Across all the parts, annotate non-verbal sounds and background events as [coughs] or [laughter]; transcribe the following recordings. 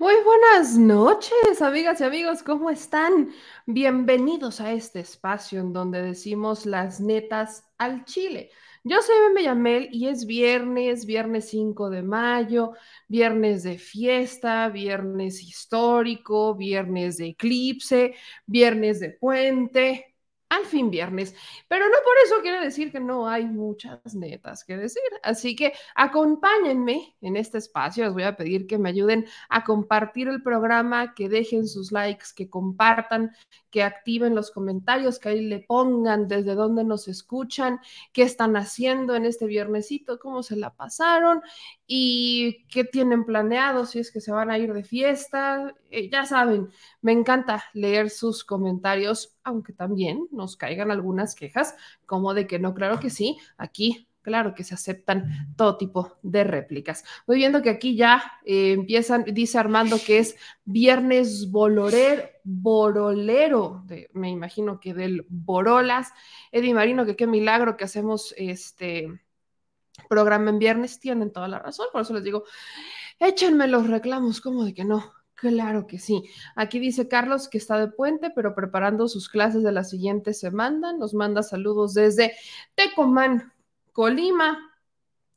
Muy buenas noches, amigas y amigos, ¿cómo están? Bienvenidos a este espacio en donde decimos las netas al chile. Yo soy Bembe Yamel y es viernes, viernes 5 de mayo, viernes de fiesta, viernes histórico, viernes de eclipse, viernes de puente, al fin viernes. Pero no por eso quiere decir que no hay muchas netas que decir. Así que acompáñenme en este espacio. Les voy a pedir que me ayuden a compartir el programa, que dejen sus likes, que compartan, que activen los comentarios, que ahí le pongan desde dónde nos escuchan, qué están haciendo en este viernesito, cómo se la pasaron y qué tienen planeado, si es que se van a ir de fiesta. Eh, ya saben, me encanta leer sus comentarios, aunque también nos caigan algunas quejas, como de que no, claro que sí, aquí claro que se aceptan todo tipo de réplicas. Voy viendo que aquí ya eh, empiezan, dice Armando que es viernes bolorer, borolero, me imagino que del Borolas. Eddie Marino, que qué milagro que hacemos este programa en viernes, tienen toda la razón, por eso les digo, échenme los reclamos, como de que no, Claro que sí. Aquí dice Carlos que está de puente, pero preparando sus clases de la siguiente semana. Nos manda saludos desde Tecomán, Colima.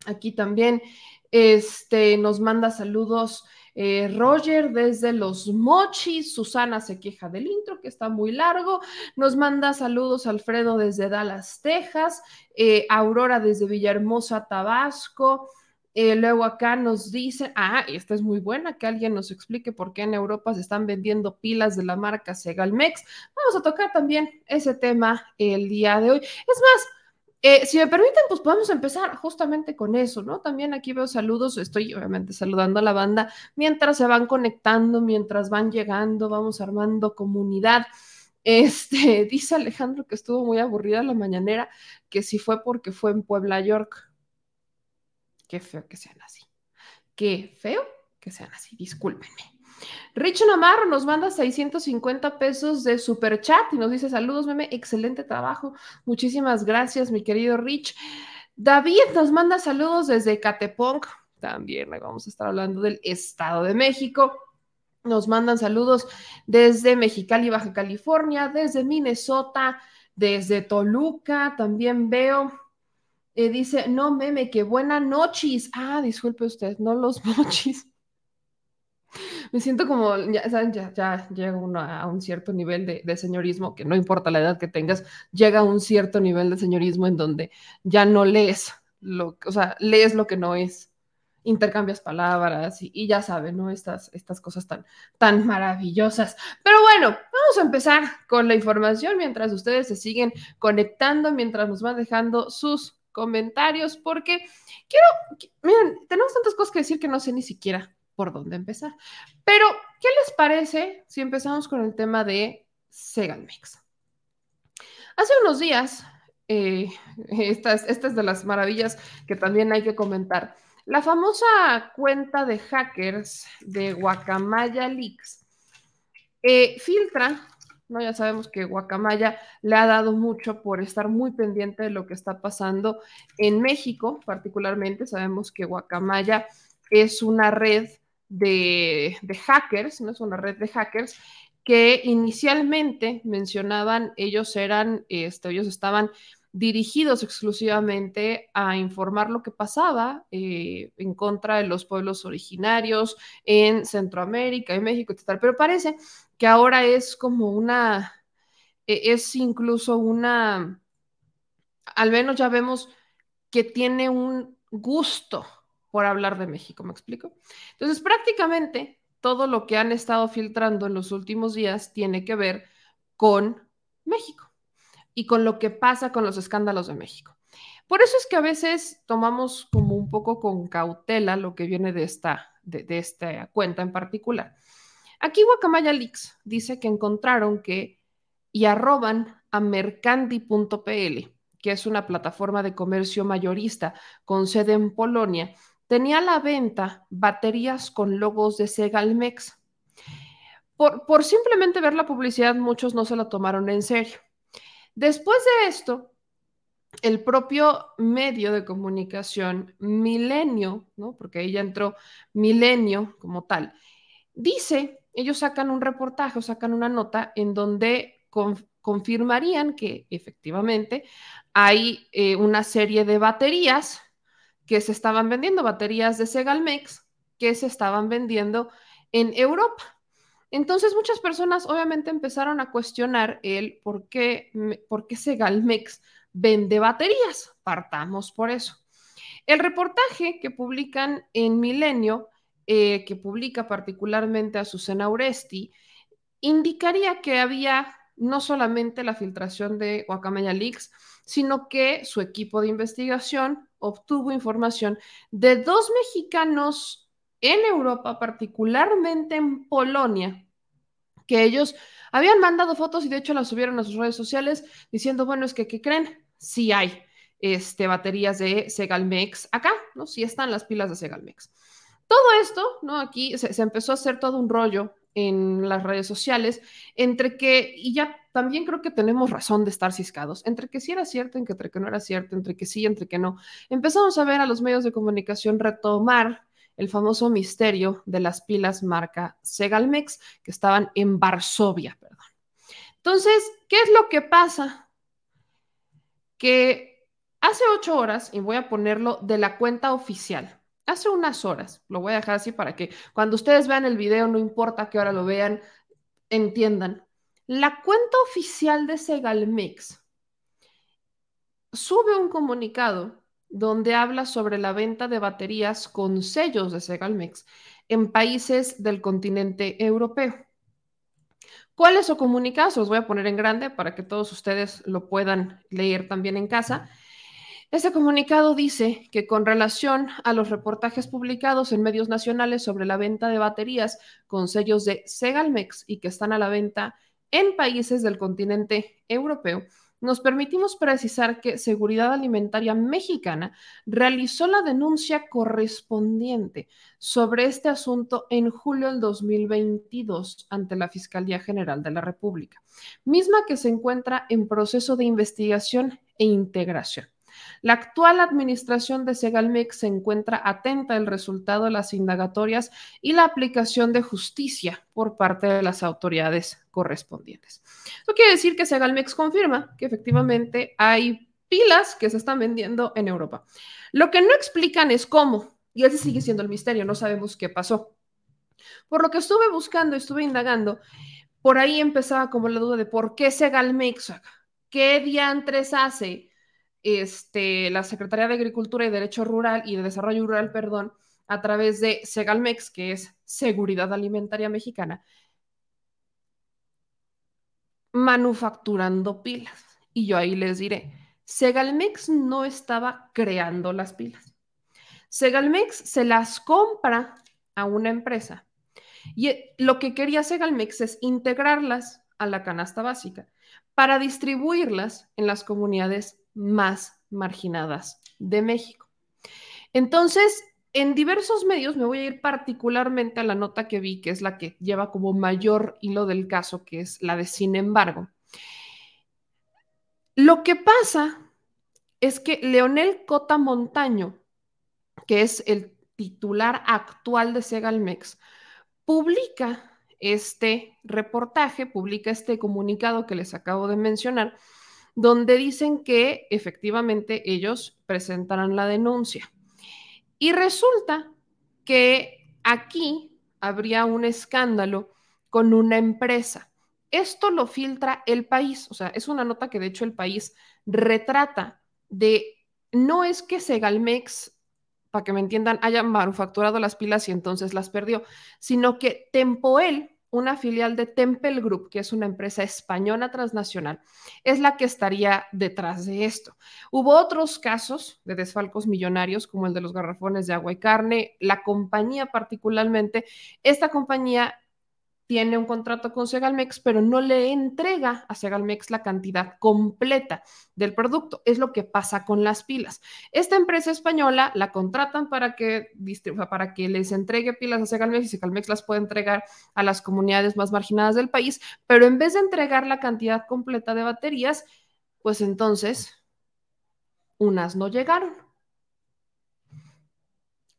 Aquí también este, nos manda saludos eh, Roger desde Los Mochis. Susana se queja del intro, que está muy largo. Nos manda saludos Alfredo desde Dallas, Texas. Eh, Aurora desde Villahermosa, Tabasco. Eh, luego acá nos dice, ah, esta es muy buena, que alguien nos explique por qué en Europa se están vendiendo pilas de la marca Segalmex. Vamos a tocar también ese tema el día de hoy. Es más, eh, si me permiten, pues podemos empezar justamente con eso, ¿no? También aquí veo saludos, estoy obviamente saludando a la banda mientras se van conectando, mientras van llegando, vamos armando comunidad. Este, [laughs] dice Alejandro que estuvo muy aburrida la mañanera, que si fue porque fue en Puebla, York. Qué feo que sean así. Qué feo que sean así, discúlpenme. Rich Namarro nos manda 650 pesos de super chat y nos dice saludos, meme, excelente trabajo. Muchísimas gracias, mi querido Rich. David nos manda saludos desde Catepong. También ahí vamos a estar hablando del Estado de México. Nos mandan saludos desde Mexicali, Baja California, desde Minnesota, desde Toluca. También veo eh, dice, no meme, que buenas noches. Ah, disculpe usted, no los [laughs] mochis. Me siento como, ya, ya, ya llega uno a un cierto nivel de, señorismo, que no importa la edad que tengas, llega a un cierto nivel de señorismo en donde ya no lees lo, o sea, lees lo que no es, intercambias palabras y, ya saben, ¿no? Estas, estas cosas tan, tan maravillosas. Pero bueno, vamos a empezar con la información mientras ustedes se siguen conectando, mientras nos van dejando sus comentarios, porque quiero, miren, tenemos tantas cosas que decir que no sé ni siquiera por dónde empezar. Pero, ¿qué les parece si empezamos con el tema de Segalmex? Hace unos días, eh, [laughs] estas, estas de las maravillas que también hay que comentar, la famosa cuenta de hackers de Guacamaya Leaks eh, filtra ¿no? Ya sabemos que Guacamaya le ha dado mucho por estar muy pendiente de lo que está pasando en México, particularmente. Sabemos que Guacamaya es una red de, hackers, no es una red de hackers que inicialmente mencionaban, ellos eran, este, ellos estaban dirigidos exclusivamente a informar lo que pasaba eh, en contra de los pueblos originarios en Centroamérica y México, etc. Pero parece que ahora es como una, e, es incluso una, al menos ya vemos que tiene un gusto por hablar de México, ¿me explico? Entonces, prácticamente todo lo que han estado filtrando en los últimos días tiene que ver con México y con lo que pasa con los escándalos de México. Por eso es que a veces tomamos como un poco con cautela lo que viene de esta, de esta cuenta en particular. Aquí Guacamaya Leaks dice que encontraron que y arroban a mercandi.pl, que es una plataforma de comercio mayorista con sede en Polonia, tenía a la venta baterías con logos de Segalmex. Por, por simplemente ver la publicidad, muchos no se la tomaron en serio. Después de esto, el propio medio de comunicación, Milenio, ¿no? porque ahí ya entró Milenio como tal, dice ellos sacan un reportaje o sacan una nota en donde confirmarían que efectivamente hay eh, una serie de baterías que se estaban vendiendo, baterías de Segalmex que se estaban vendiendo en Europa. Entonces muchas personas obviamente empezaron a cuestionar el por qué, por qué Segalmex vende baterías. Partamos por eso. El reportaje que publican en Milenio eh, que publica particularmente a Susana Uresti, indicaría que había no solamente la filtración de Guacamaya Leaks, sino que su equipo de investigación obtuvo información de dos mexicanos en Europa, particularmente en Polonia, que ellos habían mandado fotos y de hecho las subieron a sus redes sociales diciendo, bueno, es que, ¿qué creen? Sí hay este, baterías de Segalmex acá, ¿no? Sí están las pilas de Segalmex. Todo esto, ¿no? Aquí se, empezó a hacer todo un rollo en las redes sociales, entre que, y ya también creo que tenemos razón de estar ciscados, entre que sí era cierto, entre que no era cierto, entre que sí, entre que no. Empezamos a ver a los medios de comunicación retomar el famoso misterio de las pilas marca Segalmex que estaban en Varsovia, perdón. Entonces, ¿qué es lo que pasa? Que hace ocho horas, y voy a ponerlo de la cuenta oficial, hace unas horas, lo voy a dejar así para que cuando ustedes vean el video, no importa que ahora lo vean, entiendan. La cuenta oficial de Segalmex sube un comunicado donde habla sobre la venta de baterías con sellos de Segalmex en países del continente europeo. ¿Cuál es su comunicado? Se los voy a poner en grande para que todos ustedes lo puedan leer también en casa. Este comunicado dice que con relación a los reportajes publicados en medios nacionales sobre la venta de baterías con sellos de Segalmex y que están a la venta en países del continente europeo, nos permitimos precisar que Seguridad Alimentaria Mexicana realizó la denuncia correspondiente sobre este asunto en julio del 2022 ante la Fiscalía General de la República, misma que se encuentra en proceso de investigación e integración. La actual administración de Segalmex se encuentra atenta al resultado de las indagatorias y la aplicación de justicia por parte de las autoridades correspondientes. Eso quiere decir que Segalmex confirma que efectivamente hay pilas que se están vendiendo en Europa. Lo que no explican es cómo, y ese sigue siendo el misterio, no sabemos qué pasó. Por lo que estuve buscando, estuve indagando, por ahí empezaba como la duda de por qué Segalmex, qué diantres hace este, la Secretaría de Agricultura y Derecho Rural y de Desarrollo Rural, perdón, a través de Segalmex, que es Seguridad Alimentaria Mexicana, manufacturando pilas. Y yo ahí les diré, Segalmex no estaba creando las pilas. Segalmex se las compra a una empresa. Y lo que quería Segalmex es integrarlas a la canasta básica para distribuirlas en las comunidades más marginadas de México. Entonces, en diversos medios me voy a ir particularmente a la nota que vi, que es la que lleva como mayor hilo del caso, que es la de sin embargo. Lo que pasa es que Leonel Cota Montaño, que es el titular actual de Segalmex, publica este reportaje, publica este comunicado que les acabo de mencionar, donde dicen que efectivamente ellos presentarán la denuncia. Y resulta que aquí habría un escándalo con una empresa. Esto lo filtra el país, o sea, es una nota que de hecho el país retrata de, no es que Segalmex, para que me entiendan, haya manufacturado las pilas y entonces las perdió, sino que Tempoel una filial de Temple Group, que es una empresa española transnacional, es la que estaría detrás de esto. Hubo otros casos de desfalcos millonarios, como el de los garrafones de agua y carne. La compañía particularmente, esta compañía tiene un contrato con Segalmex, pero no le entrega a Segalmex la cantidad completa del producto. Es lo que pasa con las pilas. Esta empresa española la contratan para que, para que les entregue pilas a Segalmex y Segalmex las puede entregar a las comunidades más marginadas del país, pero en vez de entregar la cantidad completa de baterías, pues entonces unas no llegaron.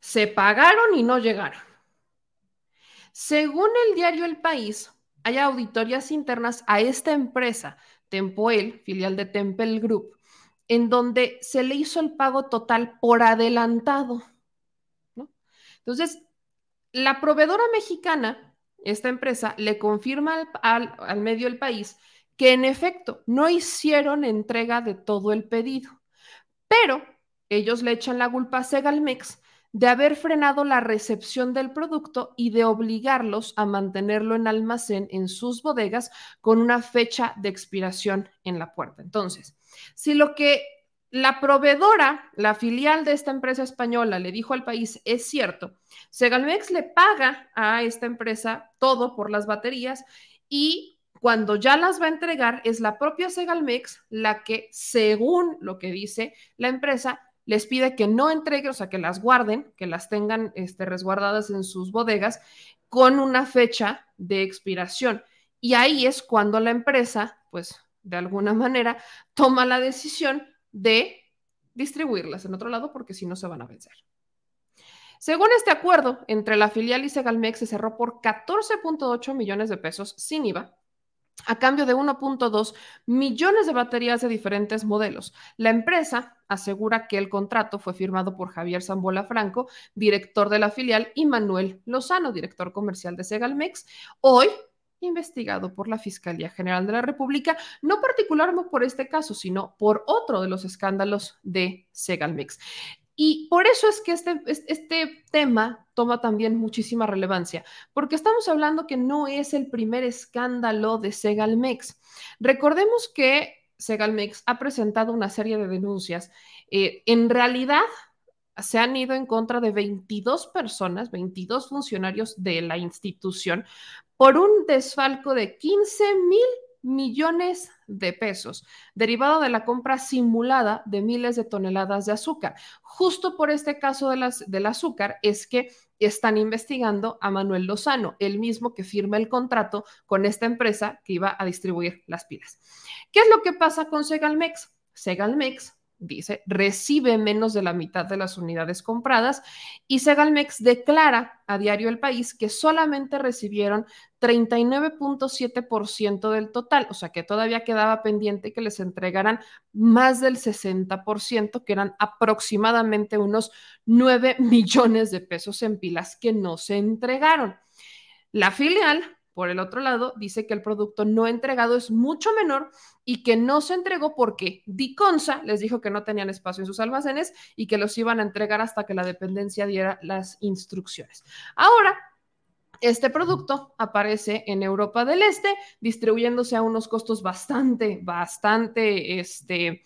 Se pagaron y no llegaron. Según el diario El País, hay auditorías internas a esta empresa, Tempoel, filial de Temple Group, en donde se le hizo el pago total por adelantado. Entonces, la proveedora mexicana, esta empresa, le confirma al, al medio El País que en efecto no hicieron entrega de todo el pedido, pero ellos le echan la culpa a Segalmex de haber frenado la recepción del producto y de obligarlos a mantenerlo en almacén en sus bodegas con una fecha de expiración en la puerta. Entonces, si lo que la proveedora, la filial de esta empresa española, le dijo al país es cierto, Segalmex le paga a esta empresa todo por las baterías y cuando ya las va a entregar es la propia Segalmex la que, según lo que dice la empresa, les pide que no entreguen, o sea, que las guarden, que las tengan este, resguardadas en sus bodegas con una fecha de expiración. Y ahí es cuando la empresa, pues, de alguna [laughs] manera, toma la decisión de distribuirlas en otro lado porque si no se van a vencer. Según este acuerdo entre la filial y Segalmex se cerró por 14.8 millones de pesos sin IVA a cambio de 1.2 millones de baterías de diferentes modelos. La empresa asegura que el contrato fue firmado por Javier Zambola Franco, director de la filial, y Manuel Lozano, director comercial de Segalmex. Hoy, investigado por la Fiscalía General de la República, no particularmente por este caso, sino por otro de los escándalos de Segalmex. Y por eso es que este, este tema toma también muchísima relevancia, porque estamos hablando que no es el primer escándalo de Segalmex. Recordemos que Segalmex ha presentado una serie de denuncias. Eh, en realidad, se han ido en contra de 22 personas, 22 funcionarios de la institución, por un desfalco de 15 mil millones de pesos, derivado de la compra simulada de miles de toneladas de azúcar. Justo por este caso de las, del azúcar es que están investigando a Manuel Lozano, el mismo que firma el contrato con esta empresa que iba a distribuir las pilas. ¿Qué es lo que pasa con Segalmex? Segalmex dice, recibe menos de la mitad de las unidades compradas y Segalmex declara a Diario El País que solamente recibieron 39.7% del total, o sea que todavía quedaba pendiente que les entregaran más del 60%, que eran aproximadamente unos 9 millones de pesos en pilas que no se entregaron. La filial por el otro lado, dice que el producto no entregado es mucho menor y que no se entregó porque Diconsa les dijo que no tenían espacio en sus almacenes y que los iban a entregar hasta que la dependencia diera las instrucciones. Ahora, este producto aparece en Europa del Este, distribuyéndose a unos costos bastante, bastante este,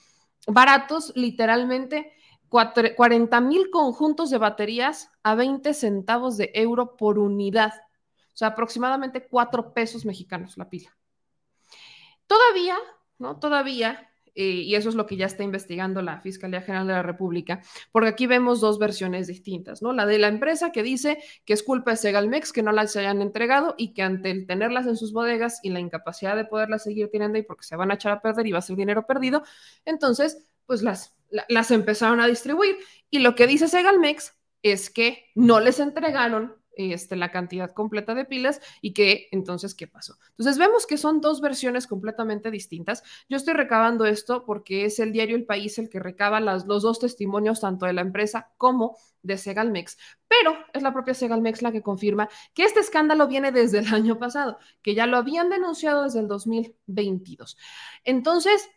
baratos, literalmente 40 mil conjuntos de baterías a 20 centavos de euro por unidad. O sea, aproximadamente cuatro pesos mexicanos la pila. Todavía, ¿no? Todavía, eh, y eso es lo que ya está investigando la Fiscalía General de la República, porque aquí vemos dos versiones distintas, ¿no? La de la empresa que dice que es culpa de Segalmex que no las hayan entregado y que ante el tenerlas en sus bodegas y la incapacidad de poderlas seguir teniendo ahí porque se van a echar a perder y va a ser dinero perdido, entonces, pues las, las empezaron a distribuir. Y lo que dice Segalmex es que no les entregaron este, la cantidad completa de pilas y que entonces, ¿qué pasó? Entonces vemos que son dos versiones completamente distintas. Yo estoy recabando esto porque es el diario El País el que recaba los dos testimonios tanto de la empresa como de Segalmex, pero es la propia Segalmex la que confirma que este escándalo viene desde el año pasado, que ya lo habían denunciado desde el 2022. Entonces,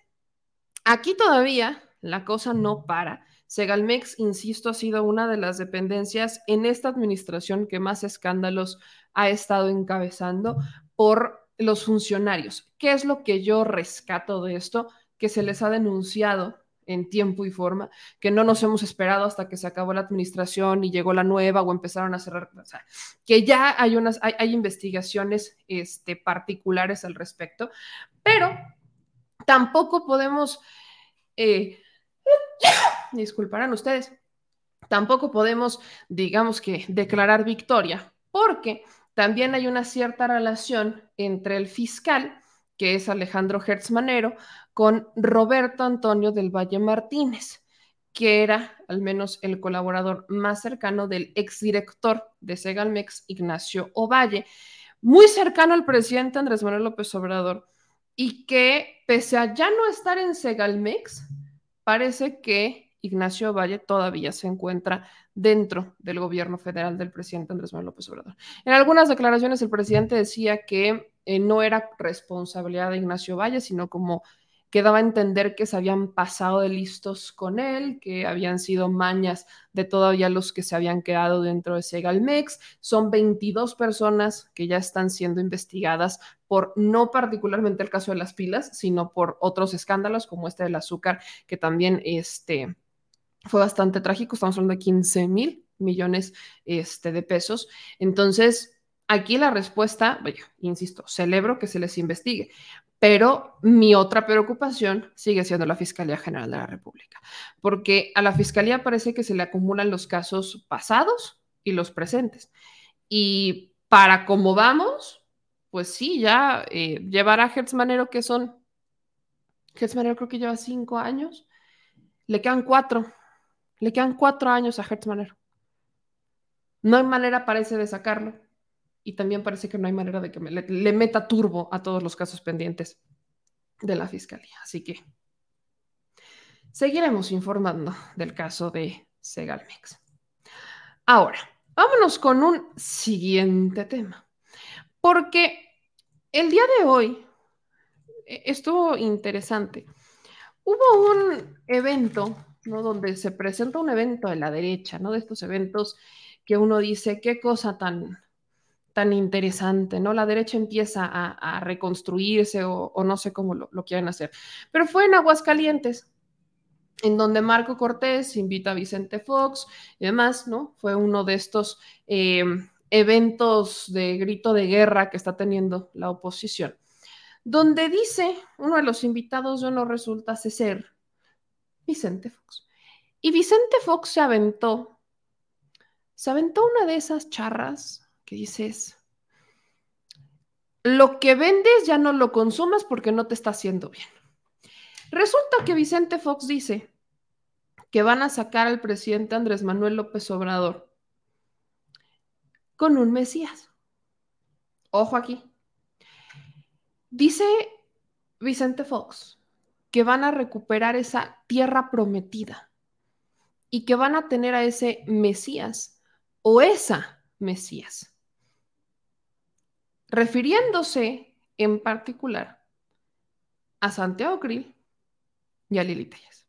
aquí todavía la cosa no para Segalmex, insisto, ha sido una de las dependencias en esta administración que más escándalos ha estado encabezando por los funcionarios. ¿Qué es lo que yo rescato de esto? Que se les ha denunciado en tiempo y forma, que no nos hemos esperado hasta que se acabó la administración y llegó la nueva o empezaron a cerrar, o sea, que ya hay unas, hay, investigaciones este, particulares al respecto, pero tampoco podemos eh, disculparán ustedes, tampoco podemos, digamos que, declarar victoria, porque también hay una cierta relación entre el fiscal, que es Alejandro Hertzmanero, con Roberto Antonio del Valle Martínez, que era al menos el colaborador más cercano del exdirector de Segalmex, Ignacio Ovalle, muy cercano al presidente Andrés Manuel López Obrador, y que pese a ya no estar en Segalmex, parece que Ignacio Valle todavía se encuentra dentro del gobierno federal del presidente Andrés Manuel López Obrador. En algunas declaraciones el presidente decía que eh, no era responsabilidad de Ignacio Valle, sino como que daba a entender que se habían pasado de listos con él, que habían sido mañas de todavía los que se habían quedado dentro de Segalmex. Son 22 personas que ya están siendo investigadas por no particularmente el caso de las pilas, sino por otros escándalos como este del azúcar, que también este, fue bastante trágico, estamos hablando de 15 mil millones este, de pesos. Entonces, aquí la respuesta, vaya, insisto, celebro que se les investigue, pero mi otra preocupación sigue siendo la Fiscalía General de la República, porque a la Fiscalía parece que se le acumulan los casos pasados y los presentes. Y para cómo vamos, pues sí, ya eh, llevar a Hertzmanero, que son, Hertzmanero creo que lleva cinco años, le quedan cuatro le quedan cuatro años a Hertzmanero. No hay manera, parece, de sacarlo. Y también parece que no hay manera de que le, meta turbo a todos los casos pendientes de la fiscalía. Así que seguiremos informando del caso de Segalmex. Ahora, vámonos con un siguiente tema. Porque el día de hoy e, estuvo interesante. Hubo un evento, ¿no? Donde se presenta un evento de la derecha, ¿no? De estos eventos que uno dice, qué cosa tan, tan interesante, ¿no? La derecha empieza a, reconstruirse o, no sé cómo lo, lo quieren hacer. Pero fue en Aguascalientes, en donde Marco Cortés invita a Vicente Fox y demás, ¿no? Fue uno de estos eh, eventos de grito de guerra que está teniendo la oposición, donde dice uno de los invitados de uno resulta ser Vicente Fox. Y Vicente Fox se aventó, se aventó una de esas charras que dices, lo que vendes ya no lo consumas porque no te está haciendo bien. Resulta que Vicente Fox dice que van a sacar al presidente Andrés Manuel López Obrador con un Mesías. Ojo aquí. Dice Vicente Fox que van a recuperar esa tierra prometida y que van a tener a ese Mesías o esa Mesías, refiriéndose en particular a Santiago Krill y a Lili Telles.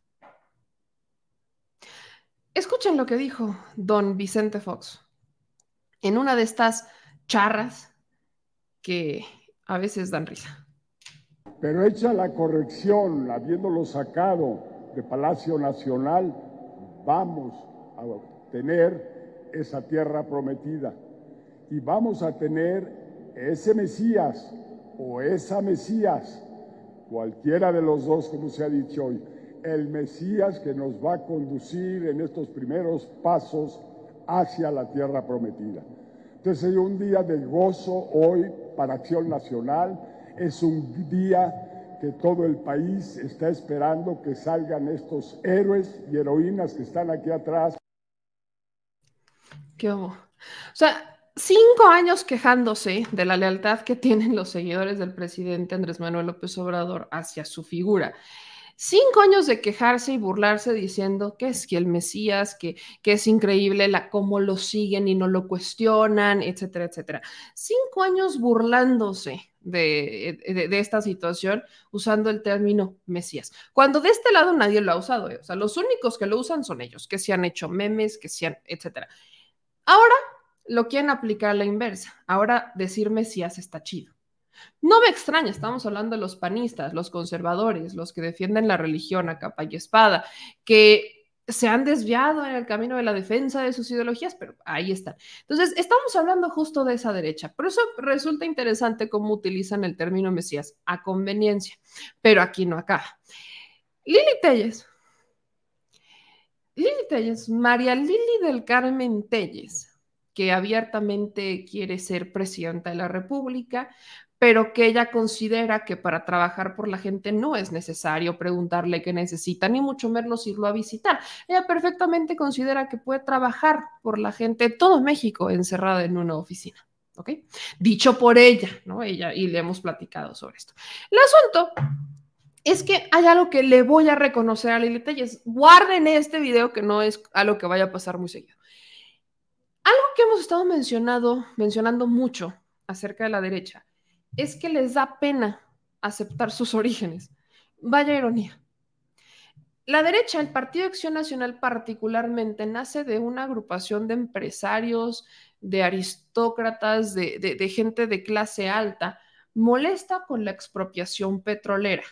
Escuchen lo que dijo don Vicente Fox en una de estas charras que a veces dan risa. Pero hecha la corrección, habiéndolo sacado de Palacio Nacional, vamos a tener esa tierra prometida y vamos a tener ese Mesías o esa Mesías cualquiera de los dos, como se ha dicho hoy, el Mesías que nos va a conducir en estos primeros pasos hacia la tierra prometida. Entonces es un día de gozo hoy para Acción Nacional, es un día que todo el país está esperando que salgan estos héroes y heroínas que están aquí atrás. ¿Qué hubo? O sea, cinco años quejándose de la lealtad que tienen los seguidores del presidente Andrés Manuel López Obrador hacia su figura. Cinco años de quejarse y burlarse diciendo que es que el Mesías, que, que es increíble la, cómo lo siguen y no lo cuestionan, etcétera, etcétera. Cinco años burlándose de, de, esta situación usando el término Mesías. Cuando de este lado nadie lo ha usado, ¿eh? o sea, los únicos que lo usan son ellos, que se han hecho memes, que se han, etcétera. Ahora lo quieren aplicar a la inversa. Ahora decir Mesías está chido. No me extraña, estamos hablando de los panistas, los conservadores, los que defienden la religión a capa y espada, que se han desviado en el camino de la defensa de sus ideologías, pero ahí están. Entonces, estamos hablando justo de esa derecha. Por eso resulta interesante cómo utilizan el término Mesías a conveniencia, pero aquí no acá. Lili Telles. Lili Telles, María Lili del Carmen Telles que abiertamente quiere ser presidenta de la República, pero que ella considera que para trabajar por la gente no es necesario preguntarle qué necesita, ni mucho menos irlo a visitar. Ella perfectamente considera que puede trabajar por la gente todo México encerrada en una oficina. ¿Ok? Dicho por ella, ¿no? Ella, y le hemos platicado sobre esto. El asunto es que hay algo que le voy a reconocer a Lili Telles. Guarden este video que no es algo que vaya a pasar muy seguido. Algo que hemos estado mencionado, mencionando mucho acerca de la derecha es que les da pena aceptar sus orígenes. Vaya ironía. La derecha, el Partido Acción Nacional particularmente, nace de una agrupación de empresarios, de aristócratas, de gente de clase alta, molesta con la expropiación petrolera.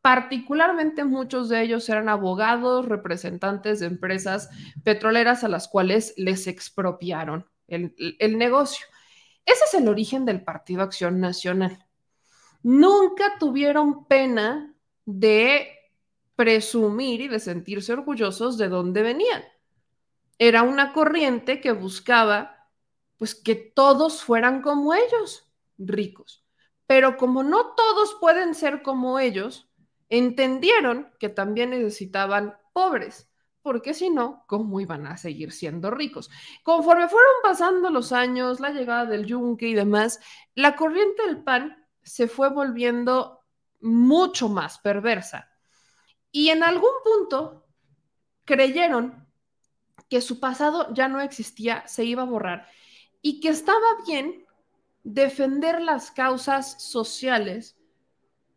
Particularmente muchos de ellos eran abogados, representantes de empresas petroleras a las cuales les expropiaron el, negocio. Ese es el origen del Partido Acción Nacional. Nunca tuvieron pena de presumir y de sentirse orgullosos de dónde venían. Era una corriente que buscaba pues que todos fueran como ellos, ricos. Pero como no todos pueden ser como ellos, entendieron que también necesitaban pobres, porque si no, ¿cómo iban a seguir siendo ricos? Conforme fueron pasando los años, la llegada del yunque y demás, la corriente del pan se fue volviendo mucho más perversa. Y en algún punto creyeron que su pasado ya no existía, se iba a borrar y que estaba bien defender las causas sociales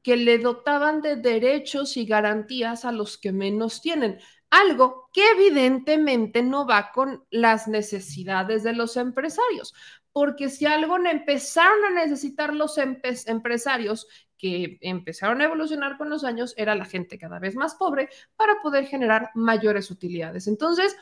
que le dotaban de derechos y garantías a los que menos tienen. Algo que evidentemente no va con las necesidades de los empresarios, porque si algo empezaron a necesitar los empresarios que empezaron a evolucionar con los años, era la gente cada vez más pobre para poder generar mayores utilidades. Entonces,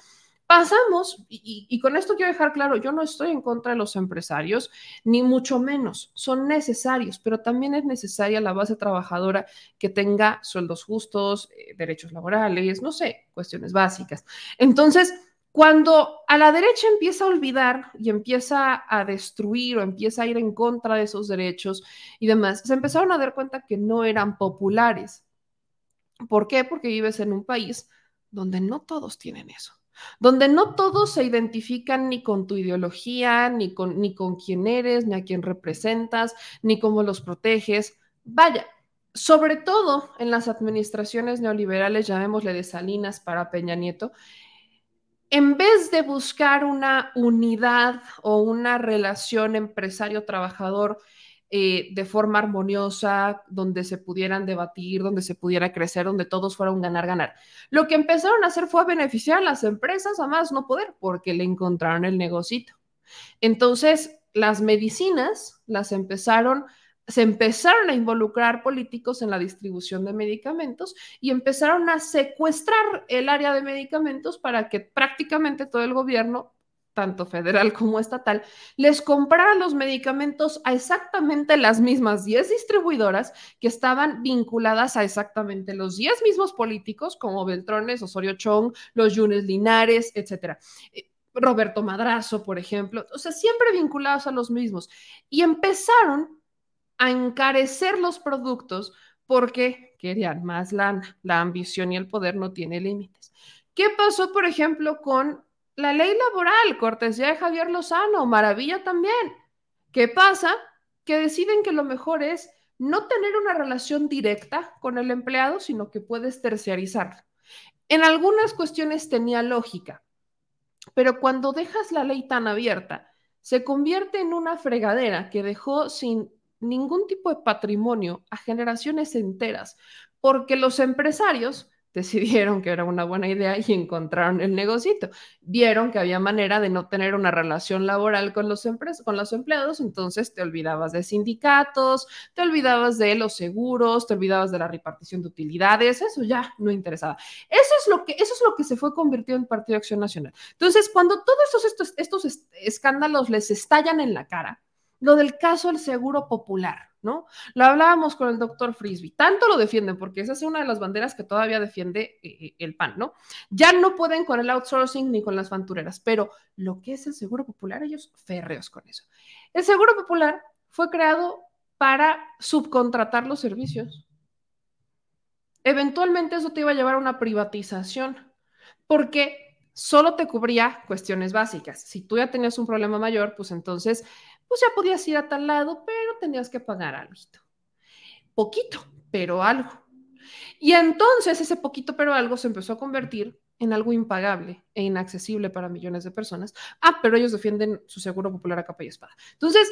pasamos, y, con esto quiero dejar claro, yo no estoy en contra de los empresarios, ni mucho menos, son necesarios, pero también es necesaria la base trabajadora que tenga sueldos justos, eh, derechos laborales, no sé, cuestiones básicas. Entonces, cuando a la derecha empieza a olvidar y empieza a destruir o empieza a ir en contra de esos derechos y demás, se empezaron a dar cuenta que no eran populares. ¿Por qué? Porque vives en un país donde no todos tienen eso donde no todos se identifican ni con tu ideología, ni con, ni con quién eres, ni a quién representas, ni cómo los proteges. Vaya, sobre todo en las administraciones neoliberales, llamémosle de Salinas para Peña Nieto, en vez de buscar una unidad o una relación empresario-trabajador eh, de forma armoniosa, donde se pudieran debatir, donde se pudiera crecer, donde todos fueran un ganar-ganar. Lo que empezaron a hacer fue beneficiar a las empresas a más no poder, porque le encontraron el negocito. Entonces, las medicinas las empezaron se empezaron a involucrar políticos en la distribución de medicamentos y empezaron a secuestrar el área de medicamentos para que prácticamente todo el gobierno tanto federal como estatal, les compraran los medicamentos a exactamente las mismas 10 distribuidoras que estaban vinculadas a exactamente los 10 mismos políticos, como Beltrones, Osorio Chong, los Yunes Linares, etcétera. Eh, Roberto Madrazo, por ejemplo, o sea, siempre vinculados a los mismos. Y empezaron a encarecer los productos porque querían más lana. La ambición y el poder no tienen límites. ¿Qué pasó, por ejemplo, con la ley laboral, cortesía de Javier Lozano, maravilla también. ¿Qué pasa? Que deciden que lo mejor es no tener una relación directa con el empleado, sino que puedes terciarizarlo. En algunas cuestiones tenía lógica, pero cuando dejas la ley tan abierta, se convierte en una fregadera que dejó sin ningún tipo de patrimonio a generaciones enteras, porque los empresarios decidieron que era una buena idea y encontraron el negocito. Vieron que había manera de no tener una relación laboral con los, con los empleados, entonces te olvidabas de sindicatos, te olvidabas de los seguros, te olvidabas de la repartición de utilidades, eso ya no interesaba. Eso es lo que, eso es lo que se fue convirtiendo en Partido Acción Nacional. Entonces, cuando todos estos, estos, estos escándalos les estallan en la cara, lo del caso del seguro popular, ¿no? Lo hablábamos con el doctor Frisby, tanto lo defienden porque esa es una de las banderas que todavía defiende eh, eh, el PAN, ¿no? Ya no pueden con el outsourcing ni con las fantureras, pero lo que es el seguro popular, ellos férreos con eso. El seguro popular fue creado para subcontratar los servicios. Eventualmente eso te iba a llevar a una privatización, porque solo te cubría cuestiones básicas. Si tú ya tenías un problema mayor, pues entonces pues ya podías ir a tal lado, pero tenías que pagar algo. Poquito, pero algo. Y entonces ese poquito, pero algo se empezó a convertir en algo impagable e inaccesible para millones de personas. Ah, pero ellos defienden su seguro popular a capa y espada. Entonces,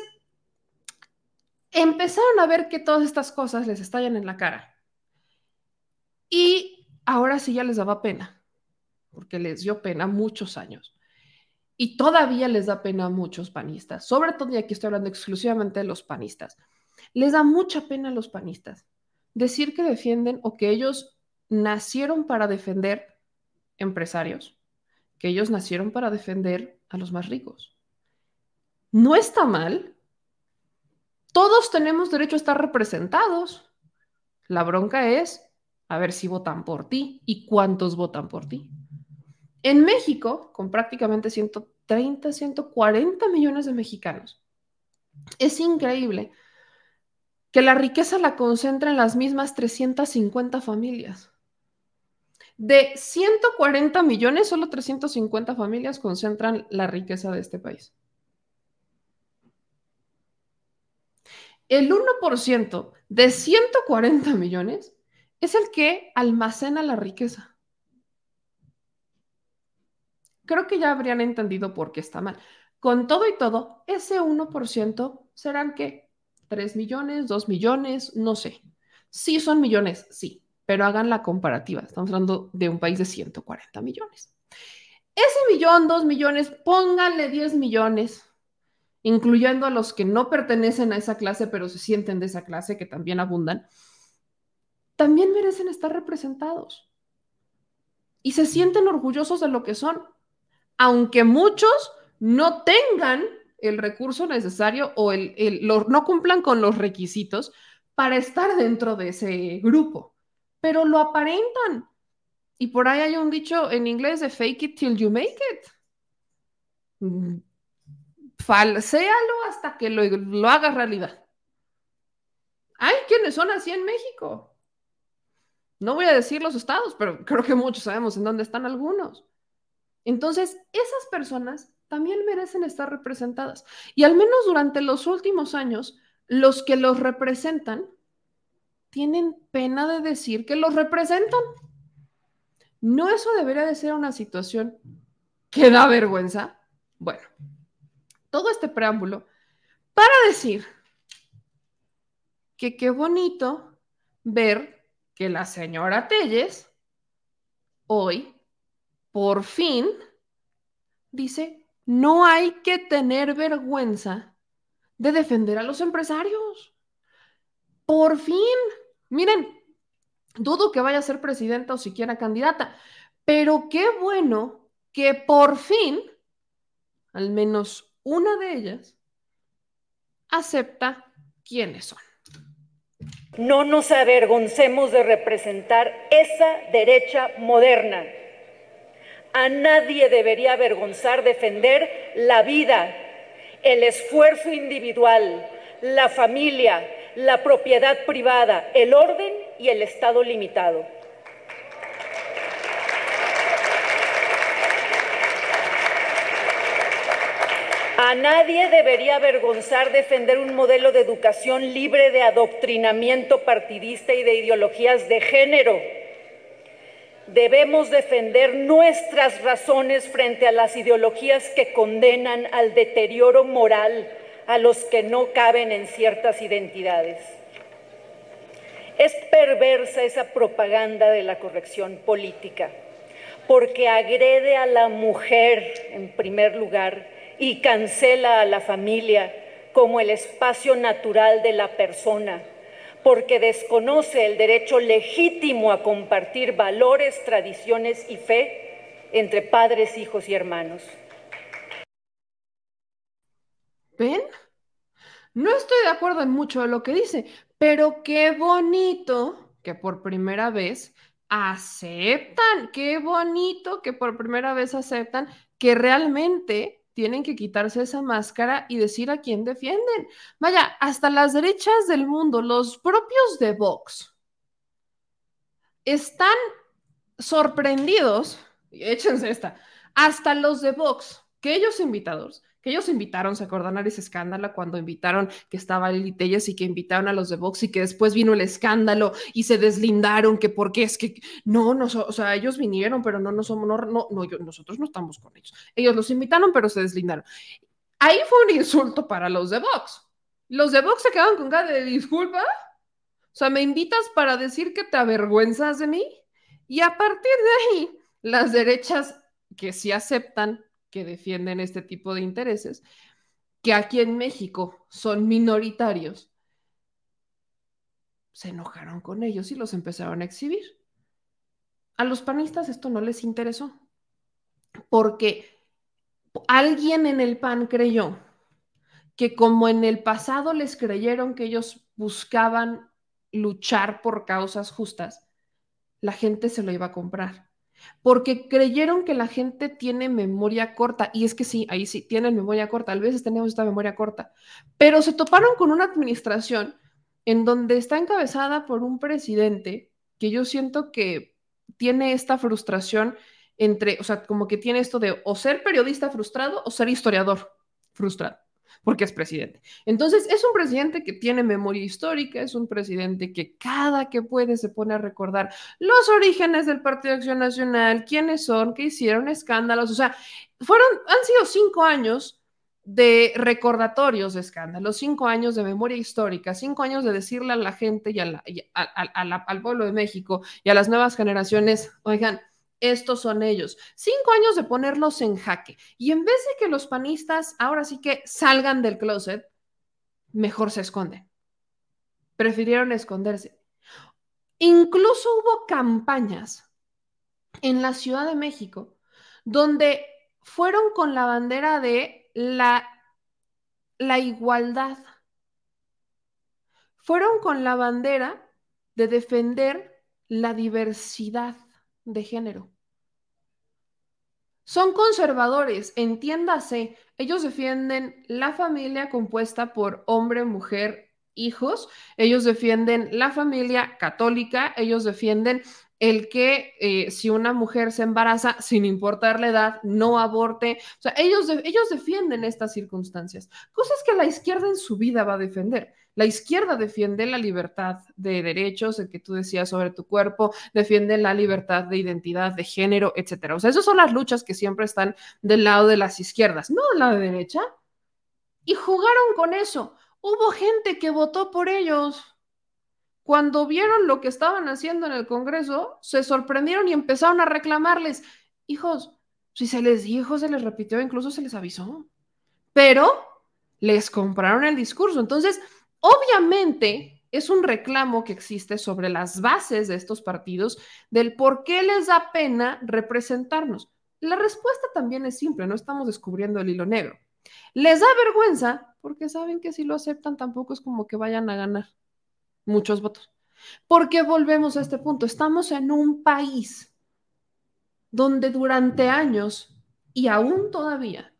empezaron a ver que todas estas cosas les estallan en la cara. Y ahora sí ya les daba pena, porque les dio pena muchos años y todavía les da pena a muchos panistas, sobre todo, y aquí estoy hablando exclusivamente de los panistas, les da mucha pena a los panistas decir que defienden o que ellos nacieron para defender empresarios, que ellos nacieron para defender a los más ricos. No está mal. Todos tenemos derecho a estar representados. La bronca es a ver si votan por ti y cuántos votan por ti. En México, con prácticamente 130, 140 millones de mexicanos, es increíble que la riqueza la concentra en las mismas 350 familias. De 140 millones, solo 350 familias concentran la riqueza de este país. El 1% de 140 millones es el que almacena la riqueza creo que ya habrían entendido por qué está mal. con todo y todo, ese 1% serán qué? 3 millones, 2 millones, no sé. Sí son millones, sí, pero hagan la comparativa. Estamos hablando de un país de 140 millones. Ese millón, dos millones, pónganle 10 millones, incluyendo a los que no pertenecen a esa clase, pero se sienten de esa clase, que también abundan, también merecen estar representados. Y se sienten orgullosos de lo que son, aunque muchos no tengan el recurso necesario o el, no cumplan con los requisitos para estar dentro de ese grupo, pero lo aparentan. Y por ahí hay un dicho en inglés de fake it till you make it. Mm, falséalo hasta que lo, lo realidad. Hay quienes son así en México. No voy a decir los estados, pero creo que muchos sabemos en dónde están algunos. Entonces, esas personas también merecen estar representadas. Y al menos durante los últimos años, los que los representan tienen pena de decir que los representan. ¿No eso debería de ser una situación que da vergüenza? Bueno, todo este preámbulo para decir que qué bonito ver que la señora Telles hoy, por fin, dice, no hay que tener vergüenza de defender a los empresarios. Por fin, miren, dudo que vaya a ser presidenta o siquiera candidata, pero qué bueno que por fin, al menos una de ellas, acepta quiénes son. No nos avergoncemos de representar esa derecha moderna. A nadie debería avergonzar defender la vida, el esfuerzo individual, la familia, la propiedad privada, el orden y el Estado limitado. A nadie debería avergonzar defender un modelo de educación libre de adoctrinamiento partidista y de ideologías de género. Debemos defender nuestras razones frente a las ideologías que condenan al deterioro moral a los que no caben en ciertas identidades. Es perversa esa propaganda de la corrección política, porque agrede a la mujer en primer lugar y cancela a la familia como el espacio natural de la persona, porque desconoce el derecho legítimo a compartir valores, tradiciones y fe entre padres, hijos y hermanos. ¿Ven? No estoy de acuerdo en mucho de lo que dice, pero qué bonito que por primera vez aceptan, qué bonito que por primera vez aceptan que realmente tienen que quitarse esa máscara y decir a quién defienden. Vaya, hasta las derechas del mundo, los propios de Vox, están sorprendidos, échense esta, hasta los de Vox, que ellos invitados, ellos invitaron, se acordan a ese escándalo cuando invitaron que estaba Lili y que invitaron a los de Vox y que después vino el escándalo y se deslindaron que porque es que no, no, o sea, ellos vinieron, pero no, no somos, no, no, no nosotros no estamos con ellos. Ellos los invitaron, pero se deslindaron. Ahí fue un insulto para los de Vox. Los de Vox se quedaron con cara de disculpa. O sea, me invitas para decir que te avergüenzas de mí. Y a partir de ahí, las derechas que sí aceptan que defienden este tipo de intereses, que aquí en México son minoritarios, se enojaron con ellos y los empezaron a exhibir. A los panistas esto no les interesó, porque alguien en el PAN creyó que como en el pasado les creyeron que ellos buscaban luchar por causas justas, la gente se lo iba a comprar porque creyeron que la gente tiene memoria corta. Y es que sí, ahí sí, tienen memoria corta. A veces tenemos esta memoria corta. Pero se toparon con una administración en donde está encabezada por un presidente que yo siento que tiene esta frustración entre, o sea, como que tiene esto de o ser periodista frustrado o ser historiador frustrado porque es presidente. Entonces, es un presidente que tiene memoria histórica, es un presidente que cada que puede se pone a recordar los orígenes del Partido Acción Nacional, quiénes son, qué hicieron, escándalos, o sea, fueron, han sido cinco años de recordatorios de escándalo, cinco años de memoria histórica, cinco años de decirle a la gente y, al pueblo de México y a las nuevas generaciones, oigan, estos son ellos. Cinco años de ponerlos en jaque. Y en vez de que los panistas ahora sí que salgan del closet, mejor se esconden. Prefirieron esconderse. Incluso hubo campañas en la Ciudad de México donde fueron con la bandera de la, la igualdad. Fueron con la bandera de defender la diversidad de género. Son conservadores, entiéndase, ellos defienden la familia compuesta por hombre, mujer, hijos, ellos defienden la familia católica, ellos defienden el que eh, si una mujer se embaraza, sin importar la edad, no aborte. O sea, ellos, ellos defienden estas circunstancias, cosas que la izquierda en su vida va a defender. La izquierda defiende la libertad de derechos, el que tú decías sobre tu cuerpo, defiende la libertad de identidad, de género, etcétera. O sea, esas son las luchas que siempre están del lado de las izquierdas, no de la derecha. Y jugaron con eso. Hubo gente que votó por ellos. Cuando vieron lo que estaban haciendo en el Congreso, se sorprendieron y empezaron a reclamarles. Hijos, si se les dijo, se les repitió, incluso se les avisó. Pero les compraron el discurso. Entonces, Obviamente, es un reclamo que existe sobre las bases de estos partidos del por qué les da pena representarnos. La respuesta también es simple, no estamos descubriendo el hilo negro. Les da vergüenza porque saben que si lo aceptan tampoco es como que vayan a ganar muchos votos. Porque volvemos a este punto, estamos en un país donde durante años y aún todavía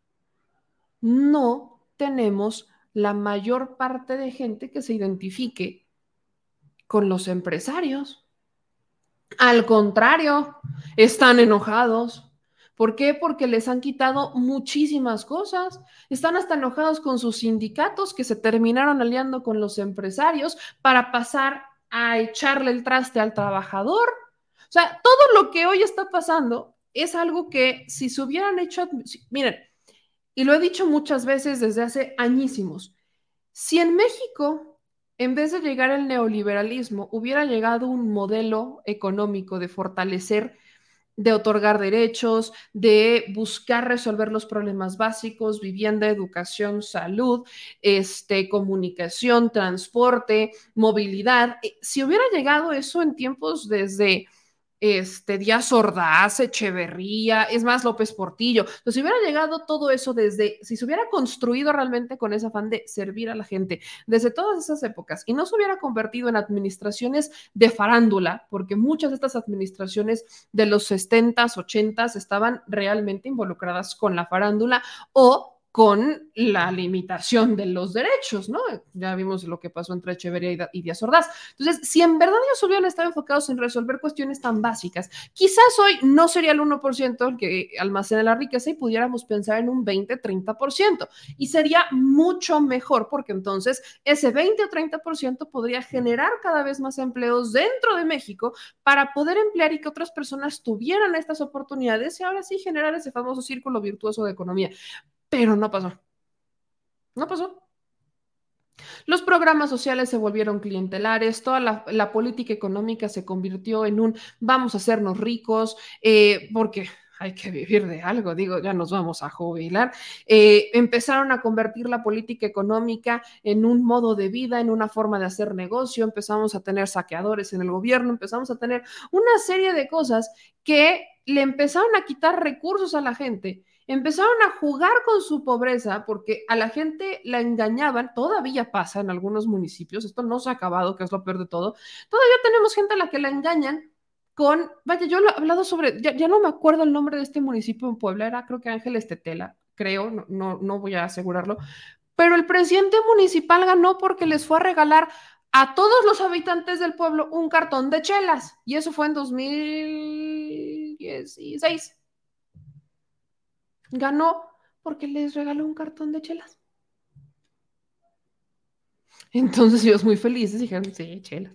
no tenemos la mayor parte de gente que se identifique con los empresarios. Al contrario, están enojados. ¿Por qué? Porque les han quitado muchísimas cosas. Están hasta enojados con sus sindicatos que se terminaron aliando con los empresarios para pasar a echarle el traste al trabajador. O sea, todo lo que hoy está pasando es algo que si se hubieran hecho, miren, y lo he dicho muchas veces desde hace añísimos. Si en México, en vez de llegar el neoliberalismo, hubiera llegado un modelo económico de fortalecer, de otorgar derechos, de buscar resolver los problemas básicos, vivienda, educación, salud, este, comunicación, transporte, movilidad, eh, si hubiera llegado eso en tiempos desde este, Díaz Ordaz, Echeverría, es más, López Portillo. Entonces, si hubiera llegado todo eso desde, si se hubiera construido realmente con ese afán de servir a la gente desde todas esas épocas y no se hubiera convertido en administraciones de farándula, porque muchas de estas administraciones de los 70s, 80s estaban realmente involucradas con la farándula o con la limitación de los derechos, ¿no? Ya vimos lo que pasó entre Echeverría y Díaz Ordaz. Entonces, si en verdad ellos hubieran estado enfocados en resolver cuestiones tan básicas, quizás hoy no sería el 1% el que almacena la riqueza y pudiéramos pensar en un 20, 30%. Y sería mucho mejor porque entonces ese 20 o 30% podría generar cada vez más empleos dentro de México para poder emplear y que otras personas tuvieran estas oportunidades y ahora sí generar ese famoso círculo virtuoso de economía pero no pasó. No pasó. Los programas sociales se volvieron clientelares, toda la, política económica se convirtió en un vamos a hacernos ricos, eh, porque hay que vivir de algo, digo, ya nos vamos a jubilar. Eh, empezaron a convertir la política económica en un modo de vida, en una forma de hacer negocio, empezamos a tener saqueadores en el gobierno, empezamos a tener una serie de cosas que le empezaron a quitar recursos a la gente empezaron a jugar con su pobreza porque a la gente la engañaban, todavía pasa en algunos municipios, esto no se ha acabado, que es lo peor de todo, todavía tenemos gente a la que la engañan con, vaya, yo lo he hablado sobre, ya, no me acuerdo el nombre de este municipio en Puebla, era creo que Ángeles Tetela, creo, no, no, no voy a asegurarlo, pero el presidente municipal ganó porque les fue a regalar a todos los habitantes del pueblo un cartón de chelas, y eso fue en 2016 Ganó porque les regaló un cartón de chelas. [laughs] Entonces ellos muy felices dijeron, sí, chelas.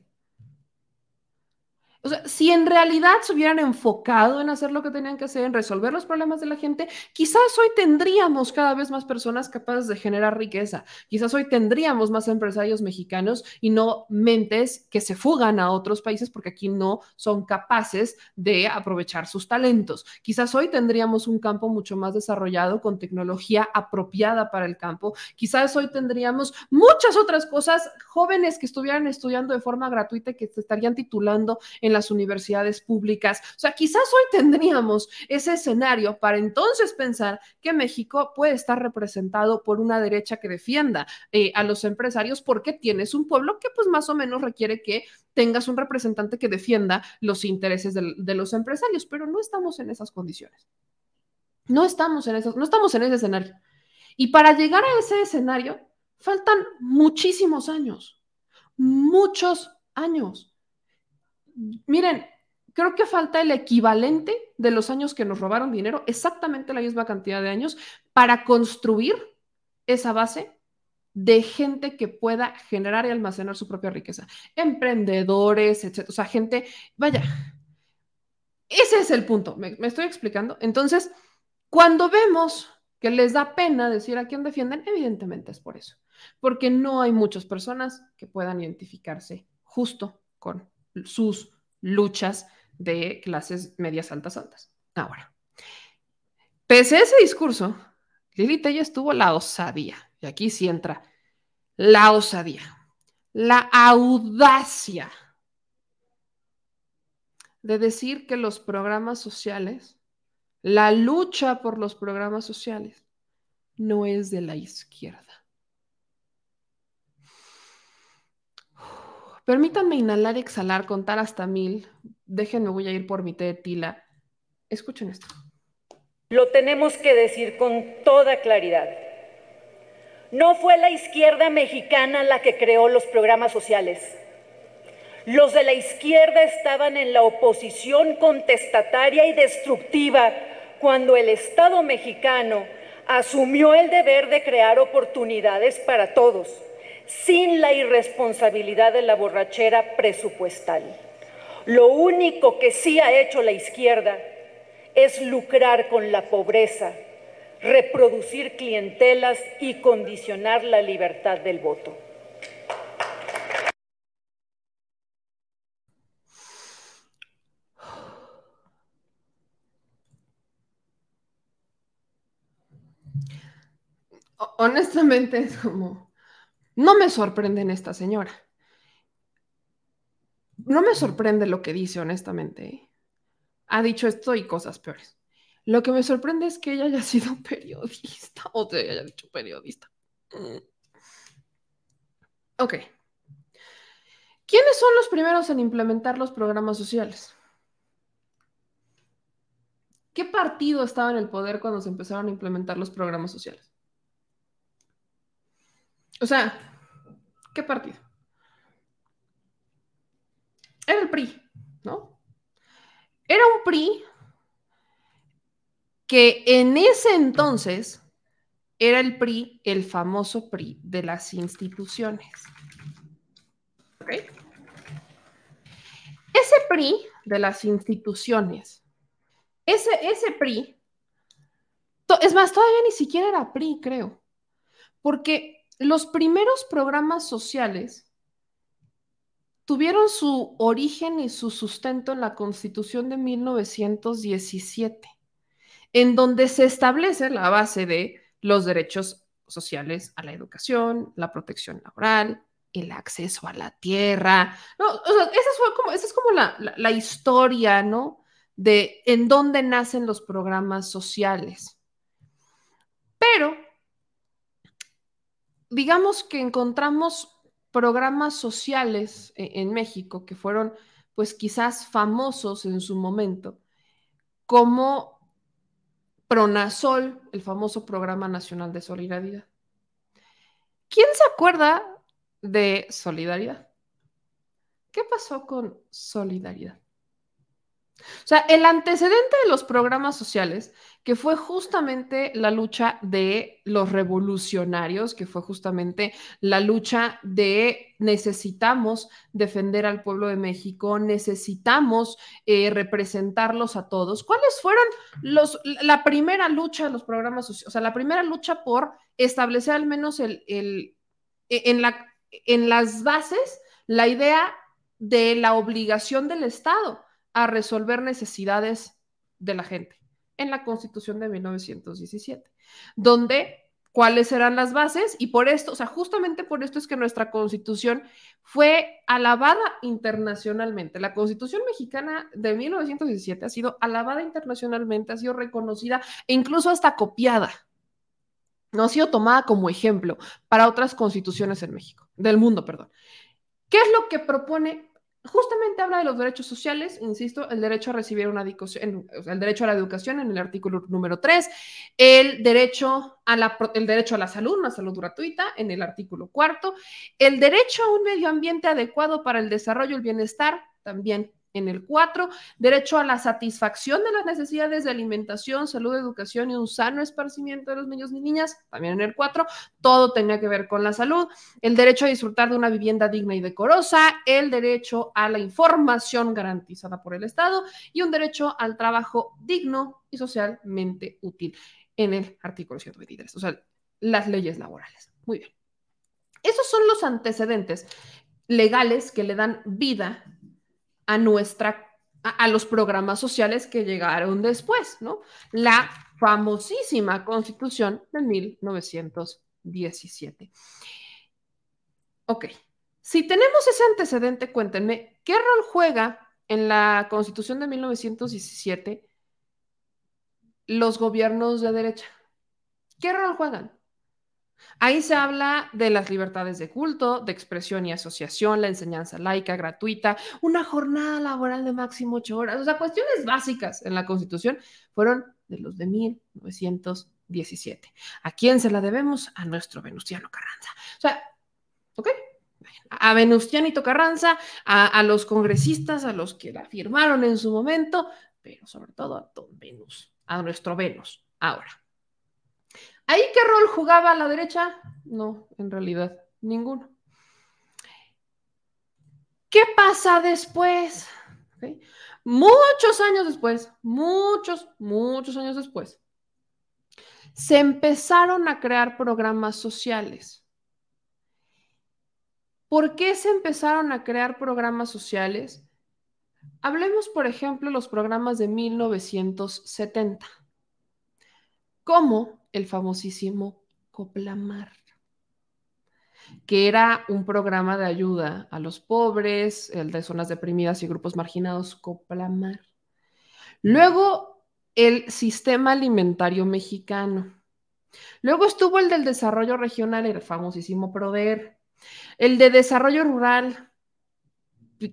O sea, si en realidad se hubieran enfocado en hacer lo que tenían que hacer, en resolver los problemas de la gente, quizás hoy tendríamos cada vez más personas capaces de generar riqueza. Quizás hoy tendríamos más empresarios mexicanos y no mentes que se fugan a otros países porque aquí no son capaces de aprovechar sus talentos. Quizás hoy tendríamos un campo mucho más desarrollado con tecnología apropiada para el campo. Quizás hoy tendríamos muchas otras cosas, jóvenes que estuvieran estudiando de forma gratuita y que se estarían titulando en las universidades públicas. O sea, quizás hoy tendríamos ese escenario para entonces pensar que México puede estar representado por una derecha que defienda eh, a los empresarios porque tienes un pueblo que pues más o menos requiere que tengas un representante que defienda los intereses de, los empresarios, pero no estamos en esas condiciones. No estamos en eso, no estamos en ese escenario. Y para llegar a ese escenario, faltan muchísimos años, muchos años miren, creo que falta el equivalente de los años que nos robaron dinero, exactamente la misma cantidad de años, para construir esa base de gente que pueda generar y almacenar su propia riqueza. Emprendedores, etc. O sea, gente, vaya, ese es el punto, me, me estoy explicando. Entonces, cuando vemos que les da pena decir a quién defienden, evidentemente es por eso, porque no hay muchas personas que puedan identificarse justo con sus luchas de clases medias altas altas. Ahora, pese a ese discurso, Lili Tella estuvo la osadía, y aquí sí entra la osadía, la audacia de decir que los programas sociales, la lucha por los programas sociales, no es de la izquierda. Permítanme inhalar exhalar, contar hasta mil. Déjenme, voy a ir por mi té de tila. Escuchen esto. Lo tenemos que decir con toda claridad. No fue la izquierda mexicana la que creó los programas sociales. Los de la izquierda estaban en la oposición contestataria y destructiva cuando el Estado mexicano asumió el deber de crear oportunidades para todos sin la irresponsabilidad de la borrachera presupuestal. Lo único que sí ha hecho la izquierda es lucrar con la pobreza, reproducir clientelas y condicionar la libertad del voto. Honestamente es como no me sorprende en esta señora. No me sorprende lo que dice, honestamente. Ha dicho esto y cosas peores. Lo que me sorprende es que ella haya [laughs] sido periodista o te haya dicho periodista. Ok. ¿Quiénes son los primeros en implementar los programas sociales? ¿Qué partido estaba en el poder cuando se empezaron a implementar los programas sociales? O sea, ¿qué partido? Era el PRI, ¿no? Era un PRI que en ese entonces era el PRI, el famoso PRI de las instituciones. ¿Ok? Ese PRI de las instituciones, ese, ese PRI, es más, todavía ni siquiera era PRI, creo, porque los primeros programas sociales tuvieron su origen y su sustento en la Constitución de 1917, en donde se establece la base de los derechos sociales a la educación, la protección laboral, el acceso a la tierra. esa, es como la, la historia, ¿no? De en dónde nacen los programas sociales. Pero digamos que encontramos programas sociales e-, en México que fueron pues quizás famosos en su momento, como Pronasol, el famoso Programa Nacional de Solidaridad. ¿Quién se acuerda de Solidaridad? ¿Qué pasó con Solidaridad? O sea, el antecedente de los programas sociales, que fue justamente la lucha de los revolucionarios, que fue justamente la lucha de necesitamos defender al pueblo de México, necesitamos eh, representarlos a todos. ¿Cuáles fueron los, la primera lucha de los programas sociales? O sea, la primera lucha por establecer al menos el, el e, en, la, en las bases la idea de la obligación del Estado a resolver necesidades de la gente en la Constitución de 1917, donde cuáles eran las bases y por esto, o sea, justamente por esto es que nuestra Constitución fue alabada internacionalmente. La Constitución mexicana de 1917 ha sido alabada internacionalmente, ha sido reconocida e incluso hasta copiada. No ha sido tomada como ejemplo para otras constituciones en México, del mundo, perdón. ¿Qué es lo que propone justamente habla de los derechos sociales, insisto, el derecho a recibir una educación, el derecho a la educación en el artículo número 3, el derecho a la, el derecho a la salud, una salud gratuita en el artículo cuarto, el derecho a un medio ambiente adecuado para el desarrollo y el bienestar también en el 4, derecho a la satisfacción de las necesidades de alimentación, salud, educación y un sano esparcimiento de los niños y niñas, también en el 4, todo tenía que ver con la salud, el derecho a disfrutar de una vivienda digna y decorosa, el derecho a la información garantizada por el Estado y un derecho al trabajo digno y socialmente útil en el artículo 123, o sea, las leyes laborales. Muy bien. Esos son los antecedentes legales que le dan vida a nuestra a, los programas sociales que llegaron después, ¿no? La famosísima Constitución de 1917. Ok, si tenemos ese antecedente, cuéntenme, ¿qué rol juega en la Constitución de 1917 los gobiernos de derecha? ¿Qué rol juegan? Ahí se habla de las libertades de culto, de expresión y asociación, la enseñanza laica gratuita, una jornada laboral de máximo ocho horas. O sea, cuestiones básicas en la Constitución fueron de los de 1917. ¿A quién se la debemos? A nuestro Venustiano Carranza. O sea, ¿ok? A Venustianito Carranza, a, a los congresistas, a los que la firmaron en su momento, pero sobre todo a Don Venus, a nuestro Venus. Ahora, ¿Ahí qué rol jugaba la derecha? No, en realidad, ninguno. ¿Qué pasa después? Muchos años después, muchos, muchos años después, se empezaron a crear programas sociales. ¿Por qué se empezaron a crear programas sociales? Hablemos, por ejemplo, los programas de 1970. ¿Cómo el famosísimo Coplamar, que era un programa de ayuda a los pobres, el de zonas deprimidas y grupos marginados, Coplamar. Luego, el sistema alimentario mexicano. Luego estuvo el del desarrollo regional, el famosísimo PRODER. El de desarrollo rural,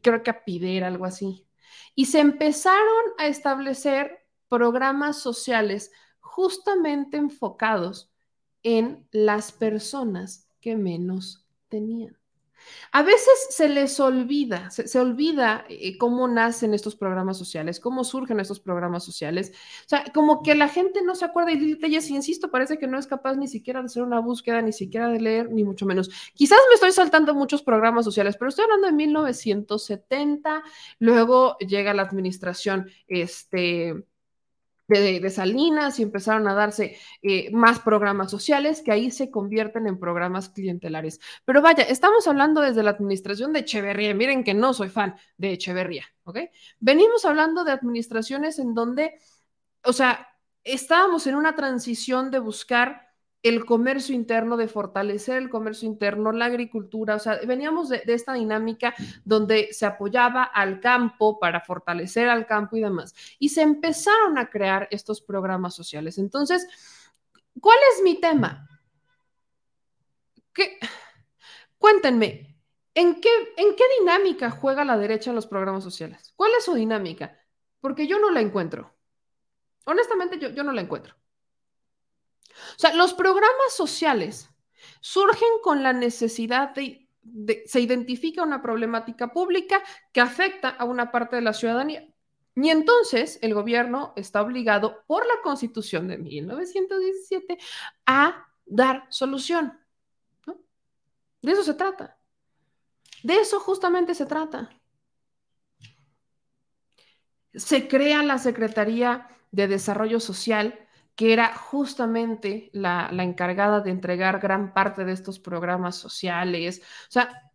creo que APIDER, algo así. Y se empezaron a establecer programas sociales justamente enfocados en las personas que menos tenían. A veces se les olvida, se, olvida eh, cómo nacen estos programas sociales, cómo surgen estos programas sociales. O sea, como que la gente no se acuerda y si insisto, parece que no es capaz ni siquiera de hacer una búsqueda, ni siquiera de leer, ni mucho menos. Quizás me estoy saltando muchos programas sociales, pero estoy hablando de 1970, luego llega la administración, este de, Salinas y empezaron a darse eh, más programas sociales que ahí se convierten en programas clientelares. Pero vaya, estamos hablando desde la administración de Echeverría. Miren que no soy fan de Echeverría, ¿ok? Venimos hablando de administraciones en donde, o sea, estábamos en una transición de buscar el comercio interno, de fortalecer el comercio interno, la agricultura, o sea, veníamos de, esta dinámica donde se apoyaba al campo para fortalecer al campo y demás. Y se empezaron a crear estos programas sociales. Entonces, ¿cuál es mi tema? ¿Qué? Cuéntenme, ¿en qué, ¿en qué dinámica juega la derecha en los programas sociales? ¿Cuál es su dinámica? Porque yo no la encuentro. Honestamente, yo, yo no la encuentro. O sea, los programas sociales surgen con la necesidad de, se identifica una problemática pública que afecta a una parte de la ciudadanía. Y entonces el gobierno está obligado por la constitución de 1917 a dar solución. De eso se trata. De eso justamente se trata. Se crea la Secretaría de Desarrollo Social, que era justamente la, encargada de entregar gran parte de estos programas sociales. O sea,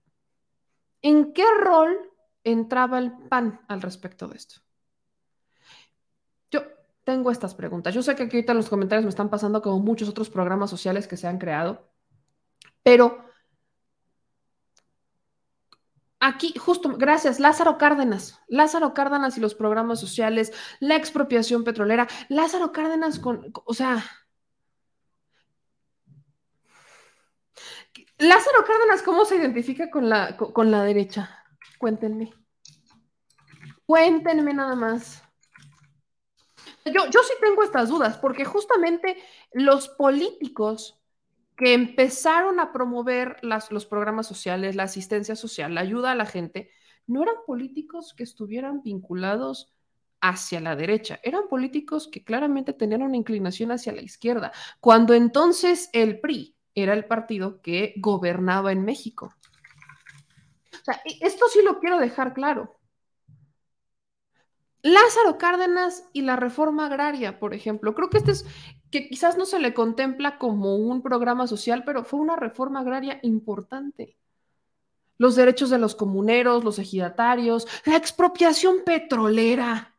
¿en qué rol entraba el PAN al respecto de esto? Yo tengo estas preguntas. Yo sé que aquí ahorita en los comentarios me están pasando como muchos otros programas sociales que se han creado, pero aquí, justo, gracias, Lázaro Cárdenas, Lázaro Cárdenas y los programas sociales, la expropiación petrolera, Lázaro Cárdenas con, o sea, Lázaro Cárdenas, ¿cómo se identifica con la, con la derecha? Cuéntenme. Cuéntenme nada más. Yo, yo sí tengo estas dudas, porque justamente los políticos que empezaron a promover los programas sociales, la asistencia social, la ayuda a la gente, no eran políticos que estuvieran vinculados hacia la derecha, eran políticos que claramente tenían una inclinación hacia la izquierda, cuando entonces el PRI era el partido que gobernaba en México. O sea, esto sí lo quiero dejar claro. Lázaro Cárdenas y la reforma agraria, por ejemplo. Creo que este es, que quizás no se le contempla como un programa social, pero fue una reforma agraria importante. Los derechos de los comuneros, los ejidatarios, la expropiación petrolera.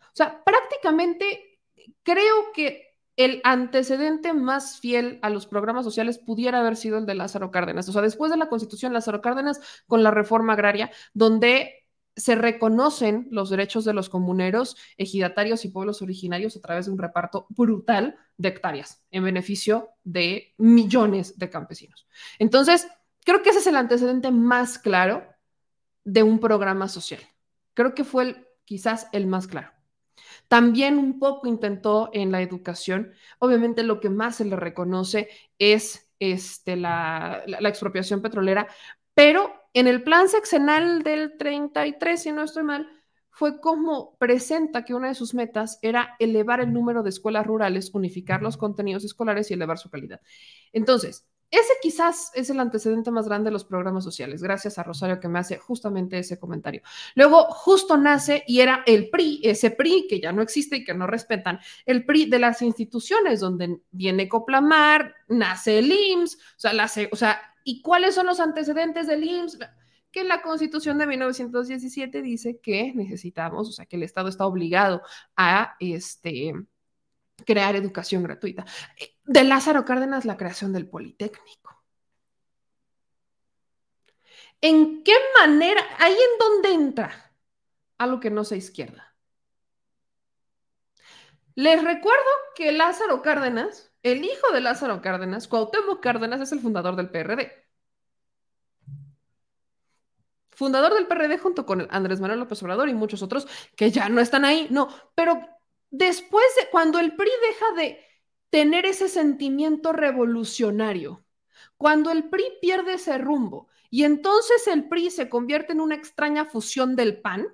O sea, prácticamente creo que el antecedente más fiel a los programas sociales pudiera haber sido el de Lázaro Cárdenas. O sea, después de la constitución, Lázaro Cárdenas con la reforma agraria, donde se reconocen los derechos de los comuneros, ejidatarios y pueblos originarios a través de un reparto brutal de hectáreas en beneficio de millones de campesinos. Entonces, creo que ese es el antecedente más claro de un programa social. Creo que fue quizás el más claro. También un poco intentó en la educación. Obviamente lo que más se le reconoce es este, la, la expropiación petrolera, pero en el plan sexenal del 33, si no estoy mal, fue como presenta que una de sus metas era elevar el número de escuelas rurales, unificar los contenidos escolares y elevar su calidad. Entonces, ese quizás es el antecedente más grande de los programas sociales, gracias a Rosario que me hace justamente ese comentario. Luego, justo nace y era el PRI, ese PRI que ya no existe y que no respetan, el PRI de las instituciones, donde viene Coplamar, nace el IMSS, o sea, la, o sea ¿Y cuáles son los antecedentes del IMSS? Que la Constitución de 1917 dice que necesitamos, o sea, que el Estado está obligado a este, crear educación gratuita. De Lázaro Cárdenas, la creación del Politécnico. ¿En qué manera? Ahí en dónde entra algo que no sea izquierda. Les recuerdo que Lázaro Cárdenas el hijo de Lázaro Cárdenas, Cuauhtémoc Cárdenas, es el fundador del PRD. Fundador del PRD junto con Andrés Manuel López Obrador y muchos otros que ya no están ahí. No, pero después de cuando el PRI deja de tener ese sentimiento revolucionario, cuando el PRI pierde ese rumbo y entonces el PRI se convierte en una extraña fusión del PAN,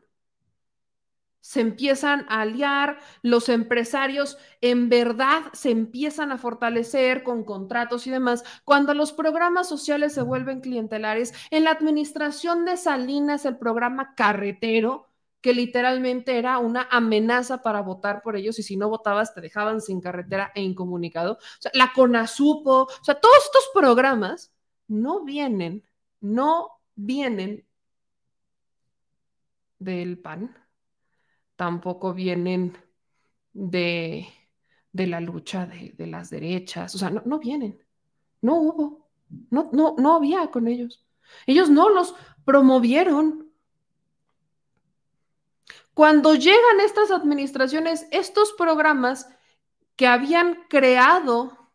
se empiezan a aliar, los empresarios en verdad se empiezan a fortalecer con contratos y demás. Cuando los programas sociales se vuelven clientelares, en la administración de Salinas, el programa carretero, que literalmente era una amenaza para votar por ellos y si no votabas te dejaban sin carretera e incomunicado. O sea, la CONASUPO, o sea, todos estos programas no vienen, no vienen del PAN tampoco vienen de, la lucha de, las derechas, o sea, no, vienen, no hubo, no, no, no había con ellos. Ellos no los promovieron. Cuando llegan estas administraciones, estos programas que habían creado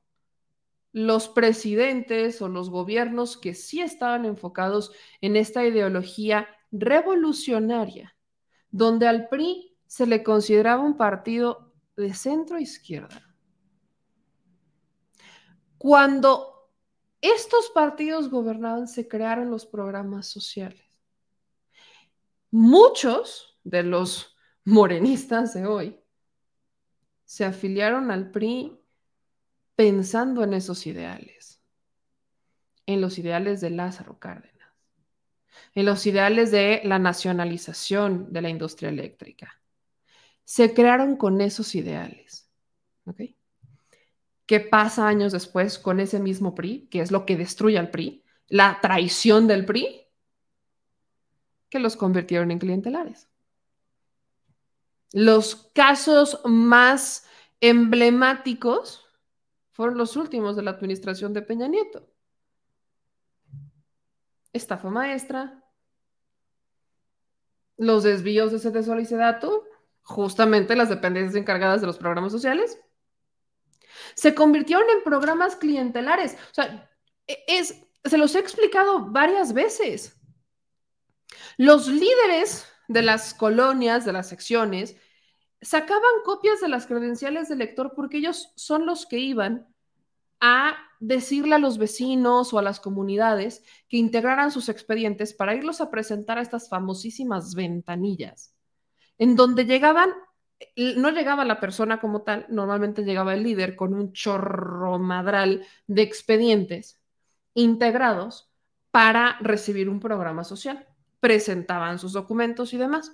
los presidentes o los gobiernos que sí estaban enfocados en esta ideología revolucionaria, donde al PRI se le consideraba un partido de centro izquierda. Cuando estos partidos gobernaban, se crearon los programas sociales. Muchos de los morenistas de hoy se afiliaron al PRI pensando en esos ideales, en los ideales de Lázaro Cárdenas, en los ideales de la nacionalización de la industria eléctrica. Se crearon con esos ideales. ¿Qué pasa años después con ese mismo PRI? que es lo que destruye al PRI? La traición del PRI, que los convirtieron en clientelares. Los casos más emblemáticos fueron los últimos de la administración de Peña Nieto. Estafa maestra, los desvíos de ese dato, justamente las dependencias encargadas de los programas sociales, se convirtieron en programas clientelares. O sea, e, es, se los he explicado varias veces. Los líderes de las colonias, de las secciones, sacaban copias de las credenciales del lector porque ellos son los que iban a decirle a los vecinos o a las comunidades que integraran sus expedientes para irlos a presentar a estas famosísimas ventanillas, en donde llegaban, no llegaba la persona como tal, normalmente llegaba el líder con un chorro madral de expedientes integrados para recibir un programa social. Presentaban sus documentos y demás.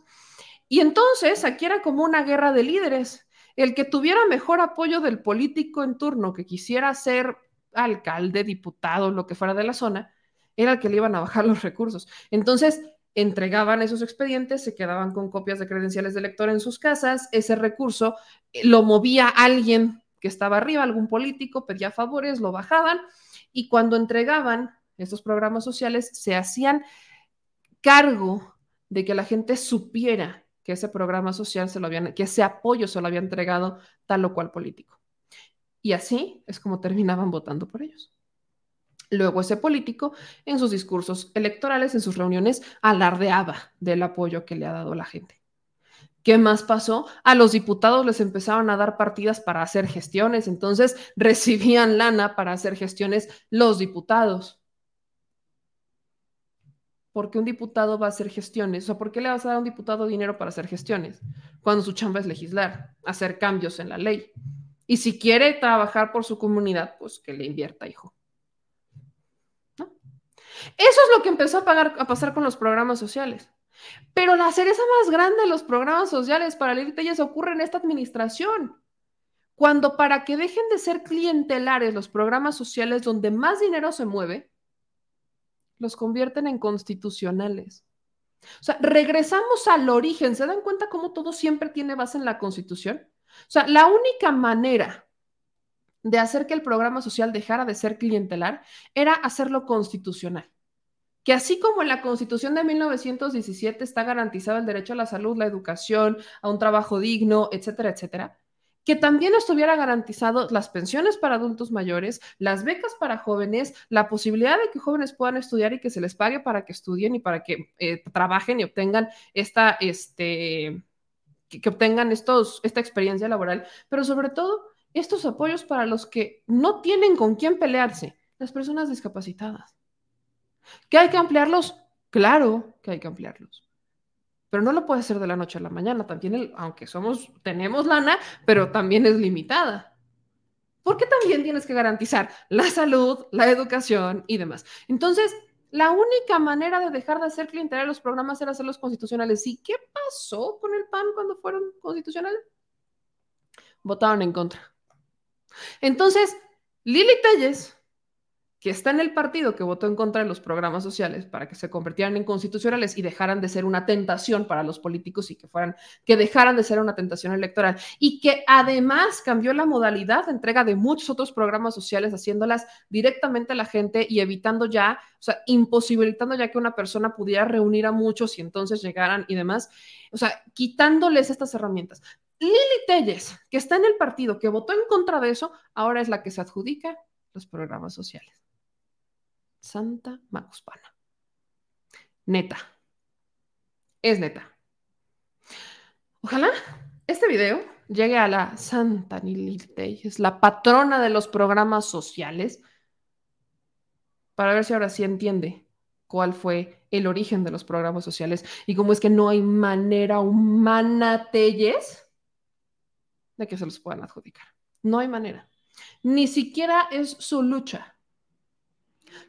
Y entonces aquí era como una guerra de líderes. El que tuviera mejor apoyo del político en turno que quisiera ser alcalde, diputado, lo que fuera de la zona, era el que le iban a bajar los recursos. Entonces, entregaban esos expedientes, se quedaban con copias de credenciales de lector en sus casas, ese recurso eh, lo movía alguien que estaba arriba, algún político, pedía favores, lo bajaban y cuando entregaban estos programas sociales se hacían cargo de que la gente supiera que ese programa social se lo habían, que ese apoyo se lo había entregado tal o cual político. Y así es como terminaban votando por ellos. Luego ese político en sus discursos electorales, en sus reuniones, alardeaba del apoyo que le ha dado la gente. ¿Qué más pasó? A los diputados les empezaron a dar partidas para hacer gestiones, entonces [laughs] recibían lana para hacer gestiones los diputados. ¿por qué un diputado va a hacer gestiones? O sea, ¿por qué le vas a dar a un diputado dinero para hacer gestiones? Cuando su chamba es legislar, hacer cambios en la ley. Y si quiere trabajar por su comunidad, pues que le invierta, hijo. Eso es lo que empezó a, pasar con los programas sociales. Pero la cereza más grande de los programas sociales para ya se ocurre en esta administración. Cuando para que dejen de ser clientelares los programas sociales donde más dinero se mueve, los convierten en constitucionales. O sea, regresamos al origen. ¿Se dan cuenta cómo todo siempre tiene base en la Constitución? O sea, la única manera de hacer que el programa social dejara de ser clientelar era hacerlo constitucional. Que así como en la Constitución de 1917 está garantizado el derecho a la salud, la educación, a un trabajo digno, etcétera, etcétera, que también estuviera garantizado las pensiones para adultos mayores, las becas para jóvenes, la posibilidad de que jóvenes puedan estudiar y que se les pague para que estudien y para que eh, trabajen y obtengan esta, este, que, obtengan estos, esta experiencia laboral, pero sobre todo estos apoyos para los que no tienen con quién pelearse, las personas discapacitadas. ¿Que hay que ampliarlos? Claro que hay que ampliarlos pero no lo puede hacer de la noche a la mañana. También, aunque somos, tenemos lana, pero también es limitada. Porque también tienes que garantizar la salud, la educación y demás. Entonces, la única manera de dejar de hacer clientela los programas era hacerlos constitucionales. ¿Y qué pasó con el PAN cuando fueron constitucionales? Votaron en contra. Entonces, Lili Telles que está en el partido que votó en contra de los programas sociales para que se convirtieran en constitucionales y dejaran de ser una tentación para los políticos y que fueran, que dejaran de ser una tentación electoral y que además cambió la modalidad de entrega de muchos otros programas sociales, haciéndolas directamente a la gente y evitando ya, o sea, imposibilitando ya que una persona pudiera reunir a muchos y entonces llegaran y demás, o sea, quitándoles estas herramientas. Lili Telles, que está en el partido que votó en contra de eso, ahora es la que se adjudica los programas sociales. Santa Macuspana. Neta. Es neta. Ojalá este video llegue a la Santa Nilite, es la patrona de los programas sociales, para ver si ahora sí entiende cuál fue el origen de los programas sociales y cómo es que no hay manera humana, Telles, de que se los puedan adjudicar. No hay manera. Ni siquiera es su lucha.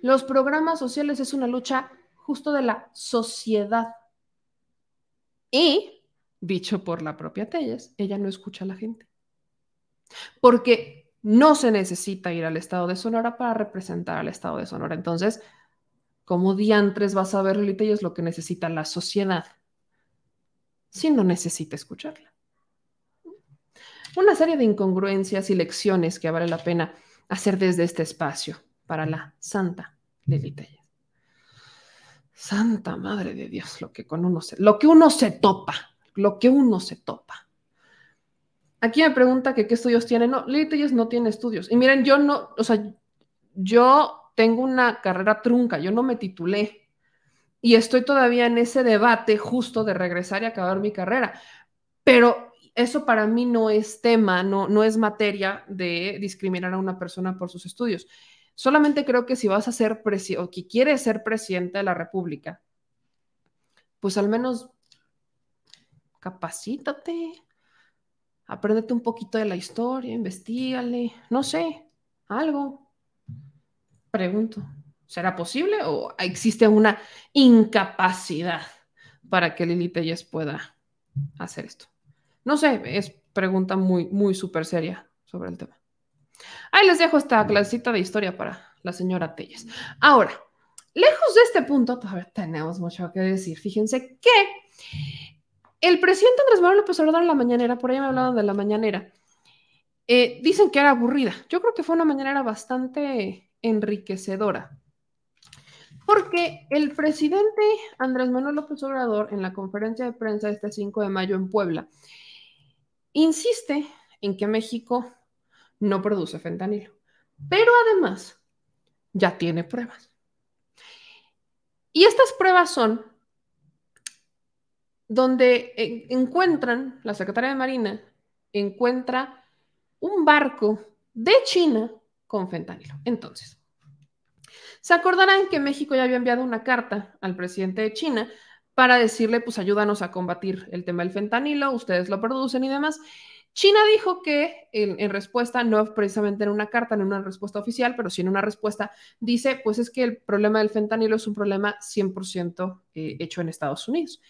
Los programas sociales es una lucha justo de la sociedad. Y, dicho por la propia Telles, ella no escucha a la gente. Porque no se necesita ir al estado de Sonora para representar al estado de Sonora. Entonces, como diantres vas a ver, Lili Telles, lo que necesita la sociedad si no necesita escucharla? Una serie de incongruencias y lecciones que vale la pena hacer desde este espacio para la santa Telles. Santa Madre de Dios, lo que con uno se, lo que uno se topa, lo que uno se topa. Aquí me pregunta qué estudios tiene. No, Lili Telles no tiene estudios. Y miren, yo no, o sea, yo tengo una carrera trunca, yo no me titulé. Y estoy todavía en ese debate justo de regresar y acabar mi carrera. Pero eso para mí no es tema, no, no es materia de discriminar a una persona por sus estudios. Solamente creo que si vas a ser o que quieres ser presidente de la República, pues al menos capacítate, apréndete un poquito de la historia, investigale, no sé, algo. Pregunto, ¿será posible o existe una incapacidad para que Lili Telles pueda hacer esto? No sé, es pregunta muy, muy súper seria sobre el tema. Ahí les dejo esta clasita de historia para la señora Telles. Ahora, lejos de este punto, todavía tenemos mucho que decir. Fíjense que el presidente Andrés Manuel López Obrador en la mañanera, por ahí me hablaban de la mañanera, eh, dicen que era aburrida. Yo creo que fue una mañanera bastante enriquecedora. Porque el presidente Andrés Manuel López Obrador, en la conferencia de prensa este 5 de mayo en Puebla, insiste en que México no produce fentanilo. Pero además, ya tiene pruebas. Y estas pruebas son donde encuentran, la Secretaría de Marina encuentra un barco de China con fentanilo. Entonces, se acordarán que México ya había enviado una carta al presidente de China para decirle, pues ayúdanos a combatir el tema del fentanilo, ustedes lo producen y demás. China dijo que en, respuesta, no precisamente en una carta, en una respuesta oficial, pero sí en una respuesta, dice, pues es que el problema del fentanilo es un problema 100% eh, hecho en Estados Unidos.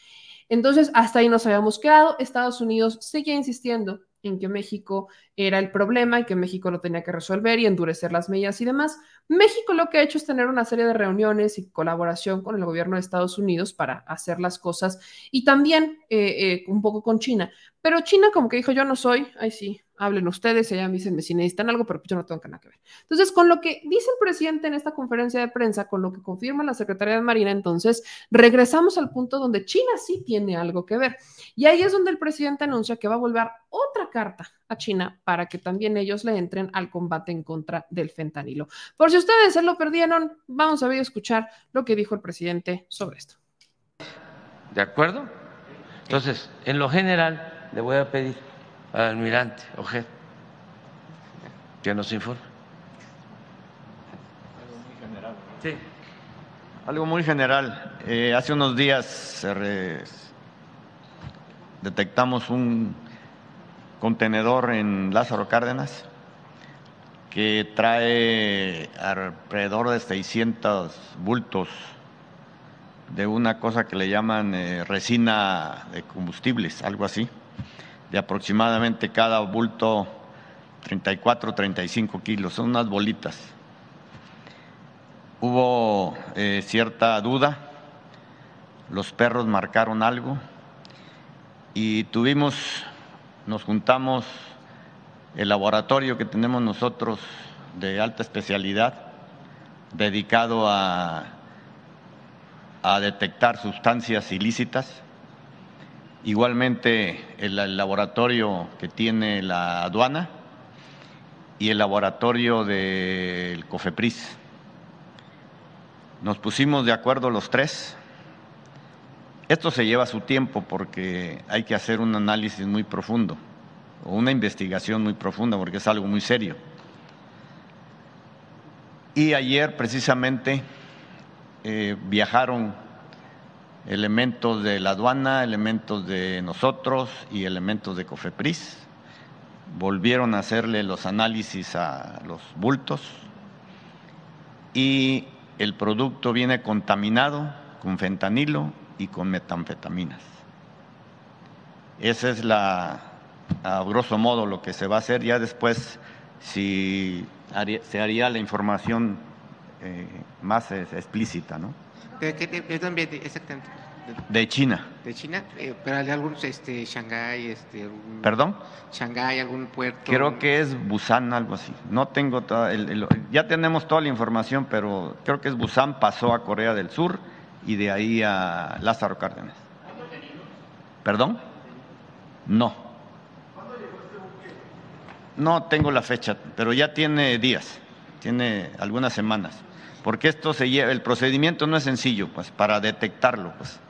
Entonces, hasta ahí nos habíamos quedado. Estados Unidos sigue insistiendo en que México era el problema y que México lo tenía que resolver y endurecer las medidas y demás. México lo que ha hecho es tener una serie de reuniones y colaboración con el gobierno de Estados Unidos para hacer las cosas y también eh, eh, un poco con China. Pero China como que dijo, yo no soy, ay sí, hablen ustedes, ella me dicen si necesitan algo, pero yo no tengo nada que ver. Entonces, con lo que dice el presidente en esta conferencia de prensa, con lo que confirma la Secretaría de Marina, entonces regresamos al punto donde China sí tiene algo que ver. Y ahí es donde el presidente anuncia que va a volver otra carta a China para que también ellos le entren al combate en contra del fentanilo. Por si ustedes se lo perdieron, vamos a ver y escuchar lo que dijo el presidente sobre esto. ¿De acuerdo? Entonces, en lo general, le voy a pedir al almirante Ojed que nos informe. Algo muy general. Sí. Algo muy general. Eh, hace unos días detectamos un contenedor en Lázaro Cárdenas que trae alrededor de 600 bultos de una cosa que le llaman eh, resina de combustibles, algo así, de aproximadamente cada bulto 34, 35 kilos, son unas bolitas. Hubo eh, cierta duda, los perros marcaron algo. Y tuvimos nos juntamos el laboratorio que tenemos nosotros de alta especialidad dedicado a, detectar sustancias ilícitas. Igualmente el, laboratorio que tiene la aduana y el laboratorio del COFEPRIS. Nos pusimos de acuerdo los tres esto se lleva su tiempo porque hay que hacer un análisis muy profundo o una investigación muy profunda porque es algo muy serio. Y ayer precisamente eh, viajaron elementos de la aduana, elementos de nosotros y elementos de COFEPRIS. Volvieron a hacerle los análisis a los bultos y el producto viene contaminado con fentanilo y con metanfetaminas. Esa es la, a grosso modo, lo que se va a hacer. Ya después, si se haría la información eh, más explícita, ¿no? ¿De, de, dónde exactamente? De China. De China, eh, pero hay algunos, este, Shanghái, este, ¿Perdón? Shanghái, algún puerto. Creo que es Busan, algo así. No tengo toda, el, ya tenemos toda la información, pero creo que es Busan, pasó a Corea del Sur y de ahí a Lázaro Cárdenas. ¿Perdón? No. No tengo la fecha, pero ya tiene días, tiene algunas semanas porque esto se lleva, el procedimiento no es sencillo, pues, para detectarlo, pues.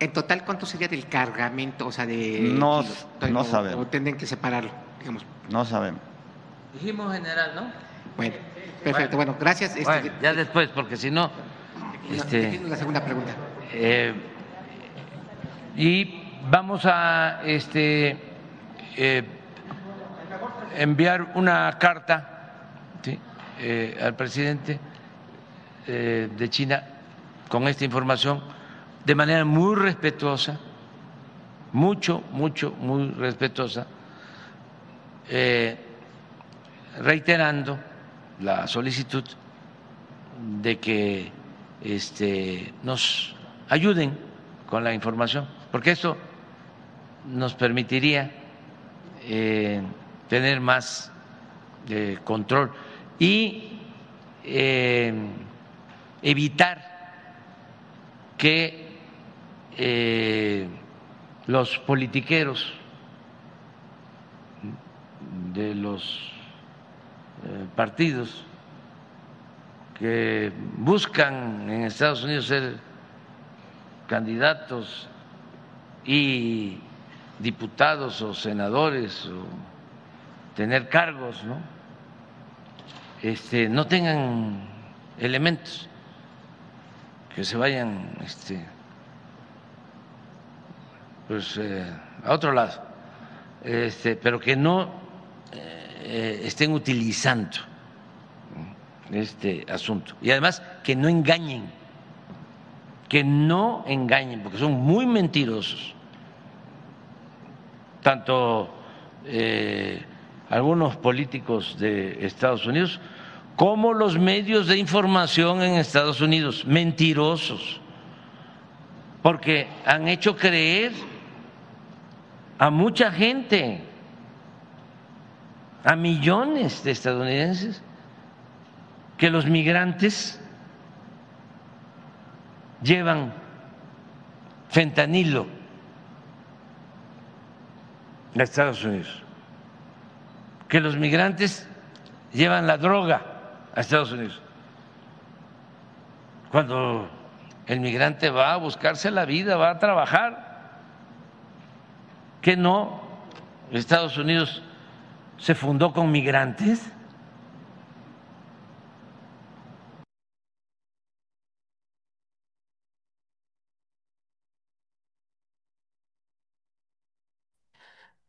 ¿En total cuánto sería del cargamento, o sea, de No, no sabemos. O tendrían que separarlo, digamos. No sabemos. Dijimos general, ¿no? Bueno, perfecto. Bueno, gracias. Este, ya después, porque si no... Este, la segunda pregunta. Eh, y vamos a este, eh, enviar una carta eh, al presidente de China con esta información de manera muy respetuosa, mucho, mucho, muy respetuosa, reiterando la solicitud de que este, nos ayuden con la información, porque esto nos permitiría eh, tener más control y evitar que eh, los politiqueros de los eh, partidos que buscan en Estados Unidos ser candidatos y diputados o senadores o tener cargos, ¿no? Este, no tengan elementos que se vayan este, pues, eh, a otro lado, este, pero que no eh, estén utilizando este asunto. Y además que no engañen, que no engañen, porque son muy mentirosos. Tanto eh, algunos políticos de Estados Unidos como los medios de información en Estados Unidos, mentirosos, porque han hecho creer a mucha gente, a millones de estadounidenses, que los migrantes llevan fentanilo a Estados Unidos, que los migrantes llevan la droga a Estados Unidos. Cuando el migrante va a buscarse la vida, va a trabajar, que no, Estados Unidos se fundó con migrantes.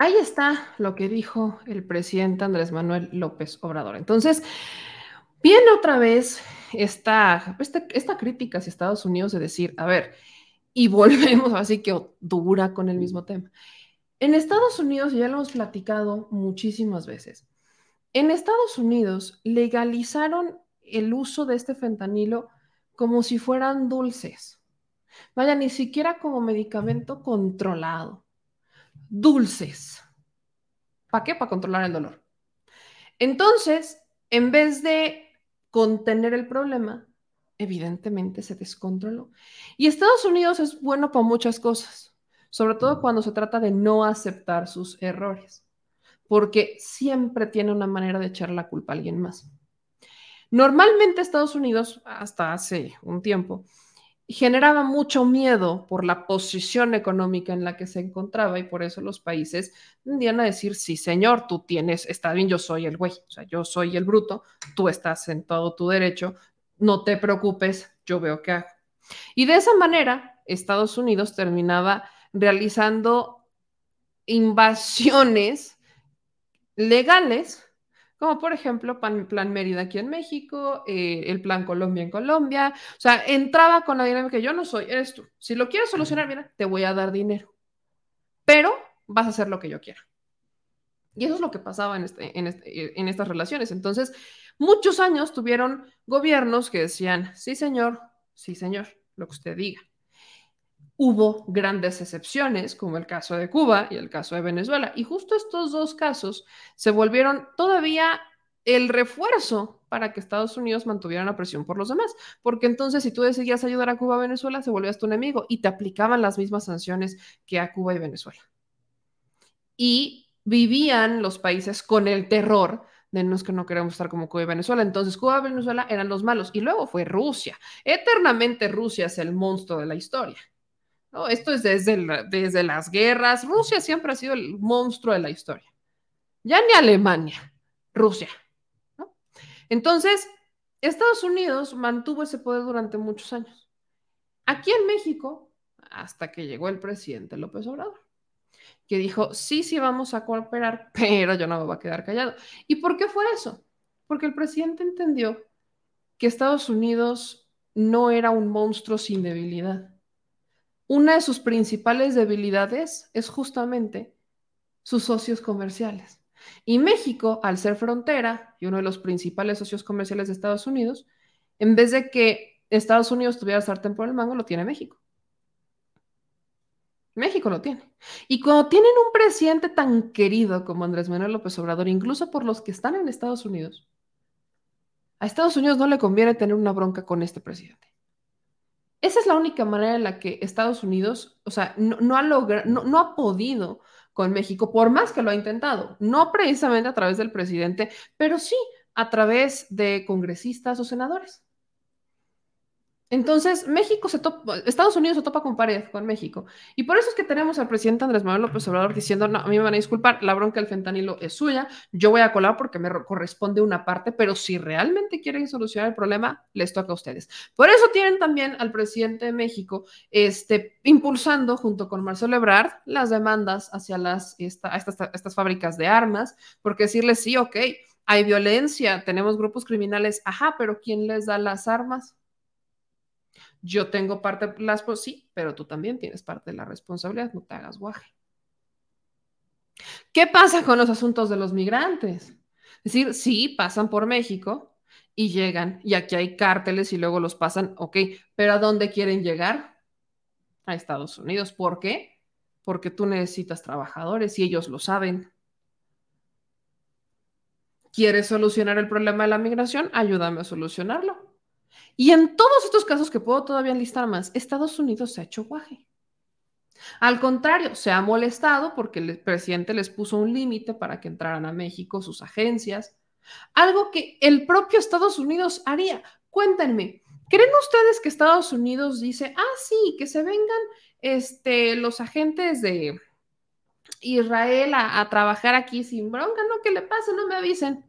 Ahí está lo que dijo el presidente Andrés Manuel López Obrador. Entonces, Viene otra vez esta, esta, crítica hacia Estados Unidos de decir, a ver, y volvemos así que dura con el mismo tema. En Estados Unidos, ya lo hemos platicado muchísimas veces, en Estados Unidos legalizaron el uso de este fentanilo como si fueran dulces. Vaya, ni siquiera como medicamento controlado. Dulces. ¿Para qué? Para controlar el dolor. Entonces, en vez de contener el problema, evidentemente se descontroló. Y Estados Unidos es bueno para muchas cosas, sobre todo cuando se trata de no aceptar sus errores, porque siempre tiene una manera de echar la culpa a alguien más. Normalmente Estados Unidos, hasta hace un tiempo, generaba mucho miedo por la posición económica en la que se encontraba y por eso los países tendían a decir, sí, señor, tú tienes, está bien, yo soy el güey, o sea, yo soy el bruto, tú estás en todo tu derecho, no te preocupes, yo veo qué hago. Y de esa manera, Estados Unidos terminaba realizando invasiones legales, como por ejemplo Plan, plan Mérida aquí en México, eh, el Plan Colombia en Colombia. O sea, entraba con la dinámica que yo no soy, eres tú. Si lo quieres solucionar, mira, te voy a dar dinero, pero vas a hacer lo que yo quiera. Y eso es lo que pasaba en, este, en, este, en estas relaciones. Entonces, muchos años tuvieron gobiernos que decían, sí señor, sí señor, lo que usted diga. Hubo grandes excepciones, como el caso de Cuba y el caso de Venezuela. Y justo estos dos casos se volvieron todavía el refuerzo para que Estados Unidos mantuviera la presión por los demás. Porque entonces, si tú decidías ayudar a Cuba o Venezuela, se volvías tu enemigo y te aplicaban las mismas sanciones que a Cuba y Venezuela. Y vivían los países con el terror de no es que no queremos estar como Cuba y Venezuela. Entonces, Cuba y Venezuela eran los malos. Y luego fue Rusia. Eternamente Rusia es el monstruo de la historia. ¿No? Esto es desde, desde las guerras. Rusia siempre ha sido el monstruo de la historia. Ya ni Alemania, Rusia. Entonces, Estados Unidos mantuvo ese poder durante muchos años. Aquí en México, hasta que llegó el presidente López Obrador que dijo, sí, sí vamos a cooperar, [laughs] pero yo no me voy a quedar callado. ¿Y por qué fue eso? Porque el presidente entendió que Estados Unidos no era un monstruo sin debilidad. Una de sus principales debilidades es justamente sus socios comerciales. Y México, al ser frontera y uno de los principales socios comerciales de Estados Unidos, en vez de que Estados Unidos tuviera sartén por el mango, lo tiene México. México lo tiene. Y cuando tienen un presidente tan querido como Andrés Manuel López Obrador, incluso por los que están en Estados Unidos, a Estados Unidos no le conviene tener una bronca con este presidente. Esa es la única manera en la que Estados Unidos, o sea, no, ha logrado, no ha podido con México, por más que lo ha intentado, no precisamente a través del presidente, pero sí a través de congresistas o senadores. Entonces, México se topa, Estados Unidos se topa con pared con México. Y por eso es que tenemos al presidente Andrés Manuel López Obrador diciendo, no, a mí me van a disculpar, la bronca del fentanilo es suya, yo voy a colar porque me corresponde una parte, pero si realmente quieren solucionar el problema, les toca a ustedes. Por eso tienen también al presidente de México este, impulsando, junto con Marcelo Ebrard, las demandas hacia las, estas, estas fábricas de armas, porque decirles, sí, ok, hay violencia, tenemos grupos criminales, ajá, pero ¿quién les da las armas? Yo tengo parte de las, pues sí, pero tú también tienes parte de la responsabilidad, no te hagas guaje. ¿Qué pasa con los asuntos de los migrantes? Es decir, sí, pasan por México y llegan, y aquí hay cárteles y luego los pasan, ok, pero ¿a dónde quieren llegar? A Estados Unidos. ¿Por qué? Porque tú necesitas trabajadores y ellos lo saben. ¿Quieres solucionar el problema de la migración? Ayúdame a solucionarlo. Y en todos estos casos que puedo todavía enlistar más, Estados Unidos se ha hecho guaje. Al contrario, se ha molestado porque el presidente les puso un límite para que entraran a México sus agencias, algo que el propio Estados Unidos haría. Cuéntenme, ¿creen ustedes que Estados Unidos dice, ah, sí, que se vengan este, los agentes de Israel a, a trabajar aquí sin bronca? No, que le pase, no me avisen.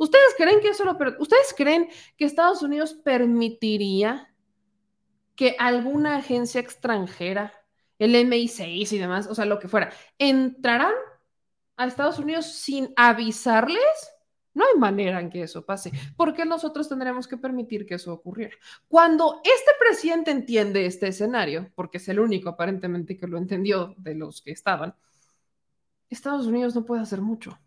¿Ustedes creen que eso lo ¿Ustedes creen que Estados Unidos permitiría que alguna agencia extranjera, el MI6 y demás, o sea, lo que fuera, entraran a Estados Unidos sin avisarles? No hay manera en que eso pase. ¿Por qué nosotros tendremos que permitir que eso ocurriera? Cuando este presidente entiende este escenario, porque es el único aparentemente que lo entendió de los que estaban, Estados Unidos no puede hacer mucho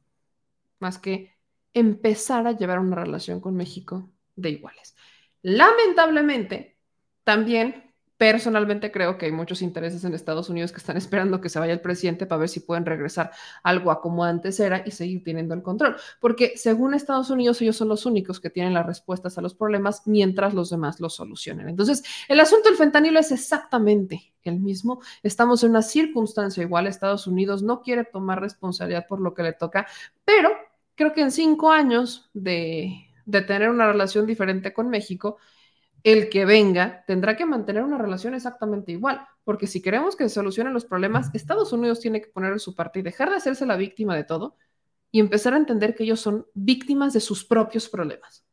más que empezar a llevar una relación con México de iguales. Lamentablemente, también personalmente creo que hay muchos intereses en Estados Unidos que están [laughs] esperando que se vaya el presidente para ver si pueden regresar algo a como antes era y seguir teniendo el control. Porque según Estados Unidos, ellos son los únicos que tienen las respuestas a los problemas mientras los demás los solucionen. Entonces, el asunto del fentanilo es exactamente el mismo. Estamos en una circunstancia igual. Estados Unidos no quiere tomar responsabilidad por lo que le toca, pero creo que en cinco años de, tener una relación diferente con México, el que venga tendrá que mantener una relación exactamente igual, porque si queremos que se solucionen los problemas, Estados Unidos tiene que poner su parte y dejar de hacerse la víctima de todo y empezar a entender que ellos son víctimas de sus propios problemas.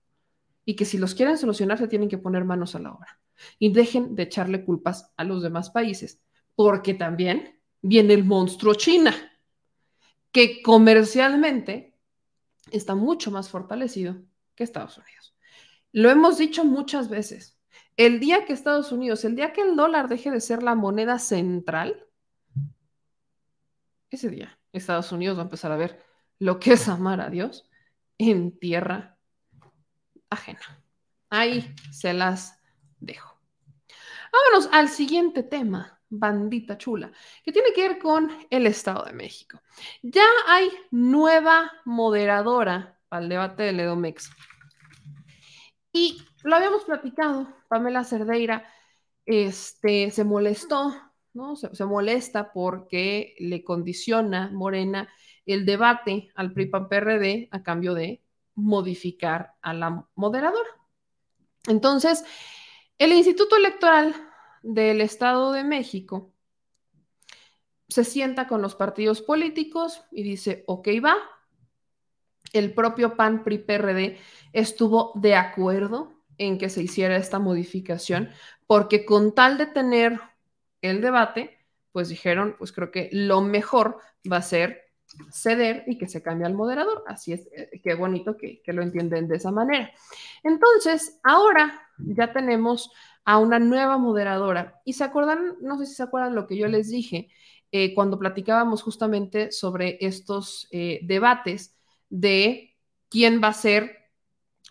y que si los quieren solucionar se tienen que poner manos a la obra y dejen de echarle culpas a los demás países, porque también viene el monstruo China, que comercialmente está mucho más fortalecido que Estados Unidos. Lo hemos dicho muchas veces. El día que Estados Unidos, el día que el dólar deje de ser la moneda central, ese día Estados Unidos va a empezar a ver lo que es amar a Dios en tierra ajena. Ahí se las dejo. Vámonos al siguiente tema, bandita chula, que tiene que ver con el Estado de México. Ya hay nueva moderadora al debate del Edomex. Y lo habíamos platicado, Pamela Cerdeira este, se molestó, ¿no? Se, molesta porque le condiciona Morena el debate al PRI-PAN-PRD a cambio de modificar a la moderadora. Entonces, el Instituto Electoral del Estado de México se sienta con los partidos políticos y dice, ok, va. El propio PAN PRI PRD estuvo de acuerdo en que se hiciera esta modificación, porque con tal de tener el debate, pues dijeron, pues creo que lo mejor va a ser ceder y que se cambie al moderador. Así es, eh, qué bonito que, lo entienden de esa manera. Entonces, ahora ya tenemos a una nueva moderadora. Y se acuerdan, no sé si se acuerdan lo que yo les dije eh, cuando platicábamos justamente sobre estos eh, debates de quién va a ser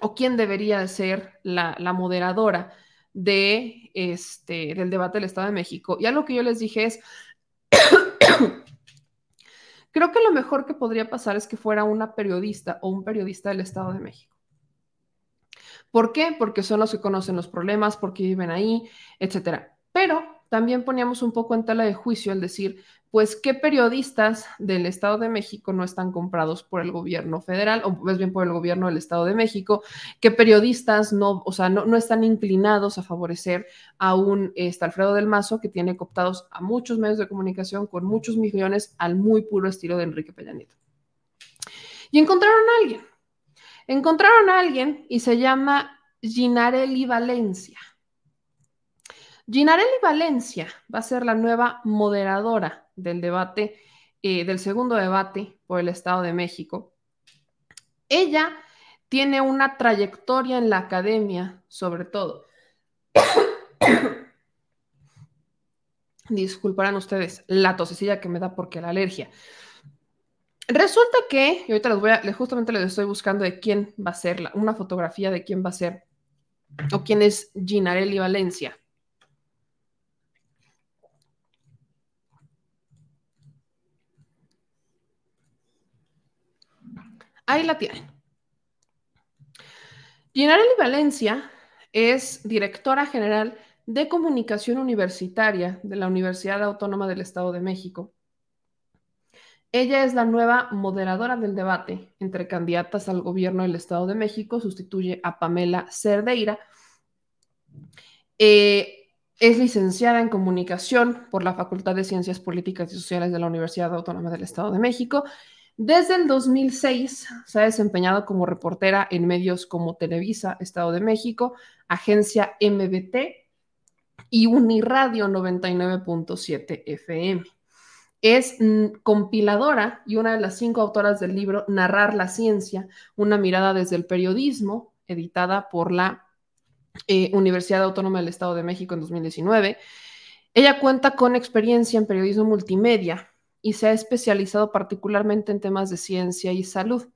o quién debería ser la, la moderadora de este, del debate del Estado de México. Y algo que yo les dije es, [coughs] Creo que lo mejor que podría pasar es que fuera una periodista o un periodista del Estado de México. ¿Por qué? Porque son los que conocen los problemas, porque viven ahí, etcétera. Pero también poníamos un poco en tela de juicio el decir, pues, ¿qué periodistas del Estado de México no están comprados por el gobierno federal o más bien por el gobierno del Estado de México? ¿Qué periodistas no, o sea, no, están inclinados a favorecer a un este, Alfredo del Mazo que tiene cooptados a muchos medios de comunicación con muchos millones al muy puro estilo de Enrique Peña Nieto? Y encontraron a alguien. Encontraron a alguien y se llama Ginarelli Valencia. Ginarelli Valencia va a ser la nueva moderadora del debate, eh, del segundo debate por el Estado de México. Ella tiene una trayectoria en la academia, sobre todo. [coughs] Disculparán ustedes la tosecilla que me da porque la alergia. Resulta que, y ahorita les voy a, justamente les estoy buscando de quién va a ser, una fotografía de quién va a ser, o quién es Ginarelli Valencia. Ahí la tienen. Ginarelli Valencia es directora general de comunicación universitaria de la Universidad Autónoma del Estado de México. Ella es la nueva moderadora del debate entre candidatas al gobierno del Estado de México, sustituye a Pamela Cerdeira. Eh, es licenciada en comunicación por la Facultad de Ciencias Políticas y Sociales de la Universidad Autónoma del Estado de México desde el 2006 se ha desempeñado como reportera en medios como Televisa, Estado de México, Agencia MBT y Uniradio 99.7 FM. Es mm, compiladora y una de las cinco autoras del libro Narrar la Ciencia, una mirada desde el periodismo, editada por la eh, Universidad Autónoma del Estado de México en 2019. Ella cuenta con experiencia en periodismo multimedia, y se ha especializado particularmente en temas de ciencia y salud.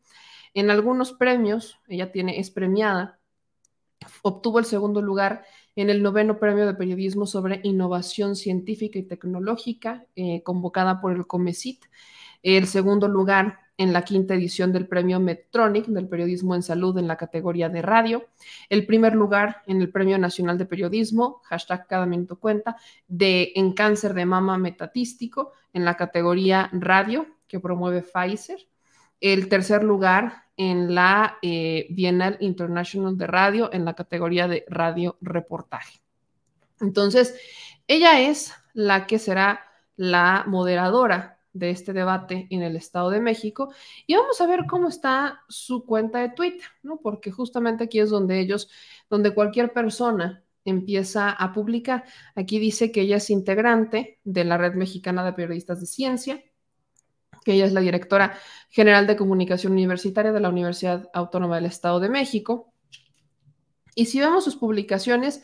En algunos premios, ella tiene, es premiada, obtuvo el segundo lugar en el noveno premio de periodismo sobre innovación científica y tecnológica, eh, convocada por el COMECIT, el segundo lugar en la quinta edición del premio Medtronic del periodismo en salud en la categoría de radio, el primer lugar en el Premio Nacional de Periodismo, hashtag cada minuto cuenta, de, en cáncer de mama metatístico en la categoría radio que promueve Pfizer, el tercer lugar en la eh, Bienal International de Radio en la categoría de radio reportaje. Entonces, ella es la que será la moderadora de este debate en el Estado de México y vamos a ver cómo está su cuenta de Twitter, ¿no? Porque justamente aquí es donde ellos, donde cualquier persona empieza a publicar. Aquí dice que ella es integrante de la Red Mexicana de Periodistas de Ciencia, que ella es la directora general de comunicación universitaria de la Universidad Autónoma del Estado de México. Y si vemos sus publicaciones,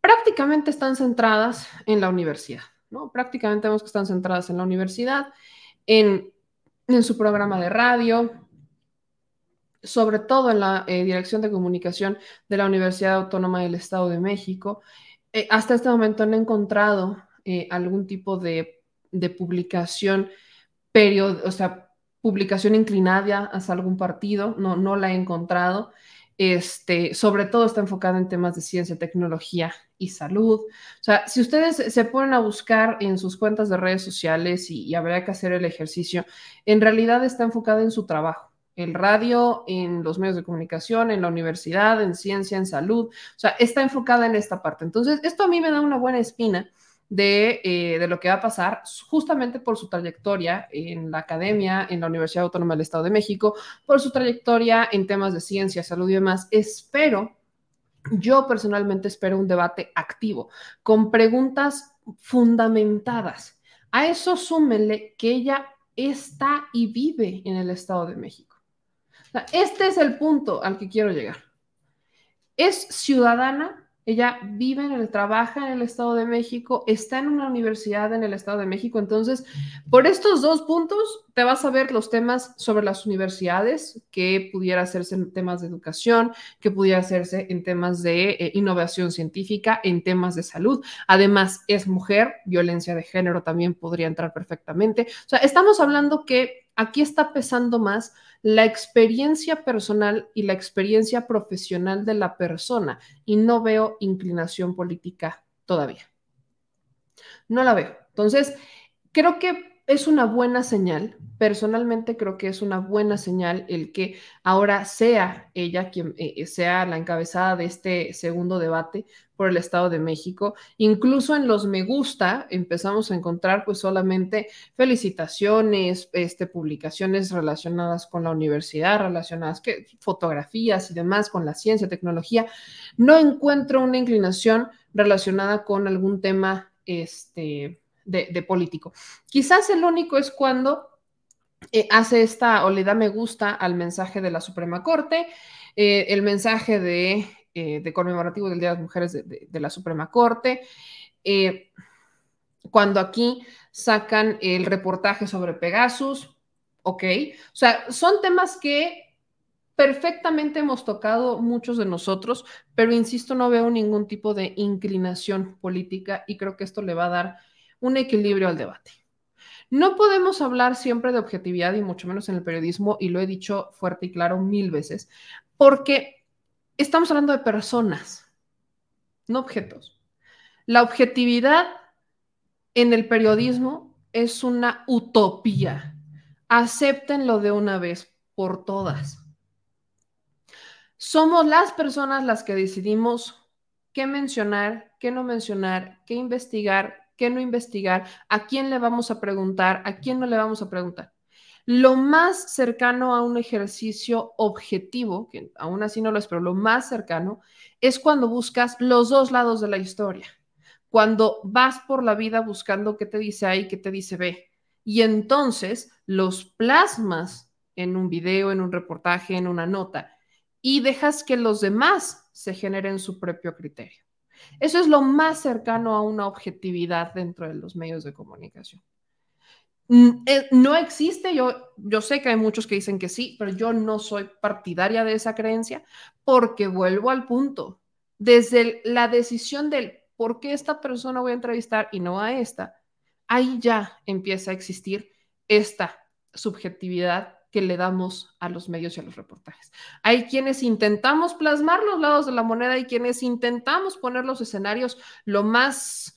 prácticamente están centradas en la universidad, ¿no? Prácticamente vemos que están centradas en la universidad, en, su programa de radio, sobre todo en la eh, Dirección de Comunicación de la Universidad Autónoma del Estado de México. Eh, hasta este momento no he encontrado eh, algún tipo de, de publicación o sea, publicación inclinada hacia algún partido, no, no la he encontrado. Este, sobre todo está enfocada en temas de ciencia, tecnología y salud. O sea, si ustedes se ponen a buscar en sus cuentas de redes sociales y, y habría que hacer el ejercicio, en realidad está enfocada en su trabajo. El radio, en los medios de comunicación, en la universidad, en ciencia, en salud. O sea, está enfocada en esta parte. Entonces, esto a mí me da una buena espina eh, de, lo que va a pasar justamente por su trayectoria en la academia, en la Universidad Autónoma del Estado de México, por su trayectoria en temas de ciencia, salud y demás. Espero, yo personalmente espero un debate activo, con preguntas fundamentadas. A eso súmele que ella está y vive en el Estado de México. este es el punto al que quiero llegar. Es ciudadana ella vive en el, trabaja en el Estado de México, está en una universidad en el Estado de México. Entonces, por estos dos puntos, te vas a ver los temas sobre las universidades, que pudiera hacerse en temas de educación, que pudiera hacerse en temas de eh, innovación científica, en temas de salud. Además, es mujer, violencia de género también podría entrar perfectamente. O sea, estamos hablando que aquí está pesando más la experiencia personal y la experiencia profesional de la persona y no veo inclinación política todavía. No la veo. Entonces, creo que es una buena señal. Personalmente creo que es una buena señal el que ahora sea ella quien eh, eh, sea la encabezada de este segundo debate por el Estado de México. Incluso en los me gusta empezamos a encontrar pues solamente felicitaciones, este, publicaciones relacionadas con la universidad, relacionadas que fotografías y demás con la ciencia, tecnología. No encuentro una inclinación relacionada con algún tema este de, político. Quizás el único es cuando eh, hace esta o le da me gusta al mensaje de la Suprema Corte, eh, el mensaje de, eh, de, conmemorativo del Día de las Mujeres de, de la Suprema Corte, cuando aquí sacan el reportaje sobre Pegasus, ok, o sea, son temas que perfectamente hemos tocado muchos de nosotros, pero insisto, no veo ningún tipo de inclinación política y creo que esto le va a dar un equilibrio al debate. No podemos hablar siempre de objetividad y mucho menos en el periodismo, y lo he dicho fuerte y claro mil veces, porque estamos hablando de personas, no objetos. La objetividad en el periodismo es una utopía. Acéptenlo de una vez por todas. Somos las personas las que decidimos qué mencionar, qué no mencionar, qué investigar, qué no investigar, a quién le vamos a preguntar, a quién no le vamos a preguntar. Lo más cercano a un ejercicio objetivo, que aún así no lo es, pero lo más cercano, es cuando buscas los dos lados de la historia, cuando vas por la vida buscando qué te dice A y qué te dice B. Y entonces los plasmas en un video, en un reportaje, en una nota, y dejas que los demás se generen su propio criterio. Eso es lo más cercano a una objetividad dentro de los medios de comunicación. Mm, eh, no existe, yo, yo sé que hay muchos que dicen que sí, pero yo no soy partidaria de esa creencia porque vuelvo al punto. Desde la decisión del por qué esta persona voy a entrevistar y no a esta, ahí ya empieza a existir esta subjetividad que le damos a los medios y a los reportajes. Hay quienes intentamos plasmar los lados de la moneda y quienes intentamos poner los escenarios lo más,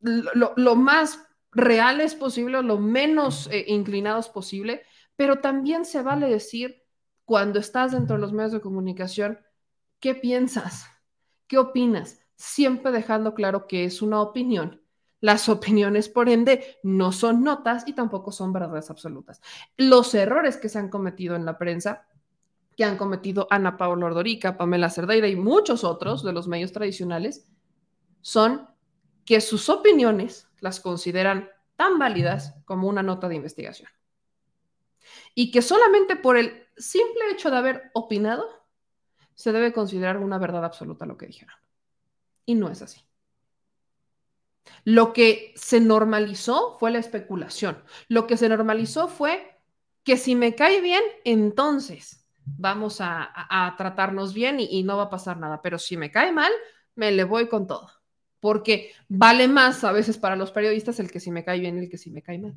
lo, más reales posible, lo menos eh, inclinados posible, pero también se vale decir cuando estás dentro de los medios de comunicación, ¿qué piensas? ¿Qué opinas? Siempre dejando claro que es una opinión Las opiniones, por ende, no son notas y tampoco son verdades absolutas. Los errores que se han cometido en la prensa, que han cometido Ana Paula Ordorica, Pamela Cerdeira y muchos otros de los medios tradicionales, son que sus opiniones las consideran tan válidas como una nota de investigación. Y que solamente por el simple hecho de haber opinado, se debe considerar una verdad absoluta lo que dijeron. Y no es así. Lo que se normalizó fue la especulación. Lo que se normalizó fue que si me cae bien, entonces vamos a, tratarnos bien y, no va a pasar nada. Pero si me cae mal, me le voy con todo. Porque vale más a veces para los periodistas el que si me cae bien y el que si me cae mal.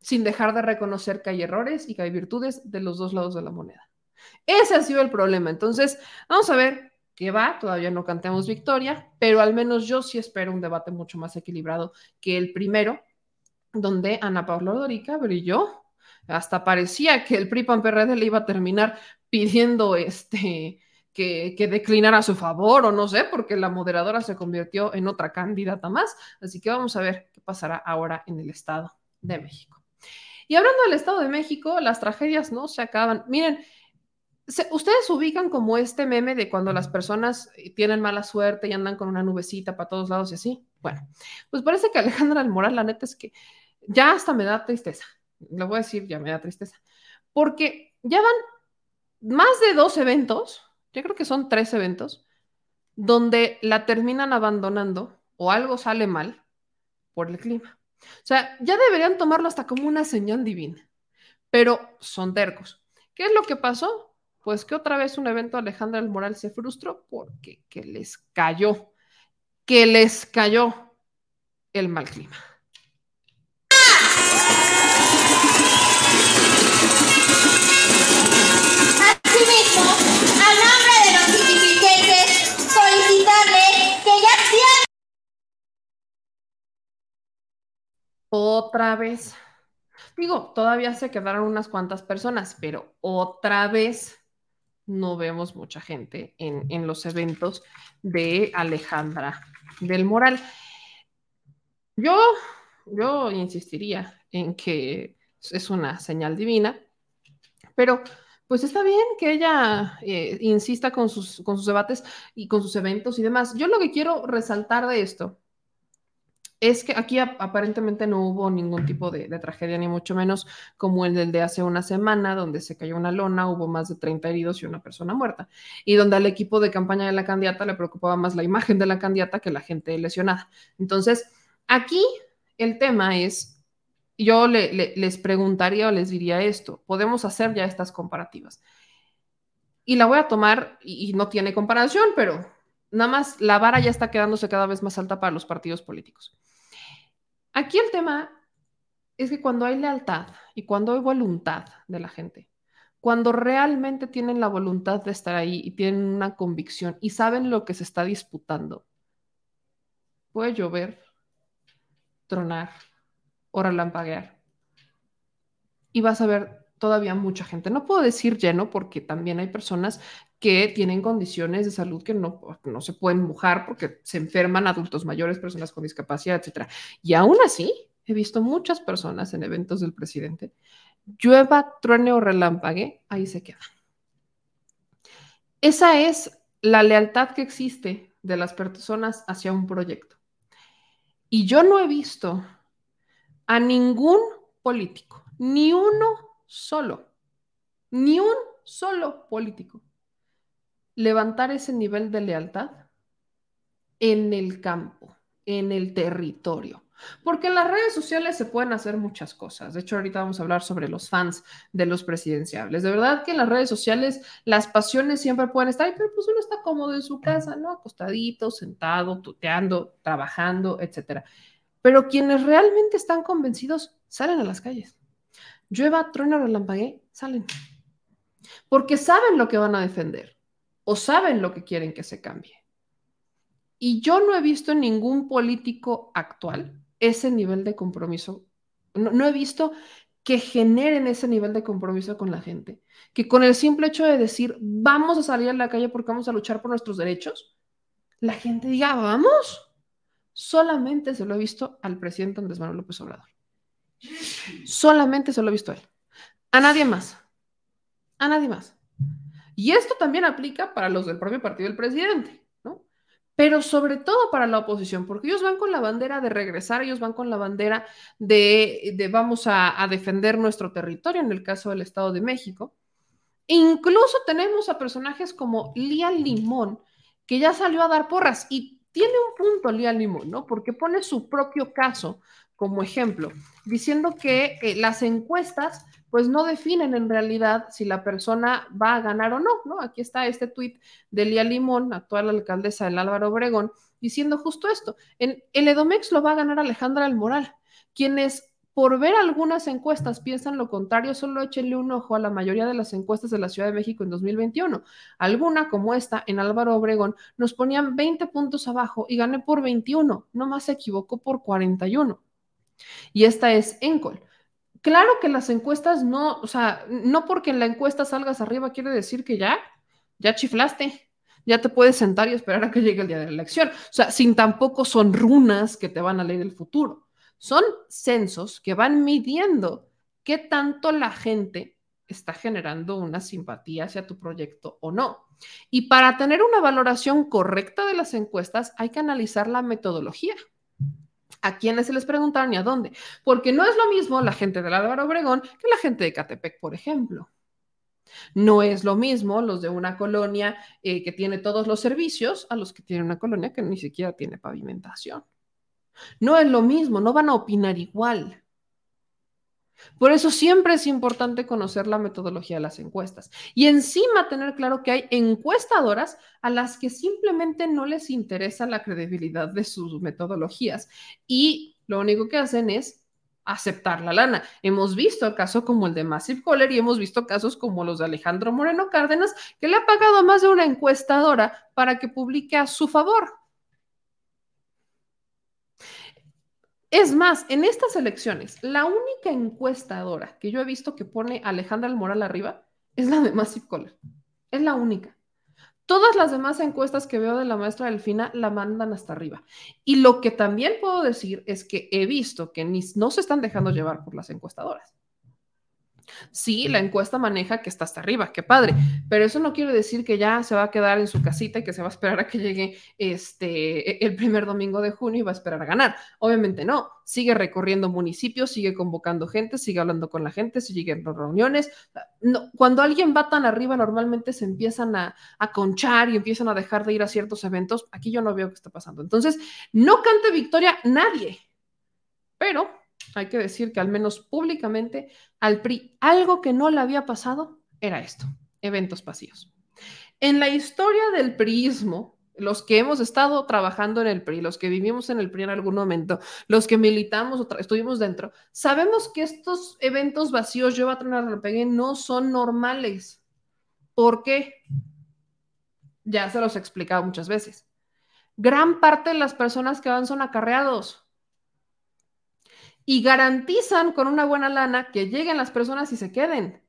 Sin dejar de reconocer que hay errores y que hay virtudes de los dos lados de la moneda. Ese ha sido el problema. Entonces, vamos a ver que va, todavía no cantemos victoria, pero al menos yo sí espero un debate mucho más equilibrado que el primero, donde Ana Paula Dorica brilló, hasta parecía que el PRI PAN le iba a terminar pidiendo este que, que, declinara a su favor o no sé, porque la moderadora se convirtió en otra candidata más. Así que vamos a ver qué pasará ahora en el Estado de México. Y hablando del Estado de México, las tragedias no se acaban. Miren, ¿Ustedes ubican como este meme de cuando las personas eh, tienen mala suerte y andan con una nubecita para todos lados y así? Bueno, pues parece que Alejandra Almoral, la neta es que ya hasta me da tristeza. Lo voy a decir, ya me da tristeza. Porque ya van más de dos eventos, yo creo que son tres eventos, donde la terminan abandonando o algo sale mal por el clima. O sea, ya deberían tomarlo hasta como una señal divina, pero son tercos. ¿Qué es lo que pasó? Pues que otra vez un evento Alejandra del Moral se frustró porque que les cayó, que les cayó el mal clima. Asimismo, a nombre de los solicitarle que ya. Otra vez. Digo, todavía se quedaron unas cuantas personas, pero otra vez no vemos mucha gente en, los eventos de Alejandra del Moral. Yo, yo insistiría en que es una señal divina, pero pues está bien que ella eh, insista con sus, con sus debates y con sus eventos y demás. Yo lo que quiero resaltar de esto es que aquí aparentemente no hubo ningún tipo de, tragedia, ni mucho menos como el del de hace una semana, donde se cayó una lona, hubo más de 30 heridos y una persona muerta, y donde al equipo de campaña de la candidata le preocupaba más la imagen de la candidata que la gente lesionada. Entonces, aquí el tema es, yo les preguntaría o les diría esto, podemos hacer ya estas comparativas. Y la voy a tomar, y no tiene comparación, pero nada más la vara ya está quedándose cada vez más alta para los partidos políticos. Aquí el tema es que cuando hay lealtad y cuando hay voluntad de la gente, cuando realmente tienen la voluntad de estar ahí y tienen una convicción y saben lo que se está disputando, puede llover, tronar o relampaguear. Y vas a ver todavía mucha gente. No puedo decir lleno porque también hay personas que tienen condiciones de salud que no, no se pueden mojar porque se enferman adultos mayores, personas con discapacidad, etc. Y aún así, he visto muchas personas en eventos del presidente, llueva, truene o relámpague, ahí se quedan. Esa es la lealtad que existe de las personas hacia un proyecto. Y yo no he visto a ningún político, ni uno solo, ni un solo político levantar ese nivel de lealtad en el campo, en el territorio. Porque en las redes sociales se pueden hacer muchas cosas. De hecho, ahorita vamos a hablar sobre los fans de los presidenciables. De verdad que en las redes sociales las pasiones siempre pueden estar, pero pues uno está cómodo en su casa, ¿no? Acostadito, sentado, tuteando, trabajando, etc. Pero quienes realmente están convencidos salen a las calles. Llueva, truena, relampague, salen. Porque saben lo que van a defender o saben lo que quieren que se cambie. Y yo no he visto en ningún político actual ese nivel de compromiso. No, he visto que generen ese nivel de compromiso con la gente. Que con el simple hecho de decir, vamos a salir a la calle porque vamos a luchar por nuestros derechos, la gente diga, vamos. Solamente se lo he visto al presidente Andrés Manuel López Obrador. Solamente se lo he visto a él. A nadie más. A nadie más. Y esto también aplica para los del propio partido del presidente, ¿no? Pero sobre todo para la oposición, porque ellos van con la bandera de regresar, ellos van con la bandera de, vamos a, a defender nuestro territorio, en el caso del Estado de México. Incluso tenemos a personajes como Lía Limón, que ya salió a dar porras y tiene un punto Lía Limón, ¿no? Porque pone su propio caso como ejemplo, diciendo que eh, las encuestas pues no definen en realidad si la persona va a ganar o no, ¿no? Aquí está este tuit de Lía Limón, actual alcaldesa del Álvaro Obregón, diciendo justo esto. En el Edomex lo va a ganar Alejandra El Moral, quienes por ver algunas encuestas piensan lo contrario, solo échenle un ojo a la mayoría de las encuestas de la Ciudad de México en 2021. Alguna, como esta, en Álvaro Obregón, nos ponían 20 puntos abajo y gané por 21, no más se equivocó por 41. Y esta es Encol. Claro que las encuestas no, o sea, no porque en la encuesta salgas arriba quiere decir que ya, ya chiflaste, ya te puedes sentar y esperar a que llegue el día de la elección. O sea, sin tampoco son runas que te van a leer el futuro. Son censos que van midiendo qué tanto la gente está generando una simpatía hacia tu proyecto o no. Y para tener una valoración correcta de las encuestas hay que analizar la metodología a quiénes se les preguntaron y a dónde. Porque no es lo mismo la gente del Álvaro Obregón que la gente de Catepec, por ejemplo. No es lo mismo los de una colonia eh, que tiene todos los servicios a los que tiene una colonia que ni siquiera tiene pavimentación. No es lo mismo, no van a opinar igual. Por eso siempre es importante conocer la metodología de las encuestas y encima tener claro que hay encuestadoras a las que simplemente no les interesa la credibilidad de sus metodologías y lo único que hacen es aceptar la lana. Hemos visto casos como el de Massive Caller y hemos visto casos como los de Alejandro Moreno Cárdenas que le ha pagado más de una encuestadora para que publique a su favor. Es más, en estas elecciones, la única encuestadora que yo he visto que pone a Alejandra Moral arriba es la de Massive Caller. Es la única. Todas las demás encuestas que veo de la maestra Delfina la mandan hasta arriba. Y lo que también puedo decir es que he visto que no se están dejando llevar por las encuestadoras. Sí, la encuesta maneja que está hasta arriba, qué padre, pero eso no quiere decir que ya se va a quedar en su casita y que se va a esperar a que llegue este el primer domingo de junio y va a esperar a ganar. Obviamente no, sigue recorriendo municipios, sigue convocando gente, sigue hablando con la gente, sigue en reuniones. No, cuando alguien va tan arriba, normalmente se empiezan a, a conchar y empiezan a dejar de ir a ciertos eventos. Aquí yo no veo qué está pasando. Entonces, no cante victoria nadie, pero hay que decir que al menos públicamente al PRI algo que no le había pasado era esto, eventos pasivos. En la historia del priismo, los que hemos estado trabajando en el PRI, los que vivimos en el PRI en algún momento, los que militamos o estuvimos dentro, sabemos que estos eventos vacíos, yo voy a repegue, no son normales. ¿Por qué? Ya se los he explicado muchas veces. Gran parte de las personas que van son acarreados y garantizan con una buena lana que lleguen las personas y se queden.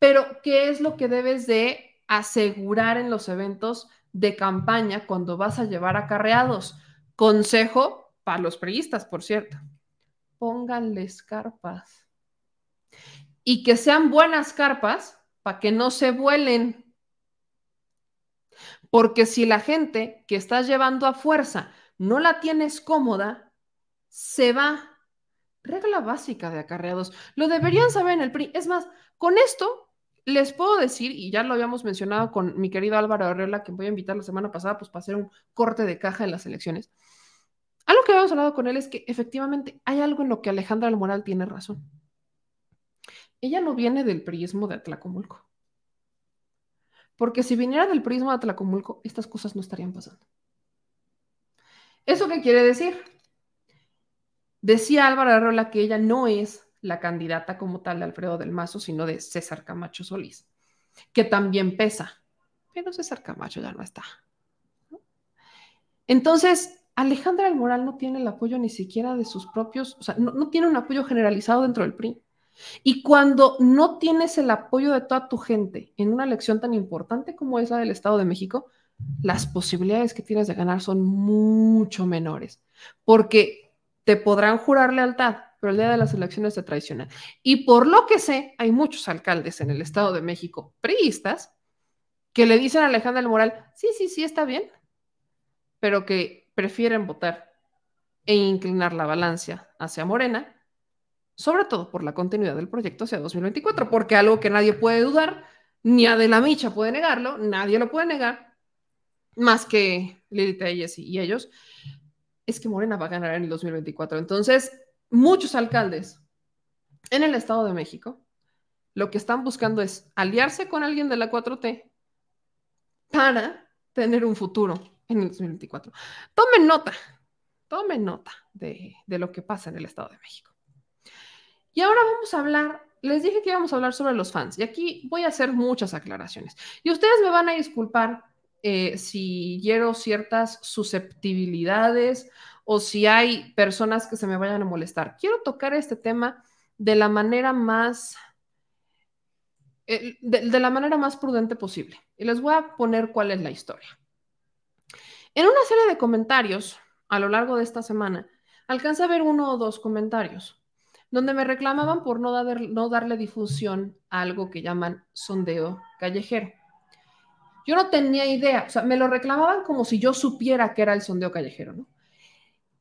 Pero, ¿qué es lo que debes de asegurar en los eventos de campaña cuando vas a llevar acarreados? Consejo para los priistas, por cierto. Pónganles carpas. Y que sean buenas carpas para que no se vuelen. Porque si la gente que estás llevando a fuerza no la tienes cómoda, se va regla básica de acarreados. Lo deberían saber en el PRI. Es más, con esto les puedo decir, y ya lo habíamos mencionado con mi querido Álvaro Arreola, que voy a invitar la semana pasada, pues para hacer un corte de caja en las elecciones. Algo que habíamos hablado con él es que efectivamente hay algo en lo que Alejandra Almoral tiene razón. Ella no viene del prismo de Atlacomulco. Porque si viniera del prismo de Atlacomulco, estas cosas no estarían pasando. ¿Eso qué quiere decir? Decía Álvaro Arrola que ella no es la candidata como tal de Alfredo del Mazo, sino de César Camacho Solís, que también pesa, pero César Camacho ya no está. Entonces, Alejandra del Moral no tiene el apoyo ni siquiera de sus propios, o sea, no, tiene un apoyo generalizado dentro del PRI. Y cuando no tienes el apoyo de toda tu gente en una elección tan importante como es del Estado de México, las posibilidades que tienes de ganar son mucho menores, porque te podrán jurar lealtad, pero el día de las elecciones te traicionan. Y por lo que sé, hay muchos alcaldes en el Estado de México, priistas, que le dicen a Alejandra del Moral, sí, sí, sí, está bien, pero que prefieren votar e inclinar la balanza hacia Morena, sobre todo por la continuidad del proyecto hacia 2024, porque algo que nadie puede dudar, ni Adela Micha puede negarlo, nadie lo puede negar, más que Lili Telles y ellos, es que Morena va a ganar en el 2024. Entonces, muchos alcaldes en el Estado de México lo que están buscando es aliarse con alguien de la 4T para tener un futuro en el 2024. Tomen nota, tomen nota de, lo que pasa en el Estado de México. Y ahora vamos a hablar les dije que íbamos a hablar sobre los fans y aquí voy a hacer muchas aclaraciones. Y ustedes me van a disculpar eh, si hiero ciertas susceptibilidades o si hay personas que se me vayan a molestar. Quiero tocar este tema de la manera más, eh, de, la manera más prudente posible. Y les voy a poner cuál es la historia. En una serie de comentarios a lo largo de esta semana, alcanza a ver uno o dos comentarios donde me reclamaban por no, no darle difusión a algo que llaman sondeo callejero. Yo no tenía idea, o sea, me lo reclamaban como si yo supiera que era el sondeo callejero, ¿no?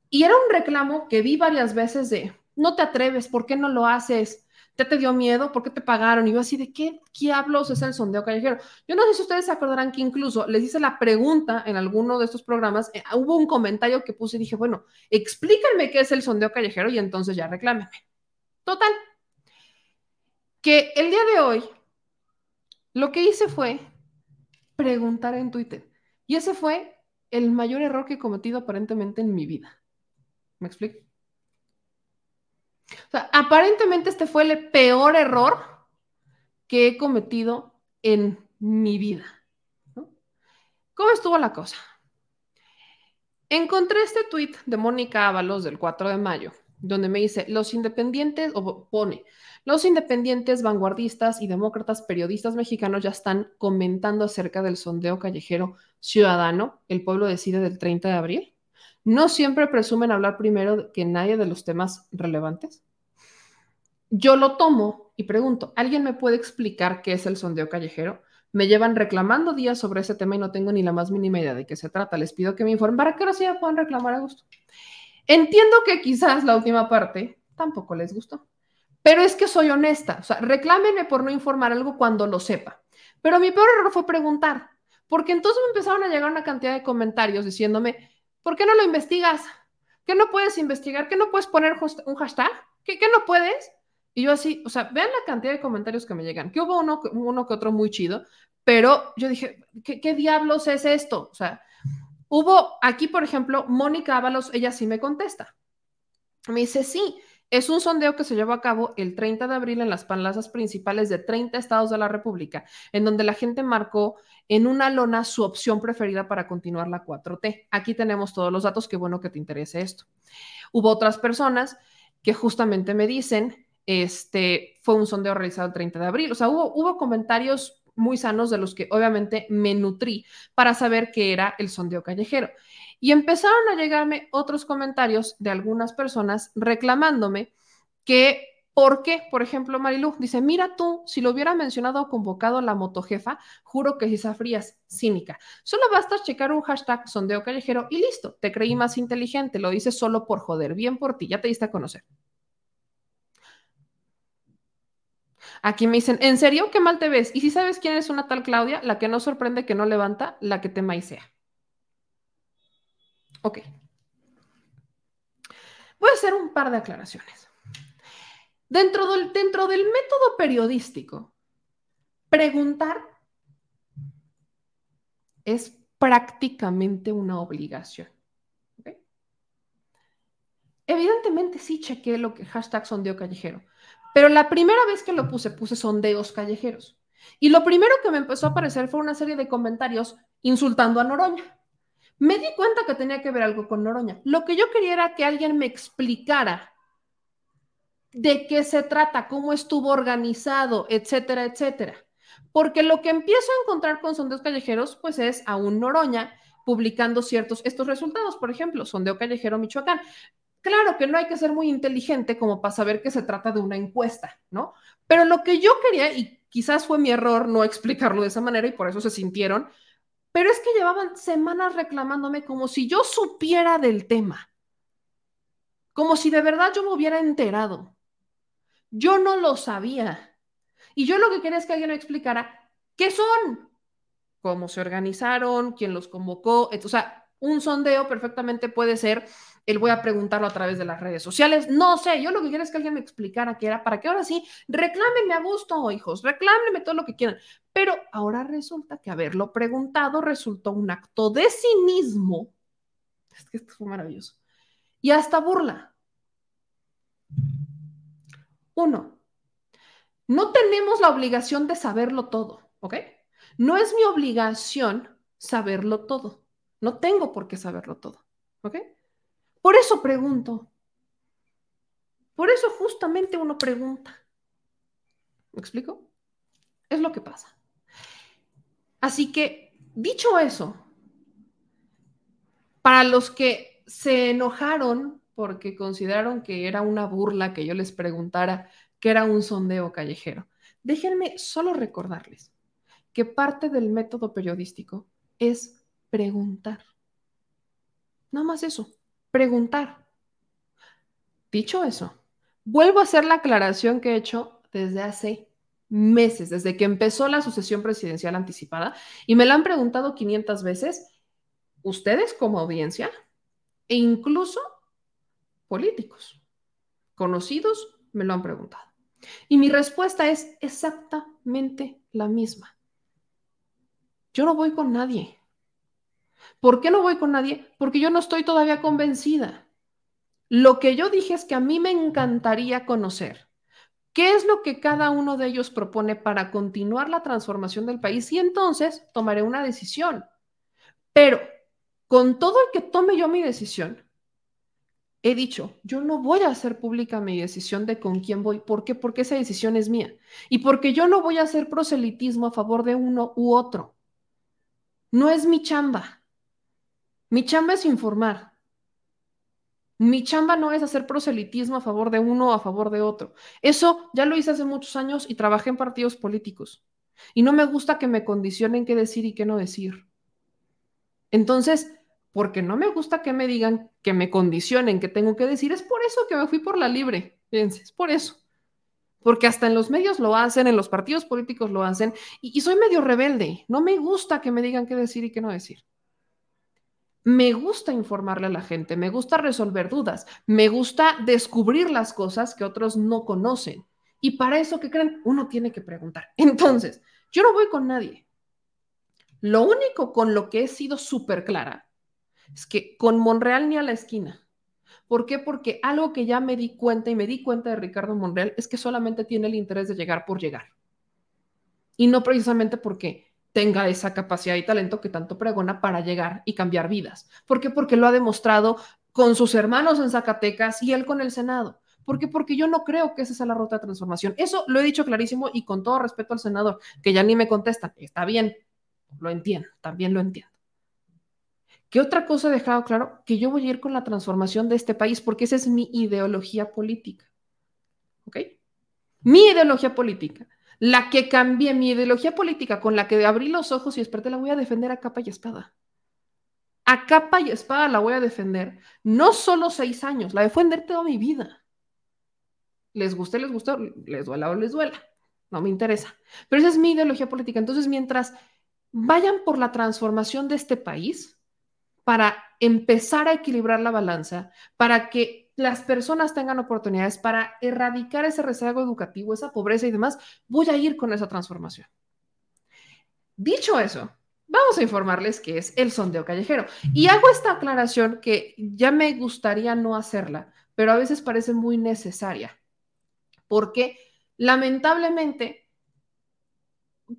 Y era un reclamo que vi varias veces de, no te atreves, ¿por qué no lo haces? ¿Ya te dio miedo? ¿Por qué te pagaron? Y yo así, ¿de qué diablos es el sondeo callejero? Yo no sé si ustedes se acordarán que incluso les hice la pregunta en alguno de estos programas, eh, hubo un comentario que puse y dije, bueno, explíquenme qué es el sondeo callejero y entonces ya reclámenme. Total. Que el día de hoy lo que hice fue preguntar en Twitter. Y ese fue el mayor error que he cometido aparentemente en mi vida. ¿Me explico? O sea, aparentemente este fue el peor error que he cometido en mi vida. ¿Cómo estuvo la cosa? Encontré este tweet de Mónica Ábalos del 4 de mayo, donde me dice, los independientes, o pone, los independientes, vanguardistas y demócratas periodistas mexicanos ya están comentando acerca del sondeo callejero ciudadano, el pueblo decide del 30 de abril. No siempre presumen hablar primero que nadie de los temas relevantes. Yo lo tomo y pregunto, ¿alguien me puede explicar qué es el sondeo callejero? Me llevan reclamando días sobre ese tema y no tengo ni la más mínima idea de qué se trata. Les pido que me informen para que ahora sí ya puedan reclamar a gusto. Entiendo que quizás la última parte tampoco les gustó, pero es que soy honesta, o sea, reclámenme por no informar algo cuando lo sepa. Pero mi peor error fue preguntar, porque entonces me empezaron a llegar una cantidad de comentarios diciéndome, ¿por qué no lo investigas? ¿Qué no puedes investigar? ¿Qué no puedes poner un hashtag? ¿Qué, no puedes? Y yo así, o sea, vean la cantidad de comentarios que me llegan, que hubo uno, uno que otro muy chido, pero yo dije, ¿qué, ¿qué, diablos es esto? O sea, Hubo aquí, por ejemplo, Mónica Ábalos, ella sí me contesta. Me dice, sí, es un sondeo que se llevó a cabo el 30 de abril en las plazas principales de 30 estados de la República, en donde la gente marcó en una lona su opción preferida para continuar la 4T. Aquí tenemos todos los datos, qué bueno que te interese esto. Hubo otras personas que justamente me dicen, este, fue un sondeo realizado el 30 de abril, o sea, hubo, hubo comentarios muy sanos de los que obviamente me nutrí para saber qué era el sondeo callejero. Y empezaron a llegarme otros comentarios de algunas personas reclamándome que, ¿por qué? Por ejemplo, Marilu dice, mira tú, si lo hubiera mencionado o convocado la motojefa, juro que si frías, cínica. Solo basta checar un hashtag sondeo callejero y listo, te creí más inteligente, lo dices solo por joder, bien por ti, ya te diste a conocer. Aquí me dicen, ¿en serio? ¿Qué mal te ves? Y si sabes quién es una tal Claudia, la que no sorprende que no levanta, la que te maicea. Ok. Voy a hacer un par de aclaraciones. Dentro del, método periodístico, preguntar es prácticamente una obligación. Evidentemente sí chequé lo que hashtag sondeo callejero, pero la primera vez que lo puse, puse sondeos callejeros. Y lo primero que me empezó a aparecer fue una serie de comentarios insultando a Noroña. Me di cuenta que tenía que ver algo con Noroña. Lo que yo quería era que alguien me explicara de qué se trata, cómo estuvo organizado, etcétera, etcétera. Porque lo que empiezo a encontrar con sondeos callejeros, pues es a un Noroña publicando ciertos, estos resultados, por ejemplo, sondeo callejero Michoacán. Claro que no hay que ser muy inteligente como para saber que se trata de una encuesta, ¿no? Pero lo que yo quería, y quizás fue mi error no explicarlo de esa manera y por eso se sintieron, pero es que llevaban semanas reclamándome como si yo supiera del tema, como si de verdad yo me hubiera enterado. Yo no lo sabía. Y yo lo que quería es que alguien me explicara qué son, cómo se organizaron, quién los convocó. O sea, un sondeo perfectamente puede ser el voy a preguntarlo a través de las redes sociales. No sé, yo lo que quiero es que alguien me explicara qué era, para que ahora sí, reclámenme a gusto, hijos, reclámenme todo lo que quieran. Pero ahora resulta que haberlo preguntado resultó un acto de cinismo. Es que esto fue maravilloso. Y hasta burla. Uno, no tenemos la obligación de saberlo todo, ¿ok? No es mi obligación saberlo todo. No tengo por qué saberlo todo, ¿ok? Por eso pregunto. Por eso justamente uno pregunta. ¿Me explico? Es lo que pasa. Así que, dicho eso, para los que se enojaron porque consideraron que era una burla que yo les preguntara que era un sondeo callejero, déjenme solo recordarles que parte del método periodístico es preguntar. Nada más eso preguntar. Dicho eso, vuelvo a hacer la aclaración que he hecho desde hace meses, desde que empezó la sucesión presidencial anticipada, y me la han preguntado 500 veces, ustedes como audiencia, e incluso políticos conocidos me lo han preguntado. Y mi respuesta es exactamente la misma. Yo no voy con nadie. ¿Por qué no voy con nadie? Porque yo no estoy todavía convencida. Lo que yo dije es que a mí me encantaría conocer qué es lo que cada uno de ellos propone para continuar la transformación del país y entonces tomaré una decisión. Pero con todo el que tome yo mi decisión, he dicho, yo no voy a hacer pública mi decisión de con quién voy. ¿Por qué? Porque esa decisión es mía. Y porque yo no voy a hacer proselitismo a favor de uno u otro. No es mi chamba. Mi chamba es informar. Mi chamba no es hacer proselitismo a favor de uno o a favor de otro. Eso ya lo hice hace muchos años y trabajé en partidos políticos. Y no me gusta que me condicionen qué decir y qué no decir. Entonces, porque no me gusta que me digan que me condicionen qué tengo que decir, es por eso que me fui por la libre. Fíjense, es por eso. Porque hasta en los medios lo hacen, en los partidos políticos lo hacen, y, y soy medio rebelde. No me gusta que me digan qué decir y qué no decir me gusta informarle a la gente, me gusta resolver dudas, me gusta descubrir las cosas que otros no conocen. Y para eso, ¿qué creen? Uno tiene que preguntar. [laughs] Entonces, yo no voy con nadie. Lo único con lo que he sido súper clara es que con Monreal ni a la esquina. ¿Por qué? Porque algo que ya me di cuenta y me di cuenta de Ricardo Monreal es que solamente tiene el interés de llegar por llegar. Y no precisamente porque tenga esa capacidad y talento que tanto pregona para llegar y cambiar vidas. ¿Por qué? Porque lo ha demostrado con sus hermanos en Zacatecas y él con el Senado. ¿Por qué? Porque yo no creo que esa sea la ruta de transformación. Eso lo he dicho clarísimo y con todo respeto al senador, que ya ni me contesta. Está bien, lo entiendo, también lo entiendo. ¿Qué otra cosa he dejado claro? Que yo voy a ir con la transformación de este país porque esa es mi ideología política. ¿Ok? Mi ideología política la que cambié mi ideología política con la que abrí los ojos y desperté, la voy a defender a capa y espada. A capa y espada la voy a defender. No solo seis años, la defender toda mi vida. Les guste, les guste, les duela o les duela. No me interesa. Pero esa es mi ideología política. Entonces, mientras vayan por la transformación de este país, para empezar a equilibrar la balanza, para que las personas tengan oportunidades para erradicar ese rezago educativo, esa pobreza y demás, voy a ir con esa transformación. Dicho eso, vamos a informarles qué es el sondeo callejero. Y hago esta aclaración que ya me gustaría no hacerla, pero a veces parece muy necesaria, porque lamentablemente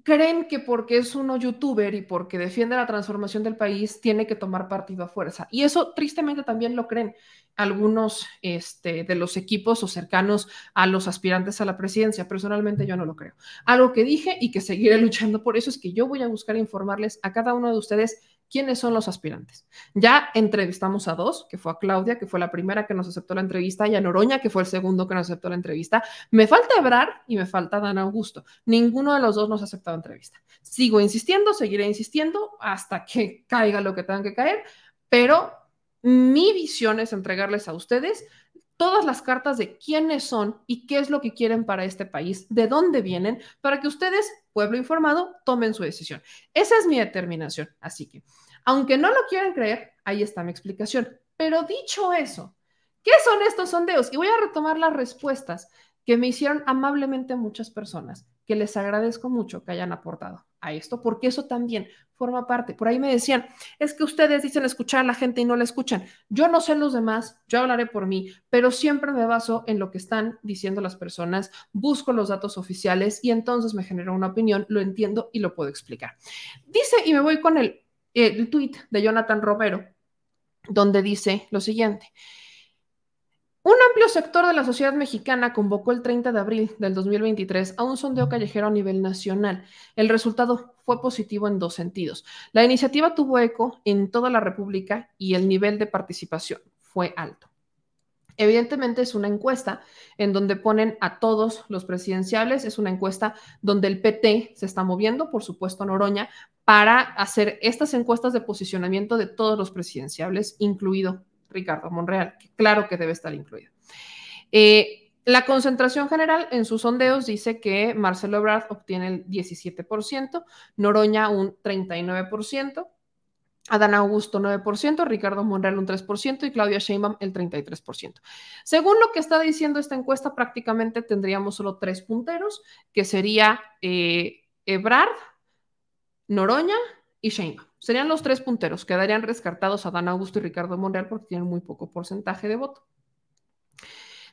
creen que porque es uno youtuber y porque defiende la transformación del país, tiene que tomar partido a fuerza. Y eso tristemente también lo creen algunos este, de los equipos o cercanos a los aspirantes a la presidencia. Personalmente yo no lo creo. Algo que dije y que seguiré [laughs] luchando por eso es que yo voy a buscar informarles a cada uno de ustedes quiénes son los aspirantes. Ya entrevistamos a dos, que fue a Claudia, que fue la primera que nos aceptó la entrevista, y a Noroña, que fue el segundo que nos aceptó la entrevista. Me falta Ebrar y me falta Dan Augusto. Ninguno de los dos nos ha aceptado entrevista. Sigo insistiendo, seguiré insistiendo hasta que caiga lo que tenga que caer, pero mi visión es entregarles a ustedes todas las cartas de quiénes son y qué es lo que quieren para este país, de dónde vienen, para que ustedes, pueblo informado, tomen su decisión. Esa es mi determinación. Así que, aunque no lo quieran creer, ahí está mi explicación. Pero dicho eso, ¿qué son estos sondeos? Y voy a retomar las respuestas que me hicieron amablemente muchas personas, que les agradezco mucho que hayan aportado a esto, porque eso también forma parte. Por ahí me decían, es que ustedes dicen escuchar a la gente y no la escuchan. Yo no sé los demás, yo hablaré por mí, pero siempre me baso en lo que están diciendo las personas, busco los datos oficiales y entonces me genera una opinión, lo entiendo y lo puedo explicar. Dice, y me voy con el, el tweet de Jonathan Romero, donde dice lo siguiente. Un amplio sector de la sociedad mexicana convocó el 30 de abril del 2023 a un sondeo callejero a nivel nacional. El resultado fue positivo en dos sentidos. La iniciativa tuvo eco en toda la República y el nivel de participación fue alto. Evidentemente es una encuesta en donde ponen a todos los presidenciables, es una encuesta donde el PT se está moviendo, por supuesto Noroña, para hacer estas encuestas de posicionamiento de todos los presidenciables, incluido Ricardo Monreal, que claro que debe estar incluido. Eh, la concentración general en sus sondeos dice que Marcelo Ebrard obtiene el 17%, Noroña un 39%, Adán Augusto 9%, Ricardo Monreal un 3% y Claudia Sheinbaum el 33%. Según lo que está diciendo esta encuesta, prácticamente tendríamos solo tres punteros, que sería eh, Ebrard, Noroña y Sheinbaum. Serían los tres punteros. Quedarían rescartados a Dan Augusto y Ricardo Monreal porque tienen muy poco porcentaje de voto.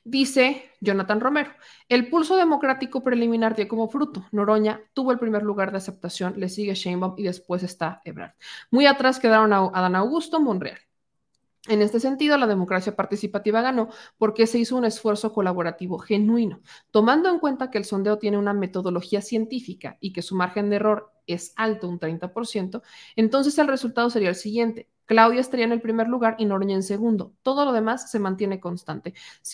Dice Jonathan Romero, el pulso democrático preliminar dio como fruto. Noroña tuvo el primer lugar de aceptación, le sigue Sheinbaum y después está Ebrard. Muy atrás quedaron a Dan Augusto, Monreal. En este sentido, la democracia participativa ganó porque se hizo un esfuerzo colaborativo genuino, tomando en cuenta que el sondeo tiene una metodología científica y que su margen de error es alto, un 30%, entonces el resultado sería el siguiente. Claudia estaría en el primer lugar y Noroña en segundo. Todo lo demás se mantiene constante.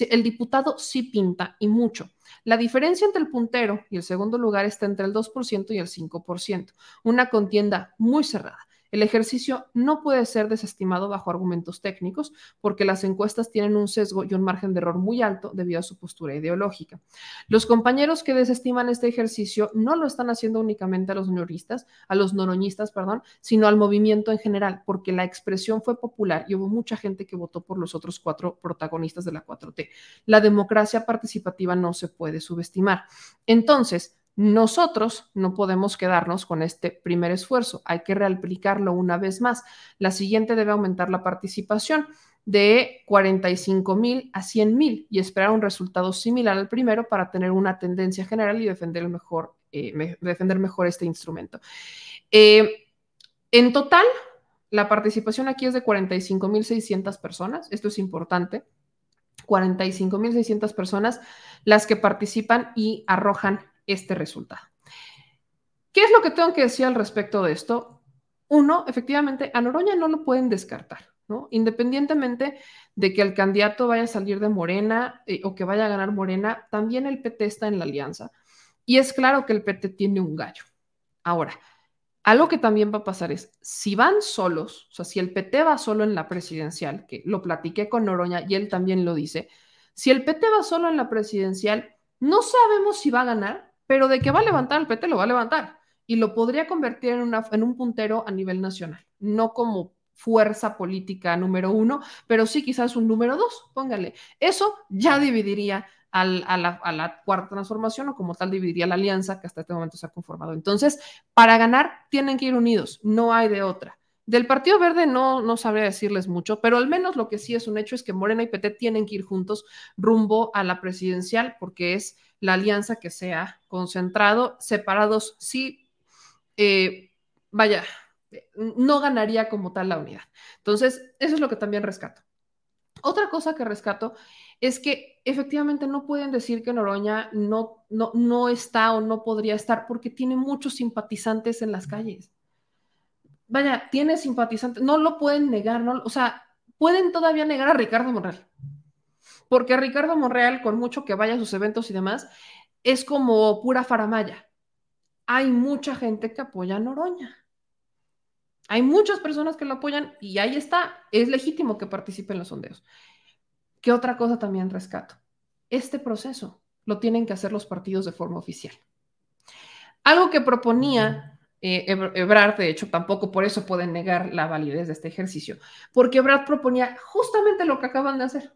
El diputado sí pinta y mucho. La diferencia entre el puntero y el segundo lugar está entre el 2% y el 5%. Una contienda muy cerrada. El ejercicio no puede ser desestimado bajo argumentos técnicos porque las encuestas tienen un sesgo y un margen de error muy alto debido a su postura ideológica. Los compañeros que desestiman este ejercicio no lo están haciendo únicamente a los noroñistas, a los noroñistas, perdón, sino al movimiento en general, porque la expresión fue popular y hubo mucha gente que votó por los otros cuatro protagonistas de la 4T. La democracia participativa no se puede subestimar. Entonces, nosotros no podemos quedarnos con este primer esfuerzo, hay que reaplicarlo una vez más. La siguiente debe aumentar la participación de 45 mil a 100 mil y esperar un resultado similar al primero para tener una tendencia general y defender, mejor, eh, defender mejor este instrumento. Eh, en total, la participación aquí es de 45 mil 600 personas, esto es importante. 45 mil 600 personas las que participan y arrojan este resultado. ¿Qué es lo que tengo que decir al respecto de esto? Uno, efectivamente, a Noroña no lo pueden descartar, ¿no? Independientemente de que el candidato vaya a salir de Morena eh, o que vaya a ganar Morena, también el PT está en la alianza. Y es claro que el PT tiene un gallo. Ahora, algo que también va a pasar es, si van solos, o sea, si el PT va solo en la presidencial, que lo platiqué con Noroña y él también lo dice, si el PT va solo en la presidencial, no sabemos si va a ganar, pero de que va a levantar el PT lo va a levantar y lo podría convertir en, una, en un puntero a nivel nacional, no como fuerza política número uno, pero sí quizás un número dos, póngale. Eso ya dividiría a, la, a, la, cuarta transformación o como tal dividiría la alianza que hasta este momento se ha conformado. Entonces, para ganar tienen que ir unidos, no hay de otra. Del Partido Verde no, no sabría decirles mucho, pero al menos lo que sí es un hecho es que Morena y PT tienen que ir juntos rumbo a la presidencial porque es la alianza que sea concentrado, separados sí eh, vaya, no ganaría como tal la unidad. Entonces, eso es lo que también rescato. Otra cosa que rescato es que efectivamente no pueden decir que Noroña no, no, no está o no podría estar porque tiene muchos simpatizantes en las calles. Vaya, tiene simpatizantes, no lo pueden negar, ¿no? o sea, pueden todavía negar a Ricardo Monreal. Porque Ricardo Monreal, con mucho que vaya a sus eventos y demás, es como pura faramaya. Hay mucha gente que apoya a Noroña. Hay muchas personas que lo apoyan y ahí está, es legítimo que participe en los sondeos. ¿Qué otra cosa también rescato? Este proceso lo tienen que hacer los partidos de forma oficial. Algo que proponía eh, Ebrard, de hecho, tampoco por eso pueden negar la validez de este ejercicio, porque Ebrard proponía justamente lo que acaban de hacer.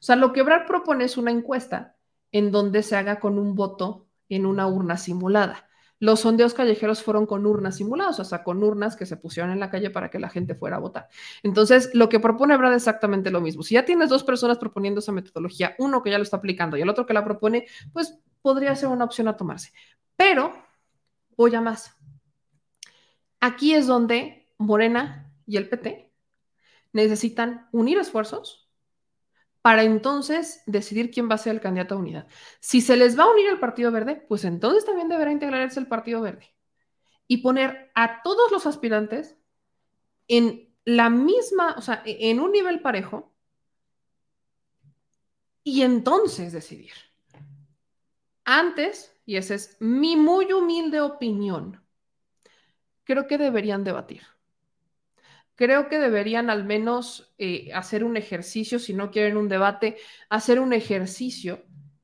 O sea, lo que Ebrard propone es una encuesta en donde se haga con un voto en una urna simulada. Los sondeos callejeros fueron con urnas simuladas, o sea, con urnas que se pusieron en la calle para que la gente fuera a votar. Entonces, lo que propone Brad es exactamente lo mismo. Si ya tienes dos personas proponiendo esa metodología, uno que ya lo está aplicando y el otro que la propone, pues podría ser una opción a tomarse. Pero voy a más. Aquí es donde Morena y el PT necesitan unir esfuerzos para entonces decidir quién va a ser el candidato a unidad. Si se les va a unir al Partido Verde, pues entonces también deberá integrarse el Partido Verde y poner a todos los aspirantes en la misma, o sea, e-, en un nivel parejo y entonces decidir. Antes, y esa es mi muy humilde opinión, creo que deberían debatir creo que deberían al menos eh, hacer un ejercicio, si no quieren un debate, hacer un ejercicio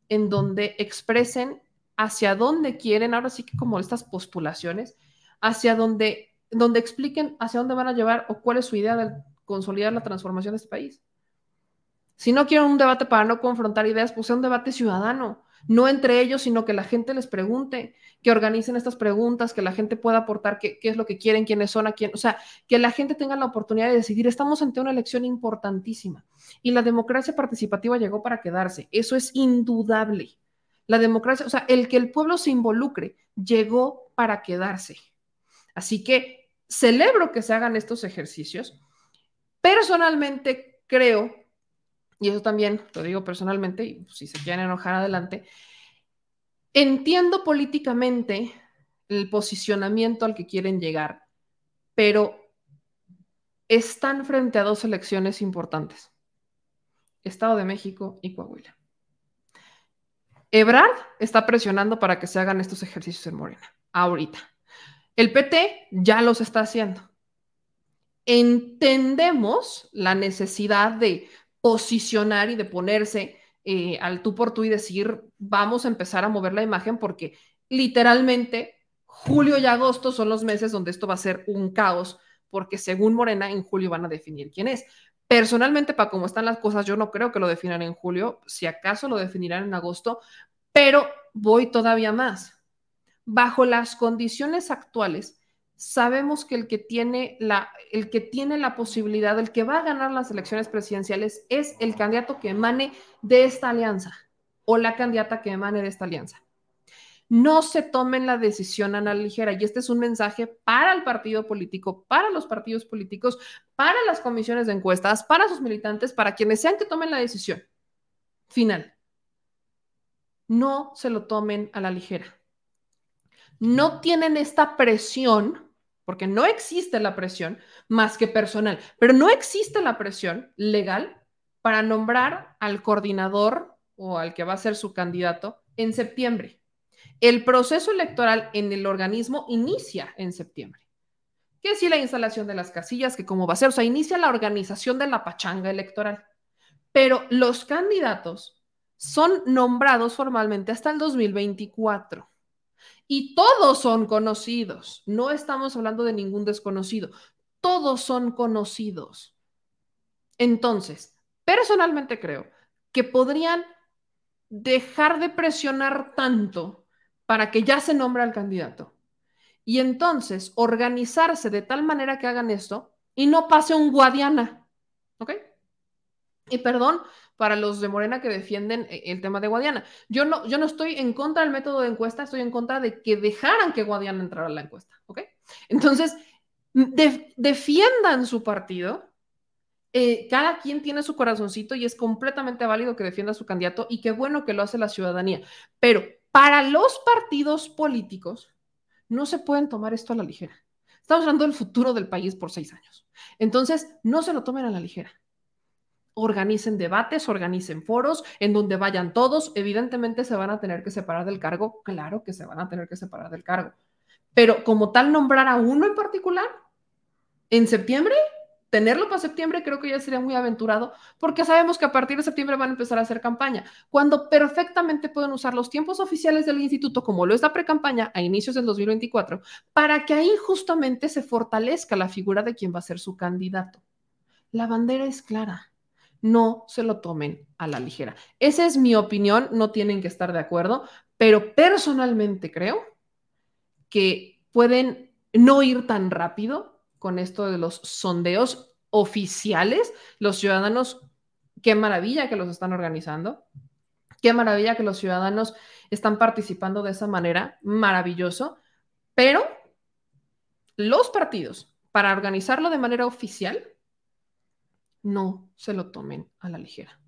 en donde expresen hacia dónde quieren, ahora sí que como estas postulaciones, hacia dónde, donde expliquen hacia dónde van a llevar o cuál es su idea de consolidar la transformación de este país. Si no quieren un debate para no confrontar ideas, pues sea un debate ciudadano no entre ellos, sino que la gente les pregunte, que organicen estas preguntas, que la gente pueda aportar qué, es lo que quieren, quiénes son, a quién, o sea, que la gente tenga la oportunidad de decidir. Estamos ante una elección importantísima y la democracia participativa llegó para quedarse. Eso es indudable. La democracia, o sea, el que el pueblo se involucre llegó para quedarse. Así que celebro que se hagan estos ejercicios. Personalmente creo y eso también lo digo personalmente, y si se quieren enojar adelante, entiendo políticamente el posicionamiento al que quieren llegar, pero están frente a dos elecciones importantes, Estado de México y Coahuila. Ebrard está presionando para que se hagan estos ejercicios en Morena, ahorita. El PT ya los está haciendo. Entendemos la necesidad de posicionar y de ponerse eh, al tú por tú y decir, vamos a empezar a mover la imagen porque literalmente julio y agosto son los meses donde esto va a ser un caos, porque según Morena, en julio van a definir quién es. Personalmente, para cómo están las cosas, yo no creo que lo definan en julio, si acaso lo definirán en agosto, pero voy todavía más. Bajo las condiciones actuales, sabemos que el que tiene la, el que tiene la posibilidad, el que va a ganar las elecciones presidenciales es el candidato que emane de esta alianza o la candidata que emane de esta alianza. No se tomen la decisión a la ligera y este es un mensaje para el partido político, para los partidos políticos, para las comisiones de encuestas, para sus militantes, para quienes sean que tomen la decisión final. No se lo tomen a la ligera. No tienen esta presión porque no existe la presión más que personal, pero no existe la presión legal para nombrar al coordinador o al que va a ser su candidato en septiembre. El proceso electoral en el organismo inicia en septiembre. ¿Qué si la instalación de las casillas, que cómo va a ser? O sea, inicia la organización de la pachanga electoral. Pero los candidatos son nombrados formalmente hasta el 2024 y todos son conocidos. No estamos hablando de ningún desconocido. Todos son conocidos. Entonces, personalmente creo que podrían dejar de presionar tanto para que ya se nombre al candidato. Y entonces organizarse de tal manera que hagan esto y no pase un Guadiana. ¿Ok? Y perdón para los de Morena que defienden eh, el tema de Guadiana. Yo no, yo no estoy en contra del método de encuesta, estoy en contra de que dejaran que Guadiana entrara a la encuesta, ¿ok? Entonces, defiendan su partido. Eh, cada quien tiene su corazoncito y es completamente válido que defienda a su candidato y qué bueno que lo hace la ciudadanía. Pero para los partidos políticos, no se pueden tomar esto a la ligera. Estamos hablando del futuro del país por seis años. Entonces, no se lo tomen a la ligera organicen debates, organicen foros en donde vayan todos. Evidentemente se van a tener que separar del cargo, claro que se van a tener que separar del cargo. Pero como tal, nombrar a uno en particular en septiembre, tenerlo para septiembre creo que ya sería muy aventurado, porque sabemos que a partir de septiembre van a empezar a hacer campaña, cuando perfectamente pueden usar los tiempos oficiales del instituto, como lo es la pre-campaña a inicios del 2024, para que ahí justamente se fortalezca la figura de quien va a ser su candidato. La bandera es clara no se lo tomen a la ligera. Esa es mi opinión, no tienen que estar de acuerdo, pero personalmente creo que pueden no ir tan rápido con esto de los sondeos oficiales. Los ciudadanos, qué maravilla que los están organizando, qué maravilla que los ciudadanos están participando de esa manera, maravilloso, pero los partidos, para organizarlo de manera oficial, no se lo tomen a la ligera.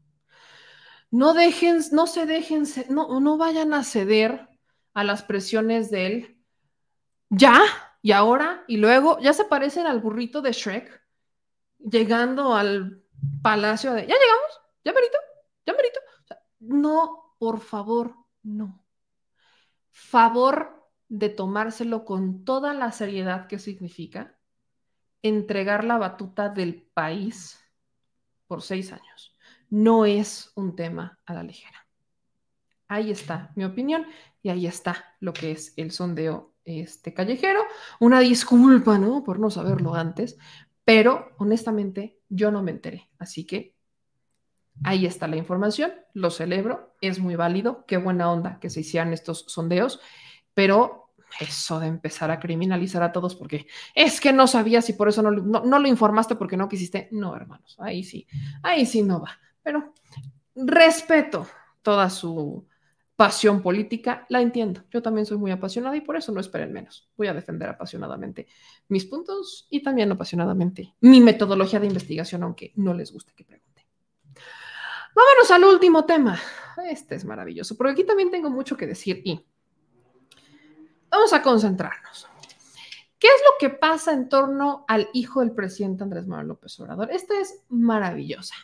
No dejen, no se dejen, no, vayan a ceder a las presiones de él. Ya, y ahora, y luego, ya se parecen al burrito de Shrek, llegando al palacio de, ya llegamos, ya merito, ya merito. no, por favor, no. Favor de tomárselo con toda la seriedad que significa entregar la batuta del país por seis años. No es un tema a la ligera. Ahí está mi opinión y ahí está lo que es el sondeo este callejero. Una disculpa, ¿no? Por no saberlo antes, pero honestamente yo no me enteré. Así que ahí está la información, lo celebro, es muy válido, qué buena onda que se hicieran estos sondeos, pero eso de empezar a criminalizar a todos porque es que no sabías y por eso no, no, lo informaste porque no quisiste. No, hermanos, ahí sí, ahí sí no va. Pero respeto toda su pasión política, la entiendo. Yo también soy muy apasionada y por eso no esperen menos. Voy a defender apasionadamente mis puntos y también apasionadamente mi metodología de investigación, aunque no les guste que pregunte. Vámonos al último tema. Este es maravilloso, porque aquí también tengo mucho que decir y Vamos a concentrarnos. ¿Qué es lo que pasa en torno al hijo del presidente Andrés Manuel López Obrador? Esta es maravillosa.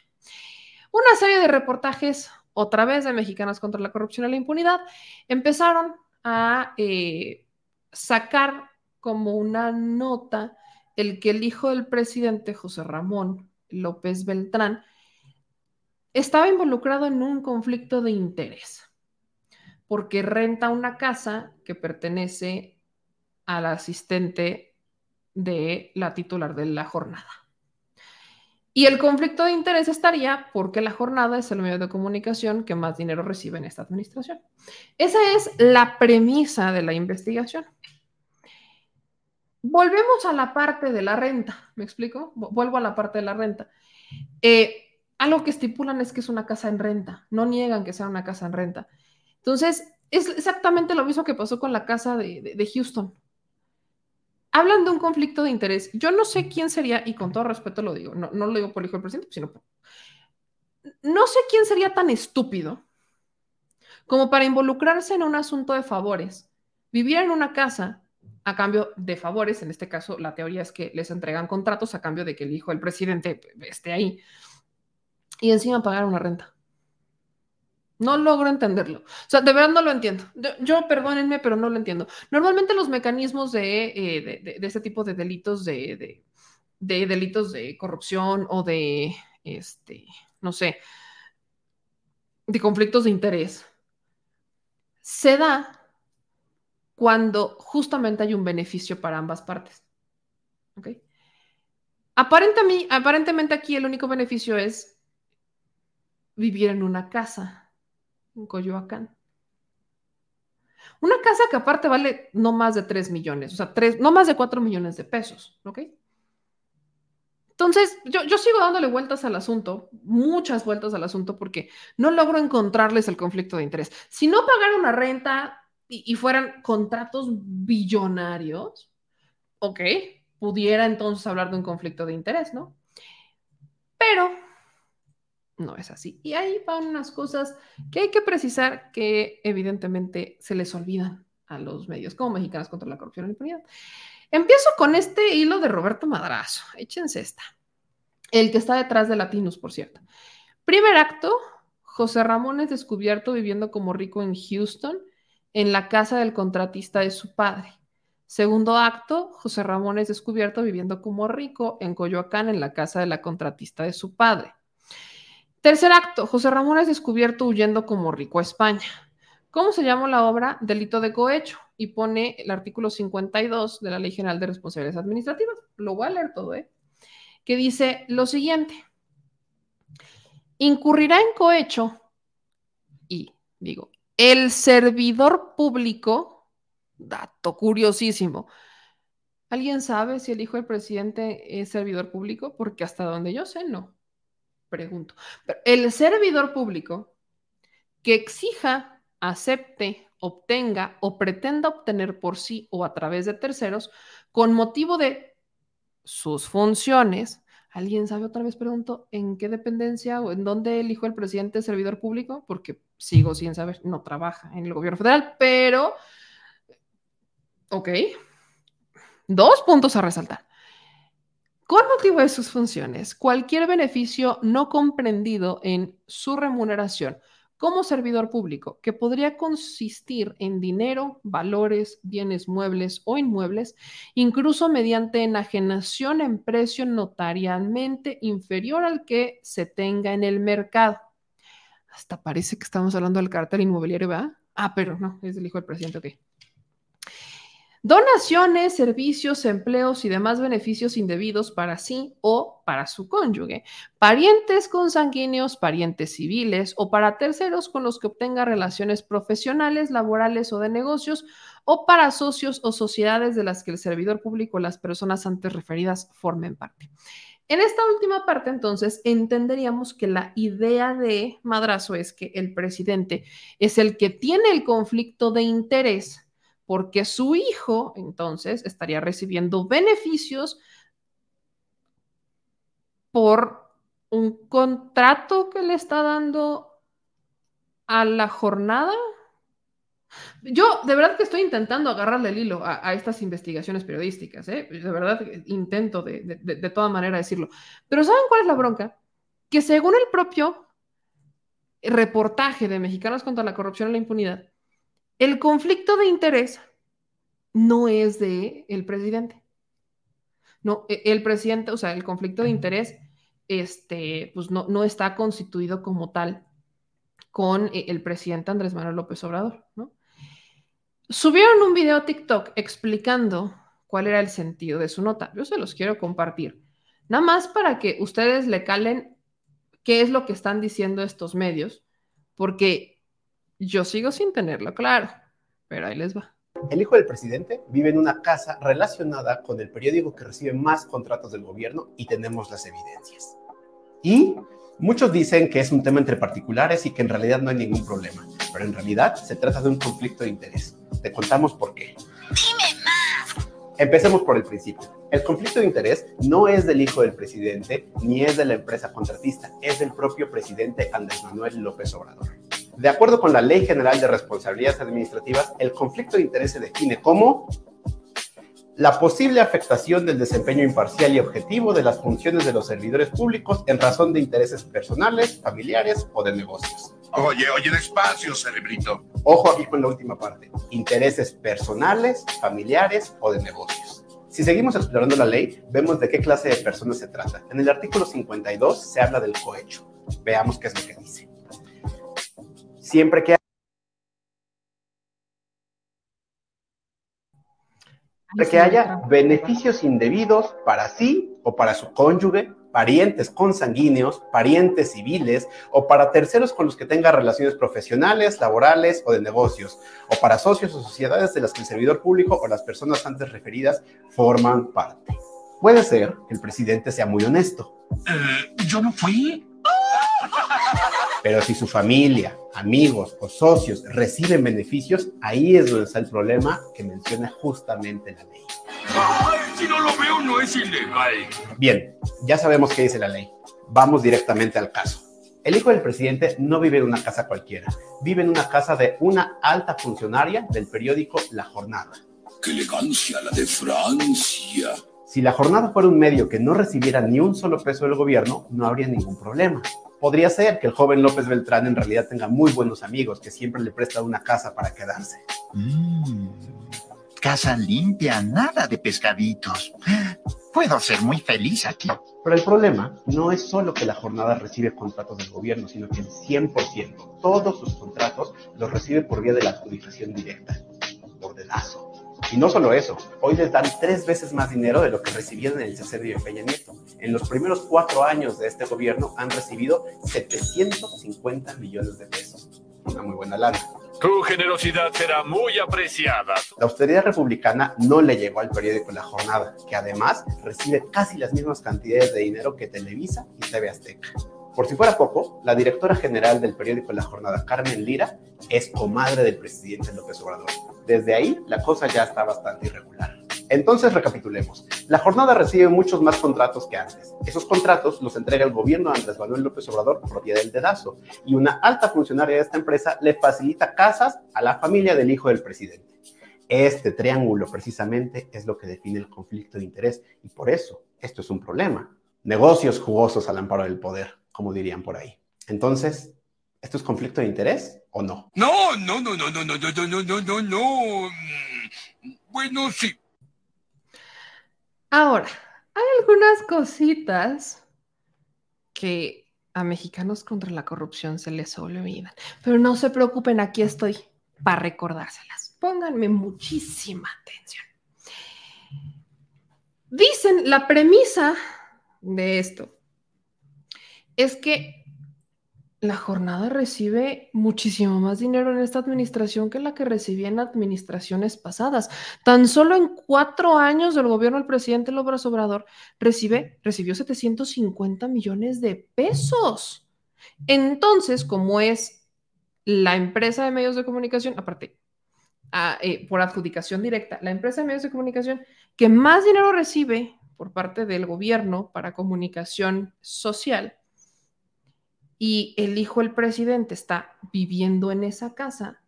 Una serie de reportajes, otra vez de Mexicanas contra la Corrupción y la Impunidad, empezaron a eh, sacar como una nota el que el hijo del presidente, José Ramón López Beltrán, estaba involucrado en un conflicto de interés porque renta una casa que pertenece al asistente de la titular de la jornada. Y el conflicto de interés estaría porque la jornada es el medio de comunicación que más dinero recibe en esta administración. Esa es la premisa de la investigación. Volvemos a la parte de la renta, ¿me explico? Vuelvo a la parte de la renta. Eh, algo que estipulan es que es una casa en renta, no niegan que sea una casa en renta. Entonces, es exactamente lo mismo que pasó con la casa de, Houston. Hablan de un conflicto de interés. Yo no sé quién sería, y con todo respeto lo digo, no, no lo digo por el hijo del presidente, sino por... No sé quién sería tan estúpido como para involucrarse en un asunto de favores, vivir en una casa a cambio de favores, en este caso la teoría es que les entregan contratos a cambio de que el hijo del presidente esté ahí, y encima pagar una renta. No logro entenderlo. O sea, de verdad no lo entiendo. Yo, perdónenme, pero no lo entiendo. Normalmente los mecanismos de, eh, de, este tipo de delitos, de, de, delitos de corrupción o de, este, no sé, de conflictos de interés, se da cuando justamente hay un beneficio para ambas partes. ¿Ok? Aparentemente aquí el único beneficio es vivir en una casa en Coyoacán. Una casa que aparte vale no más de 3 millones, o sea, no más de 4 millones de pesos, ¿ok? Entonces, yo, yo, sigo dándole vueltas al asunto, muchas vueltas al asunto, porque no logro encontrarles el conflicto de interés. Si no pagaran una renta y, y fueran contratos billonarios, ok, pudiera entonces hablar de un conflicto de interés, ¿no? Pero no es así. Y ahí van unas cosas que hay que precisar que evidentemente se les olvidan a los medios como Mexicanos contra la Corrupción y la Impunidad. Empiezo con este hilo de Roberto Madrazo. Échense esta. El que está detrás de Latinus, por cierto. Primer acto, José Ramón es descubierto viviendo como rico en Houston, en la casa del contratista de su padre. Segundo acto, José Ramón es descubierto viviendo como rico en Coyoacán, en la casa de la contratista de su padre. Tercer acto, José Ramón es descubierto huyendo como rico a España. ¿Cómo se llama la obra? Delito de cohecho. Y pone el artículo 52 de la Ley General de Responsabilidades Administrativas. Lo voy a leer todo, ¿eh? Que dice lo siguiente. Incurrirá en cohecho y, digo, el servidor público, dato curiosísimo. ¿Alguien sabe si el hijo del presidente es servidor público? Porque hasta donde yo sé, no. Pregunto. Pero el servidor público que exija acepte, obtenga o pretenda obtener por sí o a través de terceros con motivo de sus funciones. ¿Alguien sabe otra vez? Pregunto, ¿en qué dependencia o en dónde elijo el presidente servidor público? Porque sigo sin saber, no trabaja en el gobierno federal, pero, ok, dos puntos a resaltar. Con motivo de sus funciones, cualquier beneficio no comprendido en su remuneración como servidor público, que podría consistir en dinero, valores, bienes muebles o inmuebles, incluso mediante enajenación en precio notarialmente inferior al que se tenga en el mercado. Hasta parece que estamos hablando del cartel inmobiliario, ¿verdad? Ah, pero no, es el hijo del presidente, ok. Donaciones, servicios, empleos y demás beneficios indebidos para sí o para su cónyuge, parientes consanguíneos, parientes civiles o para terceros con los que obtenga relaciones profesionales, laborales o de negocios, o para socios o sociedades de las que el servidor público o las personas antes referidas formen parte. En esta última parte, entonces, entenderíamos que la idea de Madrazo es que el presidente es el que tiene el conflicto de interés porque su hijo entonces estaría recibiendo beneficios por un contrato que le está dando a la jornada. Yo de verdad que estoy intentando agarrarle el hilo a, estas investigaciones periodísticas, ¿eh? de verdad intento de, de, de toda manera decirlo. Pero ¿saben cuál es la bronca? Que según el propio reportaje de Mexicanos contra la Corrupción y la Impunidad, el conflicto de interés no es de el presidente. No, e, el presidente, o sea, el conflicto de interés, este, pues no, no está constituido como tal con e, el presidente Andrés Manuel López Obrador, ¿no? Subieron un video a TikTok explicando cuál era el sentido de su nota. Yo se los quiero compartir. Nada más para que ustedes le calen qué es lo que están diciendo estos medios, porque yo sigo sin tenerlo claro, pero ahí les va. El hijo del presidente vive en una casa relacionada con el periódico que recibe más contratos del gobierno y tenemos las evidencias. Y muchos dicen que es un tema entre particulares y que en realidad no hay ningún problema, pero en realidad se trata de un conflicto de interés. Te contamos por qué. Dime más. Empecemos por el principio. El conflicto de interés no es del hijo del presidente ni es de la empresa contratista, es del propio presidente Andrés Manuel López Obrador. De acuerdo con la Ley General de Responsabilidades Administrativas, el conflicto de interés se define como la posible afectación del desempeño imparcial y objetivo de las funciones de los servidores públicos en razón de intereses personales, familiares o de negocios. Oye, oye, despacio, cerebrito. Ojo aquí con la última parte. Intereses personales, familiares o de negocios. Si seguimos explorando la ley, vemos de qué clase de personas se trata. En el artículo 52 se habla del cohecho. Veamos qué es lo que dice siempre que que haya beneficios indebidos para sí o para su cónyuge, parientes consanguíneos, parientes civiles o para terceros con los que tenga relaciones profesionales, laborales o de negocios, o para socios o sociedades de las que el servidor público o las personas antes referidas forman parte. Puede ser que el presidente sea muy honesto. Eh, yo no fui. [laughs] Pero si su familia, amigos o socios reciben beneficios, ahí es donde está el problema que menciona justamente la ley. Ay, si no lo veo, no es ilegal. Bien, ya sabemos qué dice la ley. Vamos directamente al caso. El hijo del presidente no vive en una casa cualquiera, vive en una casa de una alta funcionaria del periódico La Jornada. ¡Qué elegancia la de Francia! Si la jornada fuera un medio que no recibiera ni un solo peso del gobierno, no habría ningún problema. Podría ser que el joven López Beltrán en realidad tenga muy buenos amigos que siempre le prestan una casa para quedarse. Mm, casa limpia, nada de pescaditos. Puedo ser muy feliz aquí. Pero el problema no es solo que la jornada recibe contratos del gobierno, sino que el 100%, todos sus contratos, los recibe por vía de la adjudicación directa, por dedazo. Y no solo eso, hoy les dan tres veces más dinero de lo que recibían en el sexenio de Peña Nieto. En los primeros cuatro años de este gobierno han recibido 750 millones de pesos. Una muy buena lana. Tu generosidad será muy apreciada. La austeridad republicana no le llegó al periódico La Jornada, que además recibe casi las mismas cantidades de dinero que Televisa y TV Azteca. Por si fuera poco, la directora general del periódico La Jornada, Carmen Lira, es comadre del presidente López Obrador. Desde ahí, la cosa ya está bastante irregular. Entonces, recapitulemos. La jornada recibe muchos más contratos que antes. Esos contratos los entrega el gobierno de Andrés Manuel López Obrador vía del dedazo. Y una alta funcionaria de esta empresa le facilita casas a la familia del hijo del presidente. Este triángulo precisamente es lo que define el conflicto de interés y por eso esto es un problema. Negocios jugosos al amparo del poder, como dirían por ahí. Entonces, ¿esto es conflicto de interés o no? No, no, no, no, no, no, no, no, no, no, no. Bueno, sí. Ahora, hay algunas cositas que a mexicanos contra la corrupción se les olvidan. Pero no se preocupen, aquí estoy para recordárselas. Pónganme muchísima atención. Dicen, la premisa de esto es que la jornada recibe muchísimo más dinero en esta administración que la que recibía en administraciones pasadas. Tan solo en cuatro años del gobierno del presidente López Obrador recibe, recibió 750 millones de pesos. Entonces, como es la empresa de medios de comunicación, aparte, a, eh, por adjudicación directa, la empresa de medios de comunicación que más dinero recibe por parte del gobierno para comunicación social, y el hijo del presidente está viviendo en esa casa,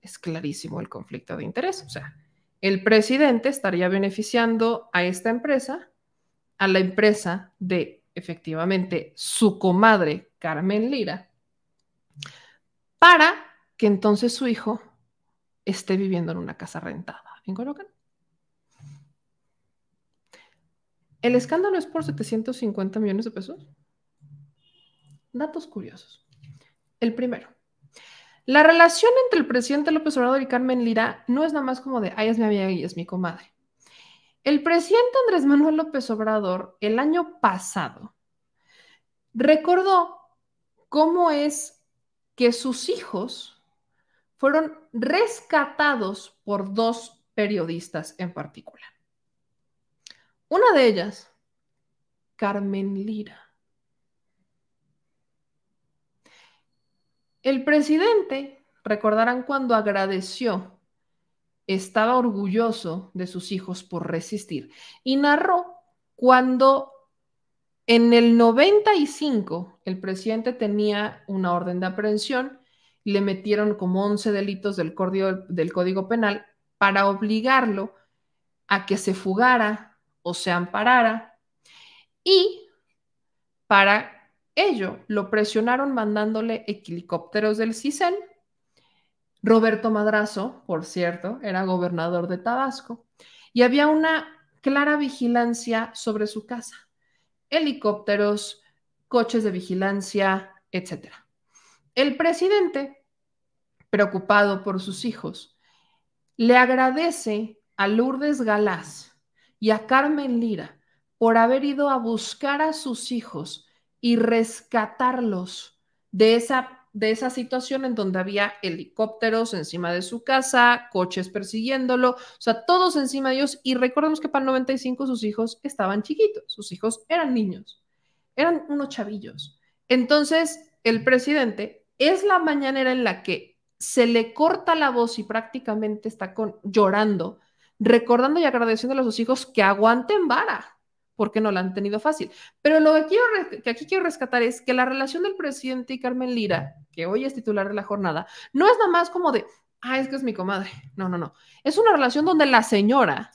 es clarísimo el conflicto de interés. O sea, el presidente estaría beneficiando a esta empresa, a la empresa de efectivamente su comadre Carmen Lira, para que entonces su hijo esté viviendo en una casa rentada en Colocan. ¿El escándalo es por 750 millones de pesos? Datos curiosos. El primero, la relación entre el presidente López Obrador y Carmen Lira no es nada más como de, ay, es mi amiga y es mi comadre. El presidente Andrés Manuel López Obrador el año pasado recordó cómo es que sus hijos fueron rescatados por dos periodistas en particular. Una de ellas, Carmen Lira. El presidente, recordarán cuando agradeció, estaba orgulloso de sus hijos por resistir y narró cuando en el 95 el presidente tenía una orden de aprehensión, le metieron como 11 delitos del código, del código penal para obligarlo a que se fugara o se amparara y para ello lo presionaron mandándole helicópteros del CISEN. Roberto Madrazo, por cierto, era gobernador de Tabasco y había una clara vigilancia sobre su casa. Helicópteros, coches de vigilancia, etc. El presidente, preocupado por sus hijos, le agradece a Lourdes Galás y a Carmen Lira por haber ido a buscar a sus hijos y rescatarlos de esa de esa situación en donde había helicópteros encima de su casa, coches persiguiéndolo, o sea, todos encima de ellos. Y recordemos que para el 95 sus hijos estaban chiquitos, sus hijos eran niños, eran unos chavillos. Entonces, el presidente es la mañanera en la que se le corta la voz y prácticamente está con, llorando, recordando y agradeciendo a sus hijos que aguanten vara, porque no la han tenido fácil. Pero lo que, quiero, que aquí quiero rescatar es que la relación del presidente y Carmen Lira, que hoy es titular de la jornada, no es nada más como de, ah, es que es mi comadre. No, no, no. Es una relación donde la señora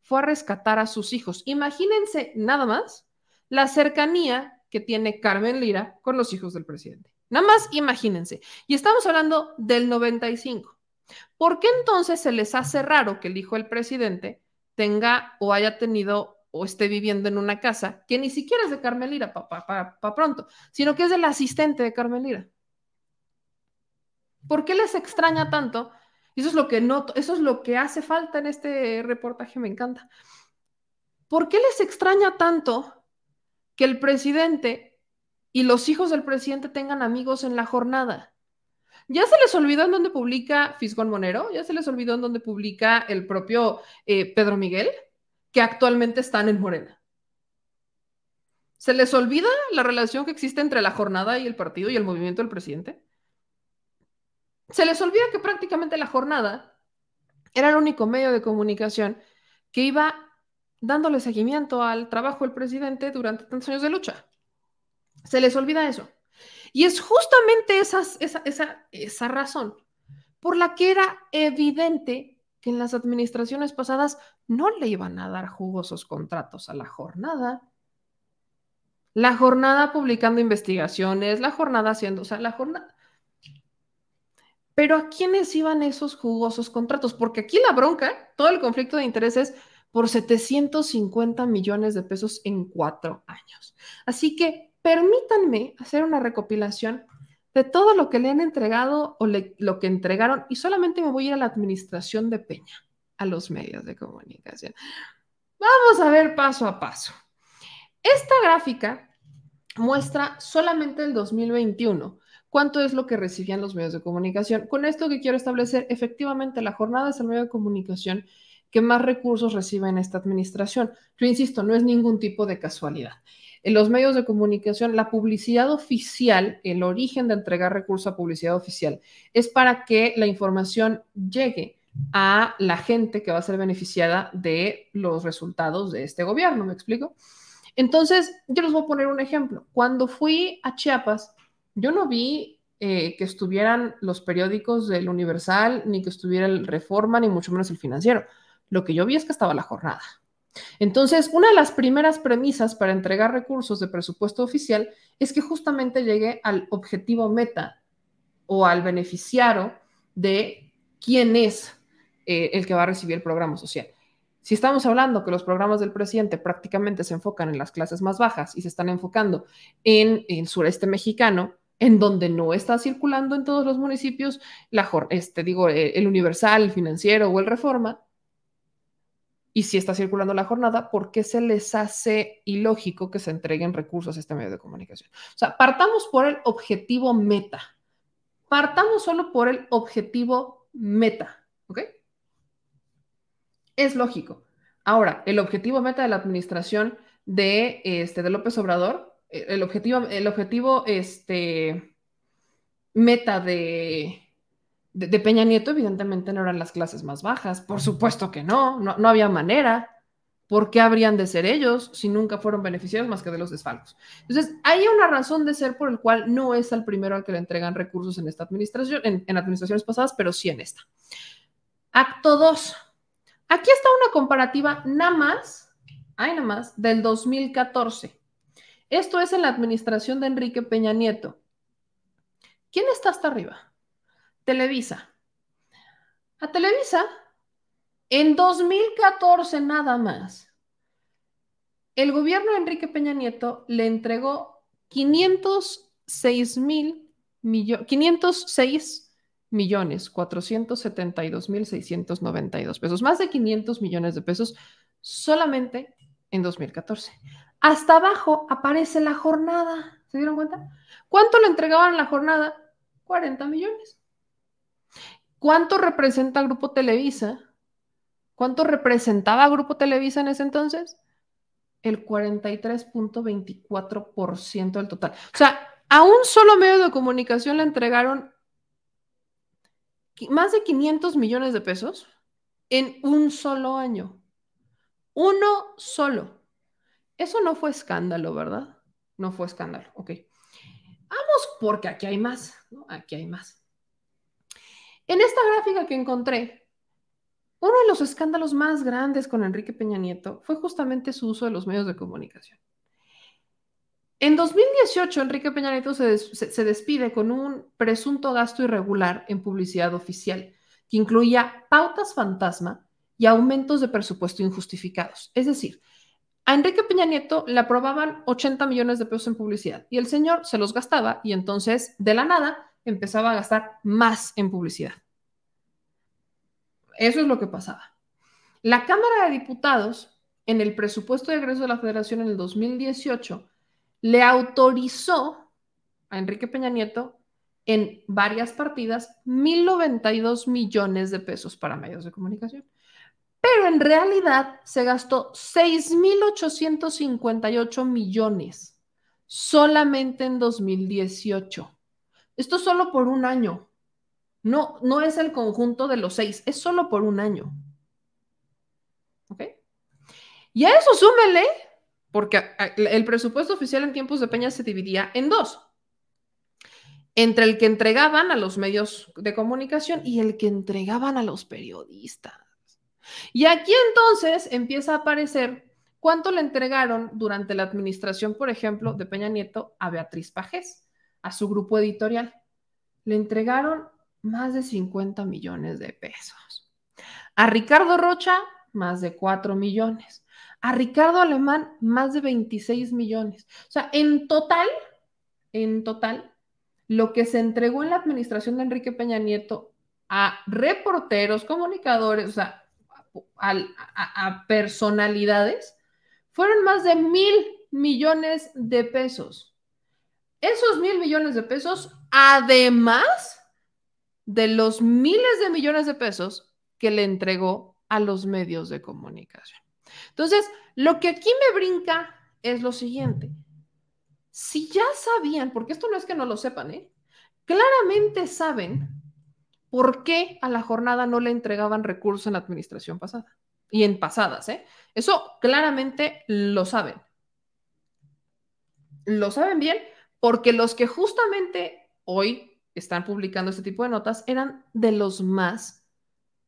fue a rescatar a sus hijos. Imagínense nada más la cercanía que tiene Carmen Lira con los hijos del presidente. Nada más imagínense. Y estamos hablando del 95. ¿Por qué entonces se les hace raro que el hijo del presidente tenga o haya tenido o esté viviendo en una casa que ni siquiera es de Carmen Lira para pronto, sino que es del asistente de Carmen Lira. ¿Por qué les extraña tanto? Eso es lo que noto, eso es lo que hace falta en este reportaje, me encanta. ¿Por qué les extraña tanto que el presidente y los hijos del presidente tengan amigos en la jornada? ¿Ya se les olvidó en dónde publica Fisgón Monero? ¿Ya se les olvidó en dónde publica el propio eh, Pedro Miguel? Que actualmente están en Morena. ¿Se les olvida la relación que existe entre la jornada y el partido y el movimiento del presidente? Se les olvida que prácticamente la jornada era el único medio de comunicación que iba dándole seguimiento al trabajo del presidente durante tantos años de lucha. Se les olvida eso. Y es justamente esa, esa, esa razón por la que era evidente en las administraciones pasadas no le iban a dar jugosos contratos a la jornada. La jornada publicando investigaciones, la jornada haciendo, o sea, la jornada... Pero ¿a quiénes iban esos jugosos contratos? Porque aquí la bronca, todo el conflicto de intereses por 750 millones de pesos en cuatro años. Así que permítanme hacer una recopilación de todo lo que le han entregado o lo que entregaron y solamente me voy a ir a la administración de Peña, a los medios de comunicación. Vamos a ver paso a paso. Esta gráfica muestra solamente el 2021 cuánto es lo que recibían los medios de comunicación. Con esto que quiero establecer, efectivamente la jornada es el medio de comunicación que más recursos recibe en esta administración. Yo insisto, no es ningún tipo de casualidad en los medios de comunicación, la publicidad oficial, el origen de entregar recursos a publicidad oficial, es para que la información llegue a la gente que va a ser beneficiada de los resultados de este gobierno, ¿me explico? Entonces, yo les voy a poner un ejemplo. Cuando fui a Chiapas, yo no vi eh, que estuvieran los periódicos del Universal, ni que estuviera el Reforma, ni mucho menos el Financiero. Lo que yo vi es que estaba la jornada. Entonces, una de las primeras premisas para entregar recursos de presupuesto oficial es que justamente llegue al objetivo meta o al beneficiario de quién es eh, el que va a recibir el programa social. Si estamos hablando que los programas del presidente prácticamente se enfocan en las clases más bajas y se están enfocando en el sureste mexicano, en donde no está circulando en todos los municipios, la, este, digo, eh, el universal, el financiero o el reforma, y si está circulando la jornada, ¿por qué se les hace ilógico que se entreguen recursos a este medio de comunicación? O sea, partamos por el objetivo meta. Partamos solo por el objetivo meta, ¿ok? Es lógico. Ahora, el objetivo meta de la administración de, este, de López Obrador, el objetivo, el objetivo este, meta de, de, Peña Nieto, evidentemente no eran las clases más bajas. Por supuesto que no, no, había manera. ¿Por qué habrían de ser ellos si nunca fueron beneficiarios más que de los desfalcos? Entonces, hay una razón de ser por el cual no es el primero al que le entregan recursos en esta administración, en, en administraciones pasadas, pero sí en esta. Acto 2. Aquí está una comparativa nada más, hay nada más, del 2014. Esto es en la administración de Enrique Peña Nieto. ¿Quién está hasta arriba? Televisa. A Televisa, en 2014 nada más, el gobierno de Enrique Peña Nieto le entregó 506 mil millones, 506 millones 472 mil 692 pesos, más de 500 millones de pesos solamente en 2014. Hasta abajo aparece la jornada. ¿Se dieron cuenta? ¿Cuánto le entregaban la jornada? 40 millones. ¿Cuánto representa Grupo Televisa? ¿Cuánto representaba Grupo Televisa en ese entonces? El 43.24% del total. O sea, a un solo medio de comunicación le entregaron más de 500 millones de pesos en un solo año. Uno solo. Eso no fue escándalo, ¿verdad? No fue escándalo, ok. Vamos porque aquí hay más. Aquí hay más. En esta gráfica que encontré, uno de los escándalos más grandes con Enrique Peña Nieto fue justamente su uso de los medios de comunicación. En 2018, Enrique Peña Nieto se, des se, despide con un presunto gasto irregular en publicidad oficial, que incluía pautas fantasma y aumentos de presupuesto injustificados. Es decir, a Enrique Peña Nieto le aprobaban 80 millones de pesos en publicidad y el señor se los gastaba y entonces de la nada empezaba a gastar más en publicidad. Eso es lo que pasaba. La Cámara de Diputados, en el presupuesto de egreso de la Federación en el 2018, le autorizó a Enrique Peña Nieto en varias partidas 1.092 millones de pesos para medios de comunicación. Pero en realidad se gastó 6.858 millones solamente en 2018. Esto solo por un año. No, no es el conjunto de los seis, es solo por un año. ¿Ok? Y a eso súmele, porque el presupuesto oficial en tiempos de Peña se dividía en dos. Entre el que entregaban a los medios de comunicación y el que entregaban a los periodistas. Y aquí entonces empieza a aparecer cuánto le entregaron durante la administración, por ejemplo, de Peña Nieto a Beatriz Pajés, a su grupo editorial. Le entregaron más de 50 millones de pesos. A Ricardo Rocha, más de 4 millones. A Ricardo Alemán, más de 26 millones. O sea, en total, en total, lo que se entregó en la administración de Enrique Peña Nieto a reporteros, comunicadores, o sea, a, personalidades, fueron más de mil millones de pesos. Esos mil millones de pesos, además de los miles de millones de pesos que le entregó a los medios de comunicación. Entonces, lo que aquí me brinca es lo siguiente. Si ya sabían, porque esto no es que no lo sepan, ¿eh? claramente saben ¿Por qué a la jornada no le entregaban recursos en la administración pasada? Y en pasadas, ¿eh? Eso claramente lo saben. Lo saben bien porque los que justamente hoy están publicando este tipo de notas eran de los más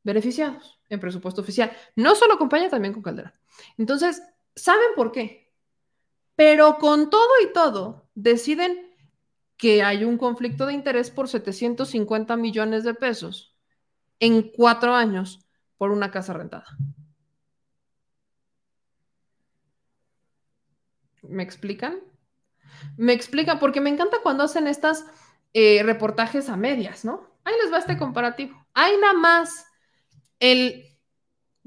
beneficiados en presupuesto oficial. No solo acompaña, también con Caldera. Entonces, ¿saben por qué? Pero con todo y todo, deciden que hay un conflicto de interés por 750 millones de pesos en cuatro años por una casa rentada. ¿Me explican? Me explican, porque me encanta cuando hacen estas eh, reportajes a medias, ¿no? Ahí les va este comparativo. Hay nada más el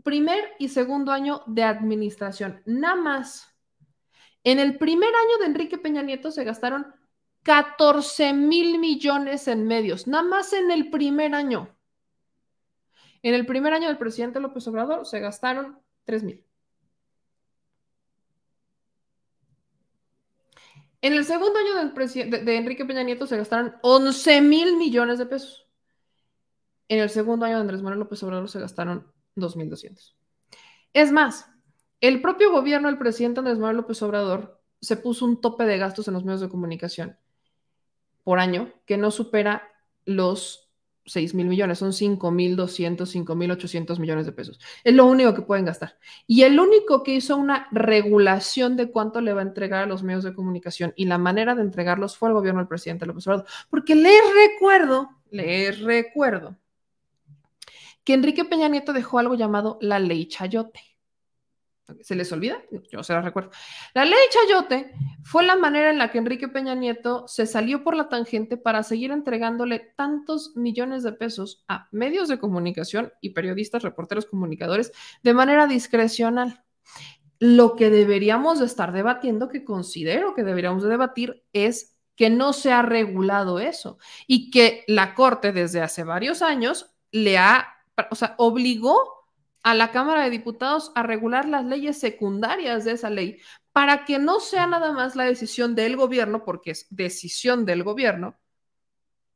primer y segundo año de administración, nada más. En el primer año de Enrique Peña Nieto se gastaron 14 mil millones en medios, nada más en el primer año. En el primer año del presidente López Obrador se gastaron 3 mil. En el segundo año del de, Enrique Peña Nieto se gastaron 11 mil millones de pesos. En el segundo año de Andrés Manuel López Obrador se gastaron 2.200. Es más, el propio gobierno del presidente Andrés Manuel López Obrador se puso un tope de gastos en los medios de comunicación por año que no supera los 6 mil millones, son 5 mil 200, 5 mil 800 millones de pesos. Es lo único que pueden gastar. Y el único que hizo una regulación de cuánto le va a entregar a los medios de comunicación y la manera de entregarlos fue el gobierno del presidente López Obrador. Porque les recuerdo, les recuerdo que Enrique Peña Nieto dejó algo llamado la ley Chayote. ¿Se les olvida? Yo se las recuerdo. La ley Chayote fue la manera en la que Enrique Peña Nieto se salió por la tangente para seguir entregándole tantos millones de pesos a medios de comunicación y periodistas, reporteros, comunicadores de manera discrecional. Lo que deberíamos de estar debatiendo, que considero que deberíamos de debatir, es que no se ha regulado eso y que la Corte desde hace varios años le ha, o sea, obligó a la Cámara de Diputados a regular las leyes secundarias de esa ley para que no sea nada más la decisión del gobierno, porque es decisión del gobierno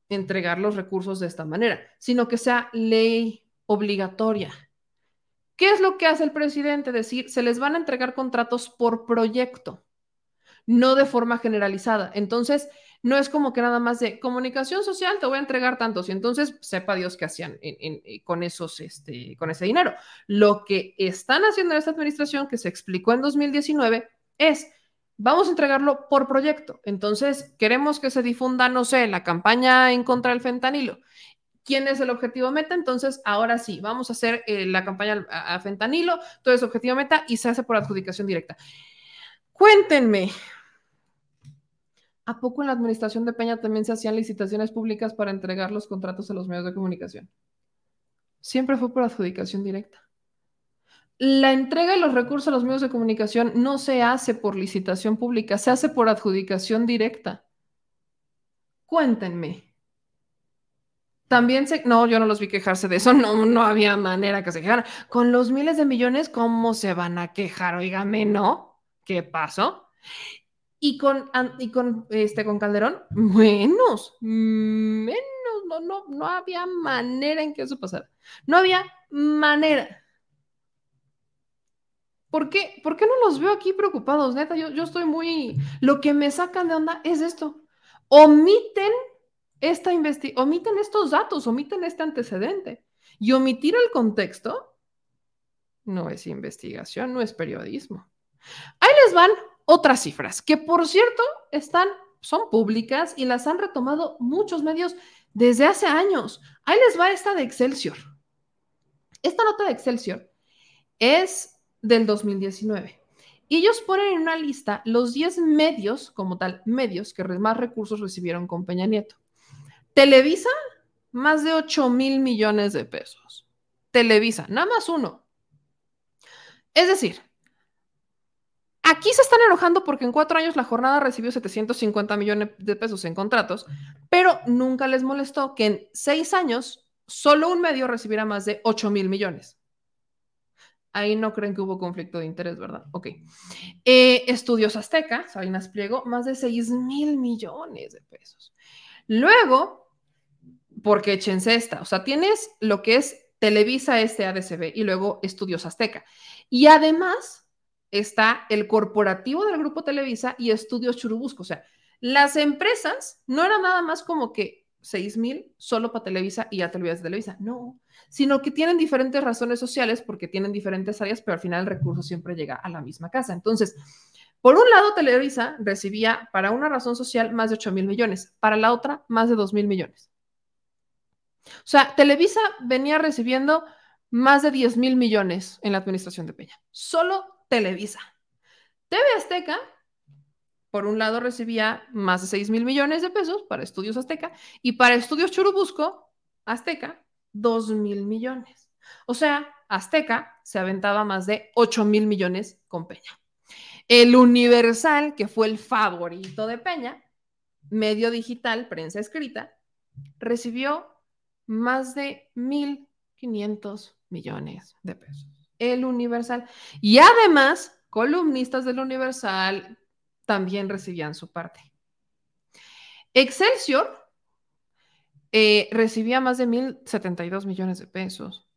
entregar los recursos de esta manera, sino que sea ley obligatoria. ¿Qué es lo que hace el presidente? Decir, se les van a entregar contratos por proyecto, no de forma generalizada. Entonces, no es como que nada más de comunicación social, te voy a entregar tantos y entonces sepa Dios qué hacían con, esos, este, con ese dinero. Lo que están haciendo en esta administración, que se explicó en 2019, es, vamos a entregarlo por proyecto. Entonces, queremos que se difunda, no sé, la campaña en contra del fentanilo. ¿Quién es el objetivo meta? Entonces, ahora sí, vamos a hacer eh, la campaña a, a fentanilo, todo es objetivo meta y se hace por adjudicación directa. Cuéntenme, ¿A poco en la administración de Peña también se hacían licitaciones públicas para entregar los contratos a los medios de comunicación? Siempre fue por adjudicación directa. La entrega de los recursos a los medios de comunicación no se hace por licitación pública, se hace por adjudicación directa. Cuéntenme. También se... No, yo no los vi quejarse de eso, no, no había manera que se quejaran. Con los miles de millones, ¿cómo se van a quejar? Óigame, ¿no? ¿Qué pasó? Y con, y con, este, con Calderón, menos, menos, no, no, no había manera en que eso pasara. No había manera. ¿Por qué? ¿Por qué no los veo aquí preocupados? Neta, yo, yo estoy muy... Lo que me sacan de onda es esto. Omiten esta omiten estos datos, omiten este antecedente. Y omitir el contexto no es investigación, no es periodismo. Ahí les van otras cifras, que por cierto están, son públicas y las han retomado muchos medios desde hace años. Ahí les va esta de Excelsior. Esta nota de Excelsior es del 2019. Y ellos ponen en una lista los 10 medios, como tal, medios que más recursos recibieron con Peña Nieto. Televisa, más de 8 mil millones de pesos. Televisa, nada más uno. Es decir, Aquí se están enojando porque en cuatro años la jornada recibió 750 millones de pesos en contratos, pero nunca les molestó que en seis años solo un medio recibiera más de 8 mil millones. Ahí no creen que hubo conflicto de interés, ¿verdad? Ok. Eh, Estudios Azteca, Salinas Pliego, más de 6 mil millones de pesos. Luego, porque échense esta, o sea, tienes lo que es Televisa este ADCB y luego Estudios Azteca. Y además, está el corporativo del Grupo Televisa y Estudios Churubusco. O sea, las empresas no eran nada más como que 6 mil solo para Televisa y ya te de Televisa. No, sino que tienen diferentes razones sociales porque tienen diferentes áreas, pero al final el recurso siempre llega a la misma casa. Entonces, por un lado, Televisa recibía para una razón social más de 8 mil millones, para la otra más de 2 mil millones. O sea, Televisa venía recibiendo más de 10 mil millones en la administración de Peña, solo Televisa. TV Azteca, por un lado, recibía más de 6 mil millones de pesos para Estudios Azteca y para Estudios Churubusco, Azteca, 2 mil millones. O sea, Azteca se aventaba más de 8 mil millones con Peña. El Universal, que fue el favorito de Peña, medio digital, prensa escrita, recibió más de 1.500 millones de pesos el Universal. Y además, columnistas del Universal también recibían su parte. Excelsior eh, recibía más de 1.072 millones de pesos.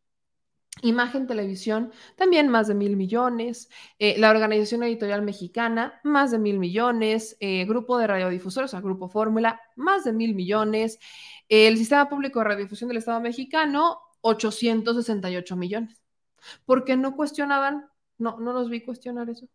Imagen Televisión, también más de mil millones. Eh, la Organización Editorial Mexicana, más de mil millones. Eh, grupo de radiodifusores, o sea, Grupo Fórmula, más de mil millones. el Sistema Público de Radiodifusión del Estado mexicano, 868 millones porque no cuestionaban, no, no los vi cuestionar eso.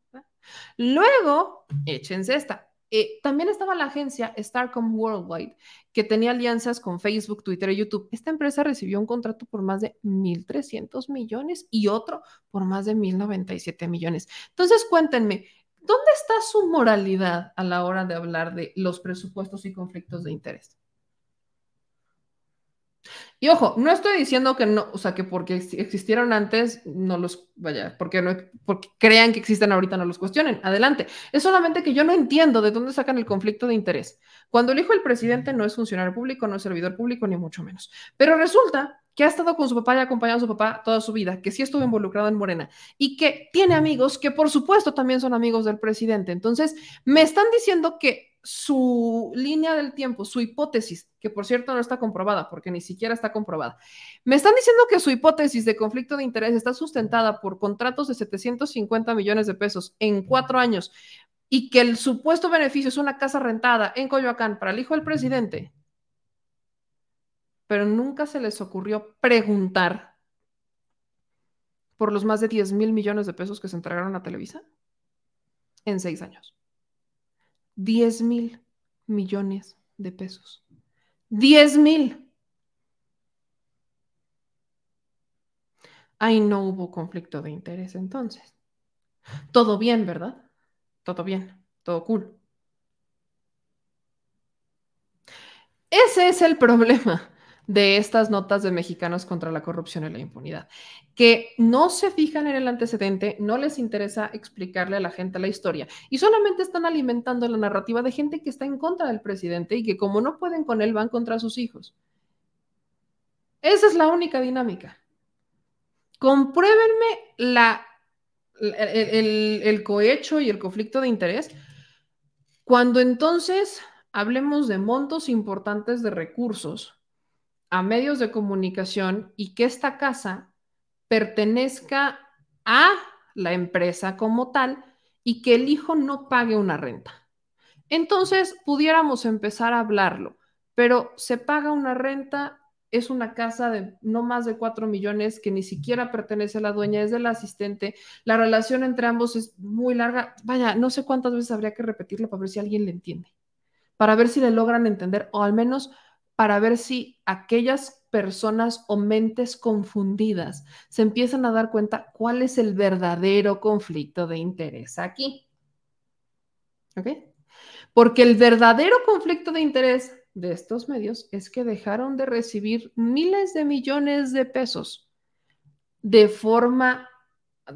Luego, échense esta. Eh, también estaba la agencia Starcom Worldwide, que tenía alianzas con Facebook, Twitter y YouTube. Esta empresa recibió un contrato por más de 1.300 millones y otro por más de 1.097 millones. Entonces, cuéntenme, ¿dónde está su moralidad a la hora de hablar de los presupuestos y conflictos de interés? Y ojo, no estoy diciendo que no, o sea, que porque existieron antes, no los, vaya, porque, no, porque crean que existen ahorita, no los cuestionen. Adelante. Es solamente que yo no entiendo de dónde sacan el conflicto de interés. Cuando el hijo del presidente no es funcionario público, no es servidor público, ni mucho menos. Pero resulta que ha estado con su papá y ha acompañado a su papá toda su vida, que sí estuvo involucrado en Morena y que tiene amigos que por supuesto también son amigos del presidente. Entonces, me están diciendo que su línea del tiempo, su hipótesis, que por cierto no está comprobada, porque ni siquiera está comprobada, me están diciendo que su hipótesis de conflicto de interés está sustentada por contratos de 750 millones de pesos en cuatro años y que el supuesto beneficio es una casa rentada en Coyoacán para el hijo del presidente, pero nunca se les ocurrió preguntar por los más de 10 mil millones de pesos que se entregaron a Televisa en seis años. 10 mil millones de pesos. 10 mil. Ahí no hubo conflicto de interés entonces. Todo bien, ¿verdad? Todo bien, todo cool. Ese es el problema de estas notas de mexicanos contra la corrupción y la impunidad, que no se fijan en el antecedente, no les interesa explicarle a la gente la historia y solamente están alimentando la narrativa de gente que está en contra del presidente y que como no pueden con él van contra sus hijos. Esa es la única dinámica. Compruébenme el cohecho y el conflicto de interés cuando entonces hablemos de montos importantes de recursos a medios de comunicación y que esta casa pertenezca a la empresa como tal y que el hijo no pague una renta. Entonces pudiéramos empezar a hablarlo, pero se paga una renta, es una casa de no más de 4 millones que ni siquiera pertenece a la dueña, es del asistente, la relación entre ambos es muy larga, vaya, no sé cuántas veces habría que repetirlo para ver si alguien le entiende, para ver si le logran entender o al menos para ver si aquellas personas o mentes confundidas se empiezan a dar cuenta cuál es el verdadero conflicto de interés aquí. ¿Ok? Porque el verdadero conflicto de interés de estos medios es que dejaron de recibir miles de millones de pesos de forma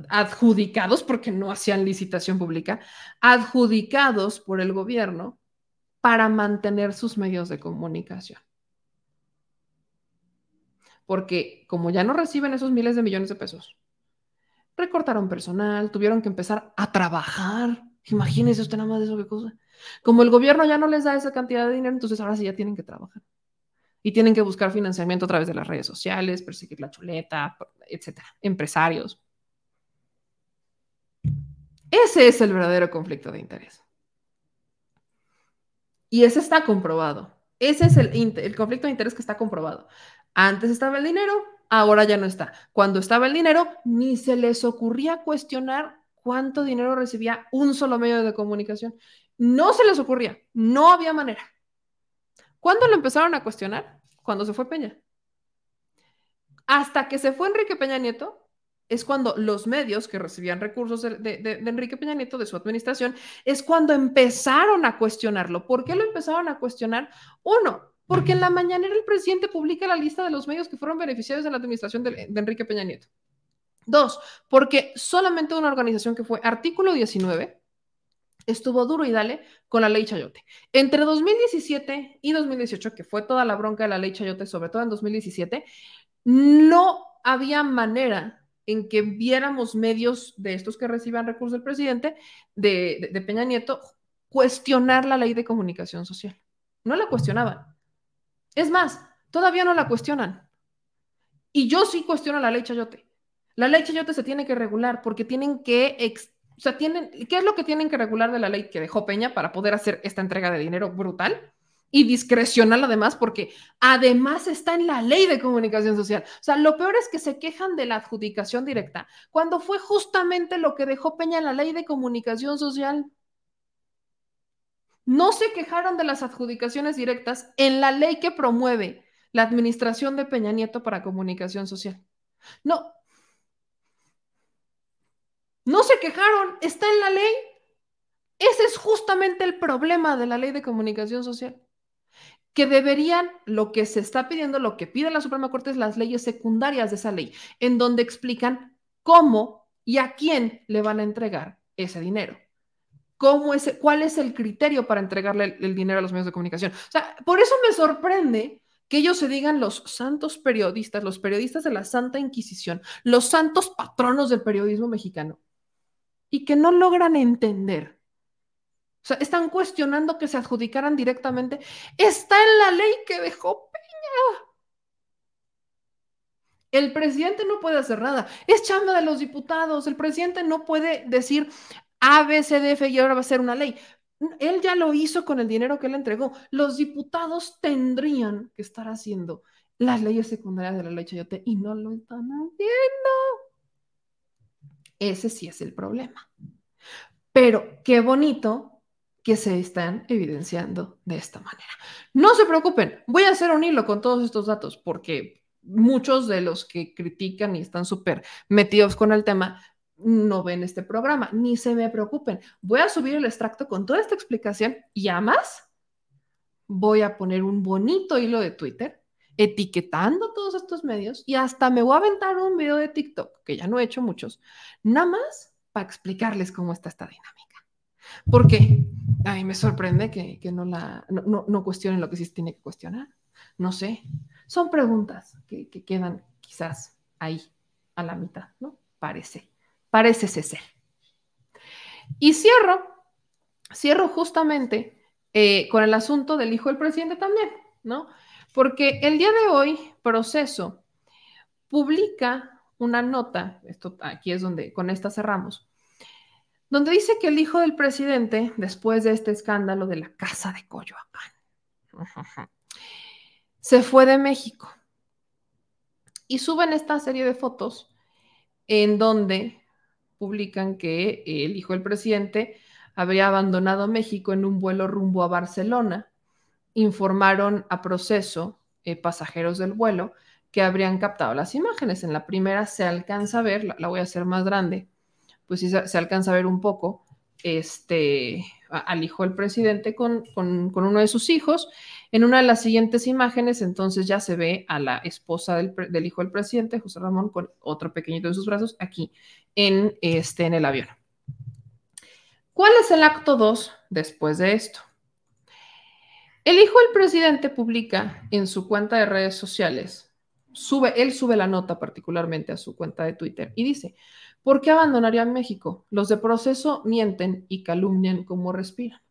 adjudicados, porque no hacían licitación pública, adjudicados por el gobierno para mantener sus medios de comunicación porque como ya no reciben esos miles de millones de pesos, recortaron personal, tuvieron que empezar a trabajar. Imagínese usted nada más de eso qué cosa. Como el gobierno ya no les da esa cantidad de dinero, entonces ahora sí ya tienen que trabajar. Y tienen que buscar financiamiento a través de las redes sociales, perseguir la chuleta, etcétera, empresarios. Ese es el verdadero conflicto de interés. Y ese está comprobado. Ese es el conflicto de interés que está comprobado. Antes estaba el dinero, ahora ya no está. Cuando estaba el dinero, ni se les ocurría cuestionar cuánto dinero recibía un solo medio de comunicación. No se les ocurría, no había manera. ¿Cuándo lo empezaron a cuestionar? Cuando se fue Peña. Hasta que se fue Enrique Peña Nieto, es cuando los medios que recibían recursos de, de, Enrique Peña Nieto, de su administración, es cuando empezaron a cuestionarlo. ¿Por qué lo empezaron a cuestionar? Uno, porque en la mañanera el presidente publica la lista de los medios que fueron beneficiarios de la administración de, Enrique Peña Nieto. Dos, porque solamente una organización que fue Artículo 19 estuvo duro y dale con la ley Chayote. Entre 2017 y 2018, que fue toda la bronca de la ley Chayote, sobre todo en 2017, no había manera en que viéramos medios de estos que reciban recursos del presidente, de, de Peña Nieto, cuestionar la ley de comunicación social. No la cuestionaban. Es más, todavía no la cuestionan. Y yo sí cuestiono la ley Chayote. La ley Chayote se tiene que regular porque tienen que, o sea, tienen, ¿qué es lo que tienen que regular de la ley que dejó Peña para poder hacer esta entrega de dinero brutal? Y discrecional además, porque además está en la ley de comunicación social. O sea, lo peor es que se quejan de la adjudicación directa, cuando fue justamente lo que dejó Peña en la ley de comunicación social no se quejaron de las adjudicaciones directas en la ley que promueve la administración de Peña Nieto para comunicación social. No. No se quejaron, está en la ley. Ese es justamente el problema de la ley de comunicación social. que deberían, lo que se está pidiendo, lo que pide la Suprema Corte es las leyes secundarias de esa ley, en donde explican cómo y a quién le van a entregar ese dinero. ¿Cómo es, ¿Cuál es el criterio para entregarle el, el dinero a los medios de comunicación? O sea, por eso me sorprende que ellos se digan los santos periodistas, los periodistas de la Santa Inquisición, los santos patronos del periodismo mexicano, y que no logran entender o sea, están cuestionando que se adjudicaran directamente. Está en la ley que dejó Peña. El presidente no puede hacer nada. Es chamba de los diputados. El presidente no puede decir A, B, C, D, y ahora va a ser una ley. Él ya lo hizo con el dinero que él entregó. Los diputados tendrían que estar haciendo las leyes secundarias de la ley Chayote y no lo están haciendo. Ese sí es el problema. Pero qué bonito que se están evidenciando de esta manera. No se preocupen, voy a hacer un hilo con todos estos datos porque muchos de los que critican y están súper metidos con el tema no ven este programa, ni se me preocupen. Voy a subir el extracto con toda esta explicación y además voy a poner un bonito hilo de Twitter etiquetando todos estos medios y hasta me voy a aventar un video de TikTok, que ya no he hecho muchos, nada más para explicarles cómo está esta dinámica. ¿Por qué? A mí me sorprende que, no, la, no, no, cuestionen lo que sí se tiene que cuestionar. No sé. Son preguntas que, quedan quizás ahí, a la mitad, ¿no? Parece. Parece ser. Y cierro, cierro justamente eh, con el asunto del hijo del presidente también, ¿no? Porque el día de hoy, Proceso publica una nota, esto aquí es donde con esta cerramos, donde dice que el hijo del presidente, después de este escándalo de la casa de Coyoacán, [laughs] se fue de México. Y suben esta serie de fotos en donde publican que el hijo del presidente había abandonado México en un vuelo rumbo a Barcelona. Informaron a proceso eh, pasajeros del vuelo que habrían captado las imágenes. En la primera se alcanza a ver, la voy a hacer más grande, pues sí se, alcanza a ver un poco este, al hijo del presidente con, uno de sus hijos. En una de las siguientes imágenes, entonces ya se ve a la esposa del, hijo del presidente, José Ramón, con otro pequeñito en sus brazos, aquí en, este, en el avión. ¿Cuál es el acto 2 después de esto? El hijo del presidente publica en su cuenta de redes sociales, sube, él sube la nota particularmente a su cuenta de Twitter y dice, ¿Por qué abandonarían México? Los de proceso mienten y calumnian como respiran.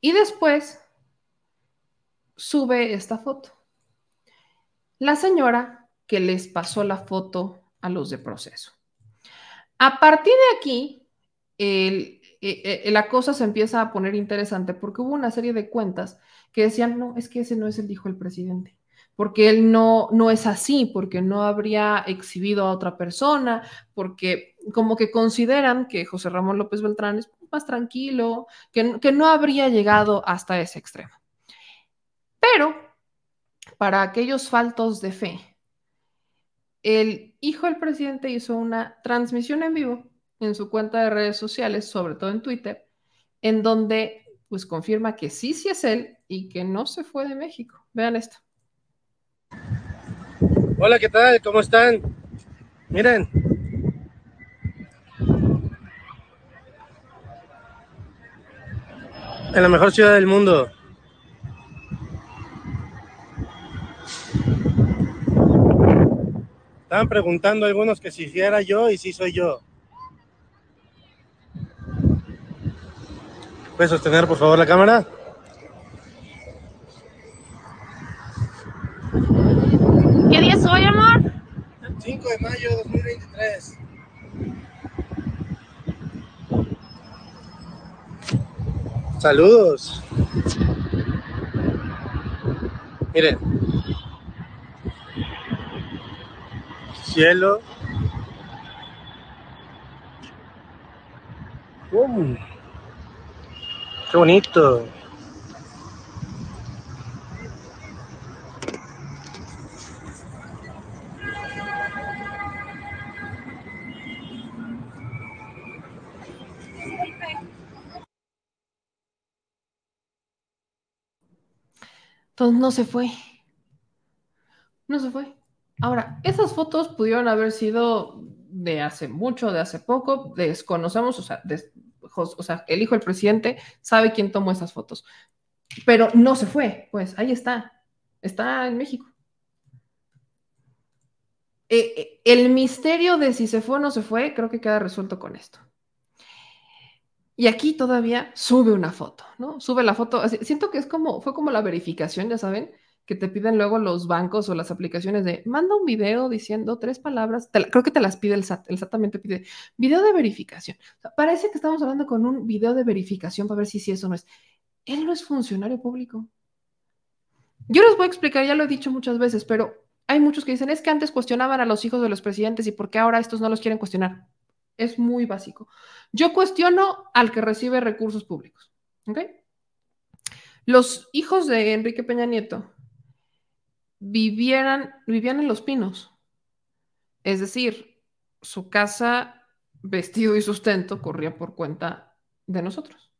Y después sube esta foto. La señora que les pasó la foto a los de proceso. A partir de aquí, eh, eh, la cosa se empieza a poner interesante porque hubo una serie de cuentas que decían, no, es que ese no es el hijo del presidente porque él no, no es así, porque no habría exhibido a otra persona, porque como que consideran que José Ramón López Beltrán es más tranquilo, que, que no habría llegado hasta ese extremo. Pero para aquellos faltos de fe, el hijo del presidente hizo una transmisión en vivo en su cuenta de redes sociales, sobre todo en Twitter, en donde pues confirma que sí, sí es él y que no se fue de México. Vean esto. Hola, ¿qué tal? ¿Cómo están? Miren. En la mejor ciudad del mundo. Estaban preguntando algunos que si era yo y si soy yo. ¿Puedes sostener por favor la cámara? 5 de mayo de 2023. Saludos. Miren. Cielo. ¡Qué bonito! Entonces no se fue. No se fue. Ahora, esas fotos pudieron haber sido de hace mucho, de hace poco, desconocemos, o sea, des- o sea, el hijo del presidente sabe quién tomó esas fotos, pero no se fue, pues ahí está, está en México. Eh, eh, el misterio de si se fue o no se fue, creo que queda resuelto con esto. Y aquí todavía sube una foto, ¿no? Sube la foto. siento que es como, fue como la verificación, ya saben, que te piden luego los bancos o las aplicaciones de manda un video diciendo tres palabras. creo que te las pide el SAT. El SAT también pide video de verificación. Parece que estamos hablando con un video de verificación para ver si sí eso no es. Él no es funcionario público. Yo les voy a explicar, ya lo he dicho muchas veces, pero hay muchos que dicen es que antes cuestionaban a los hijos de los presidentes y por qué ahora estos no los quieren cuestionar. Es muy básico. Yo cuestiono al que recibe recursos públicos. Los hijos de Enrique Peña Nieto vivieran, vivían en Los Pinos. Es decir, su casa, vestido y sustento corría por cuenta de nosotros.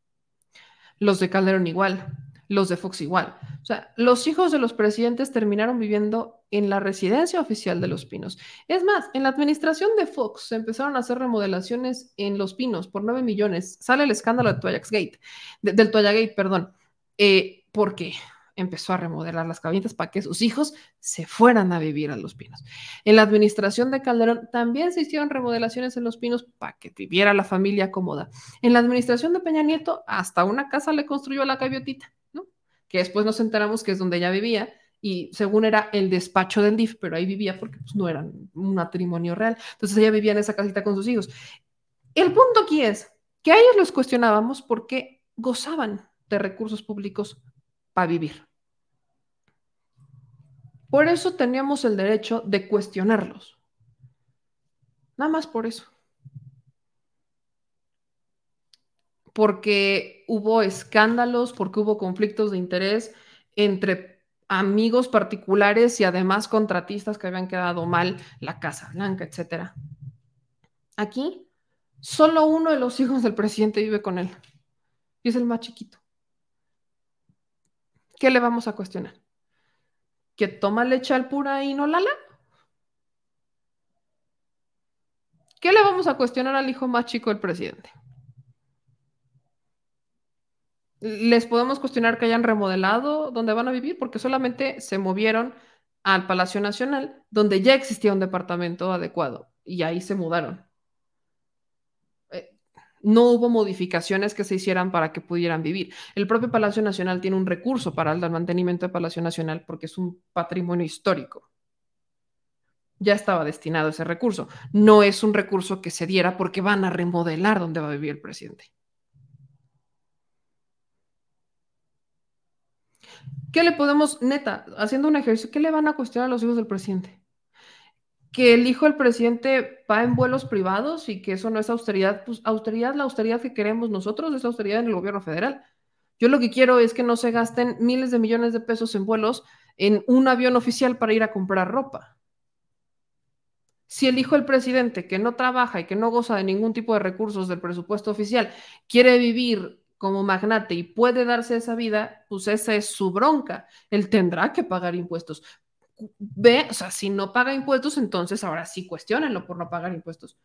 Los de Calderón igual, los de Fox igual. O sea, los hijos de los presidentes terminaron viviendo en la residencia oficial de Los Pinos. Es más, en la administración de Fox se empezaron a hacer remodelaciones en Los Pinos por 9 millones. Sale el escándalo de Toyax Gate, de- del Toyagate, perdón, eh, porque empezó a remodelar las cabinas para que sus hijos se fueran a vivir a Los Pinos. En la administración de Calderón también se hicieron remodelaciones en Los Pinos para que viviera la familia cómoda. En la administración de Peña Nieto, hasta una casa le construyó la gaviotita, ¿no? Que después nos enteramos que es donde ella vivía y según era el despacho del DIF, pero ahí vivía porque pues, no era un matrimonio real. Entonces ella vivía en esa casita con sus hijos. El punto aquí es que a ellos los cuestionábamos porque gozaban de recursos públicos para vivir. Por eso teníamos el derecho de cuestionarlos. Nada más por eso. Porque hubo escándalos, porque hubo conflictos de interés entre amigos particulares y además contratistas que habían quedado mal, la Casa Blanca, etc. Aquí, solo uno de los hijos del presidente vive con él. Y es el más chiquito. ¿Qué le vamos a cuestionar? ¿Que toma leche al pura y no lala? ¿Qué le vamos a cuestionar al hijo más chico del presidente? Les podemos cuestionar que hayan remodelado donde van a vivir porque solamente se movieron al Palacio Nacional, donde ya existía un departamento adecuado y ahí se mudaron. No hubo modificaciones que se hicieran para que pudieran vivir. El propio Palacio Nacional tiene un recurso para el mantenimiento del Palacio Nacional porque es un patrimonio histórico. Ya estaba destinado ese recurso. No es un recurso que se diera porque van a remodelar donde va a vivir el presidente. ¿Qué le podemos, neta, haciendo un ejercicio, qué le van a cuestionar a los hijos del presidente? Que el hijo del presidente va en vuelos privados y que eso no es austeridad. Pues austeridad, la austeridad que queremos nosotros es austeridad en el gobierno federal. Yo lo que quiero es que no se gasten miles de millones de pesos en vuelos en un avión oficial para ir a comprar ropa. Si el hijo del presidente, que no trabaja y que no goza de ningún tipo de recursos del presupuesto oficial, quiere vivir como magnate y puede darse esa vida, pues esa es su bronca. Él tendrá que pagar impuestos. Ve, o sea, si no paga impuestos, entonces ahora sí cuestionenlo por no pagar impuestos.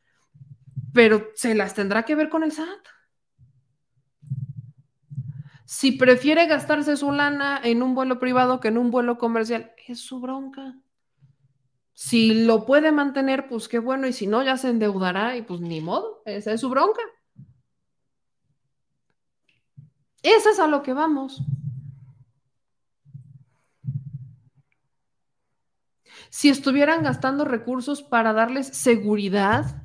Pero se las tendrá que ver con el SAT. Si prefiere gastarse su lana en un vuelo privado que en un vuelo comercial, es su bronca. Si lo puede mantener, pues qué bueno, y si no, ya se endeudará y pues ni modo, esa es su bronca. Eso es a lo que vamos. Si estuvieran gastando recursos para darles seguridad,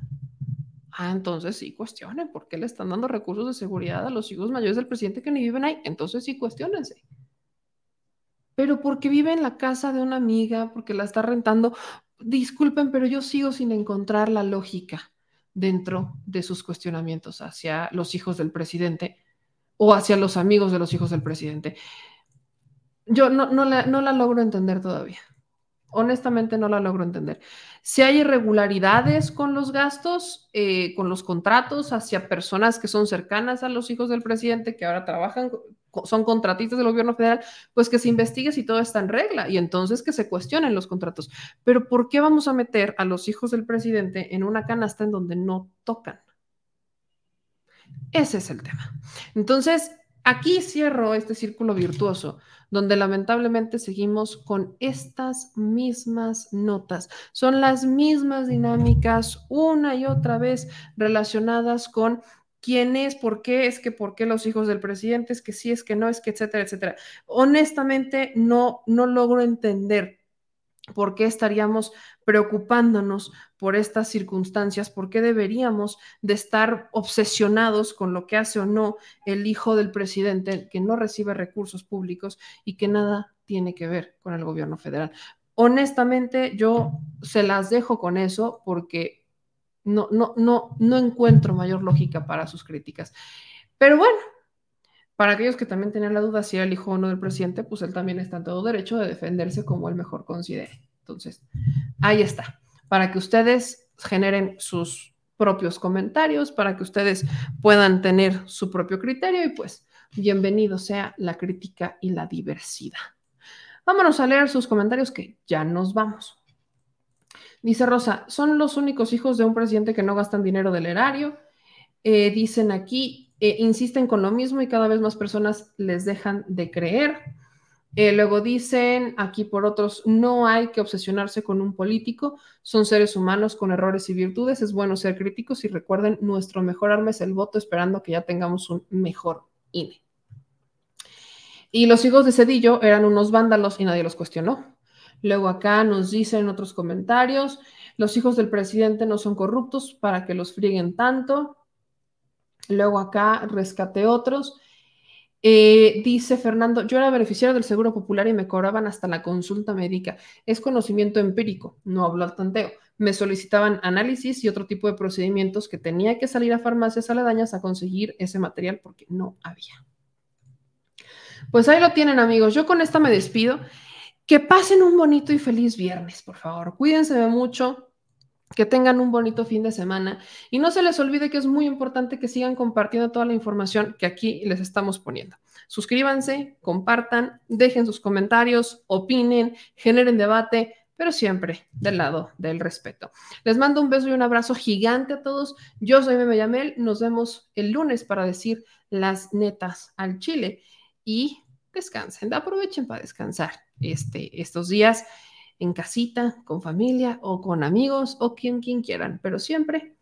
ah, entonces sí cuestionen por qué le están dando recursos de seguridad a los hijos mayores del presidente que ni viven ahí. Entonces sí cuestionense. Pero porque vive en la casa de una amiga, porque la está rentando, disculpen, pero yo sigo sin encontrar la lógica dentro de sus cuestionamientos hacia los hijos del presidente o hacia los amigos de los hijos del presidente. Yo no, la logro entender todavía. Honestamente no la logro entender. Si hay irregularidades con los gastos, eh, con los contratos hacia personas que son cercanas a los hijos del presidente, que ahora trabajan son contratistas del gobierno federal, pues que se investigue si todo está en regla y entonces que se cuestionen los contratos. Pero ¿por qué vamos a meter a los hijos del presidente en una canasta en donde no tocan? Ese es el tema. Entonces, aquí cierro este círculo virtuoso, donde lamentablemente seguimos con estas mismas notas. Son las mismas dinámicas una y otra vez relacionadas con quién es, por qué, es que por qué los hijos del presidente, es que sí, es que no, es que etcétera, etcétera. Honestamente, no, no logro entender por qué estaríamos preocupándonos por estas circunstancias, por qué deberíamos de estar obsesionados con lo que hace o no el hijo del presidente que no recibe recursos públicos y que nada tiene que ver con el gobierno federal. Honestamente, yo se las dejo con eso porque no, no, no, no encuentro mayor lógica para sus críticas. Pero bueno, para aquellos que también tenían la duda si era el hijo o no del presidente, pues él también está en todo derecho de defenderse como él mejor considere. Entonces, ahí está, para que ustedes generen sus propios comentarios, para que ustedes puedan tener su propio criterio y pues bienvenido sea la crítica y la diversidad. Vámonos a leer sus comentarios que ya nos vamos. Dice Rosa, son los únicos hijos de un presidente que no gastan dinero del erario. Eh, dicen aquí, eh, insisten con lo mismo y cada vez más personas les dejan de creer. Eh, luego dicen aquí por otros, no hay que obsesionarse con un político, son seres humanos con errores y virtudes, es bueno ser críticos y recuerden, nuestro mejor arma es el voto esperando que ya tengamos un mejor INE. Y los hijos de Cedillo eran unos vándalos y nadie los cuestionó. Luego acá nos dicen otros comentarios, los hijos del presidente no son corruptos para que los frieguen tanto. Luego acá rescate otros. Eh, dice Fernando, yo era beneficiario del Seguro Popular y me cobraban hasta la consulta médica. Es conocimiento empírico, no hablo al tanteo. Me solicitaban análisis y otro tipo de procedimientos que tenía que salir a farmacias aledañas a conseguir ese material porque no había. Pues ahí lo tienen amigos. Yo con esta me despido. Que pasen un bonito y feliz viernes, por favor. Cuídense mucho que tengan un bonito fin de semana y no se les olvide que es muy importante que sigan compartiendo toda la información que aquí les estamos poniendo. Suscríbanse, compartan, dejen sus comentarios, opinen, generen debate, pero siempre del lado del respeto. Les mando un beso y un abrazo gigante a todos. Yo soy Meme Yamel. Nos vemos el lunes para decir las netas al Chile y descansen, aprovechen para descansar este, estos días en casita, con familia o con amigos o quien, quien quieran, pero siempre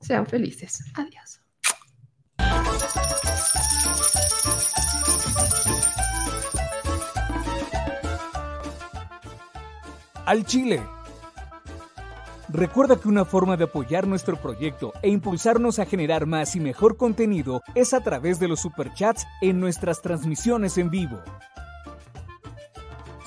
sean felices. Adiós. Al Chile. Recuerda que una forma de apoyar nuestro proyecto e impulsarnos a generar más y mejor contenido es a través de los superchats en nuestras transmisiones en vivo.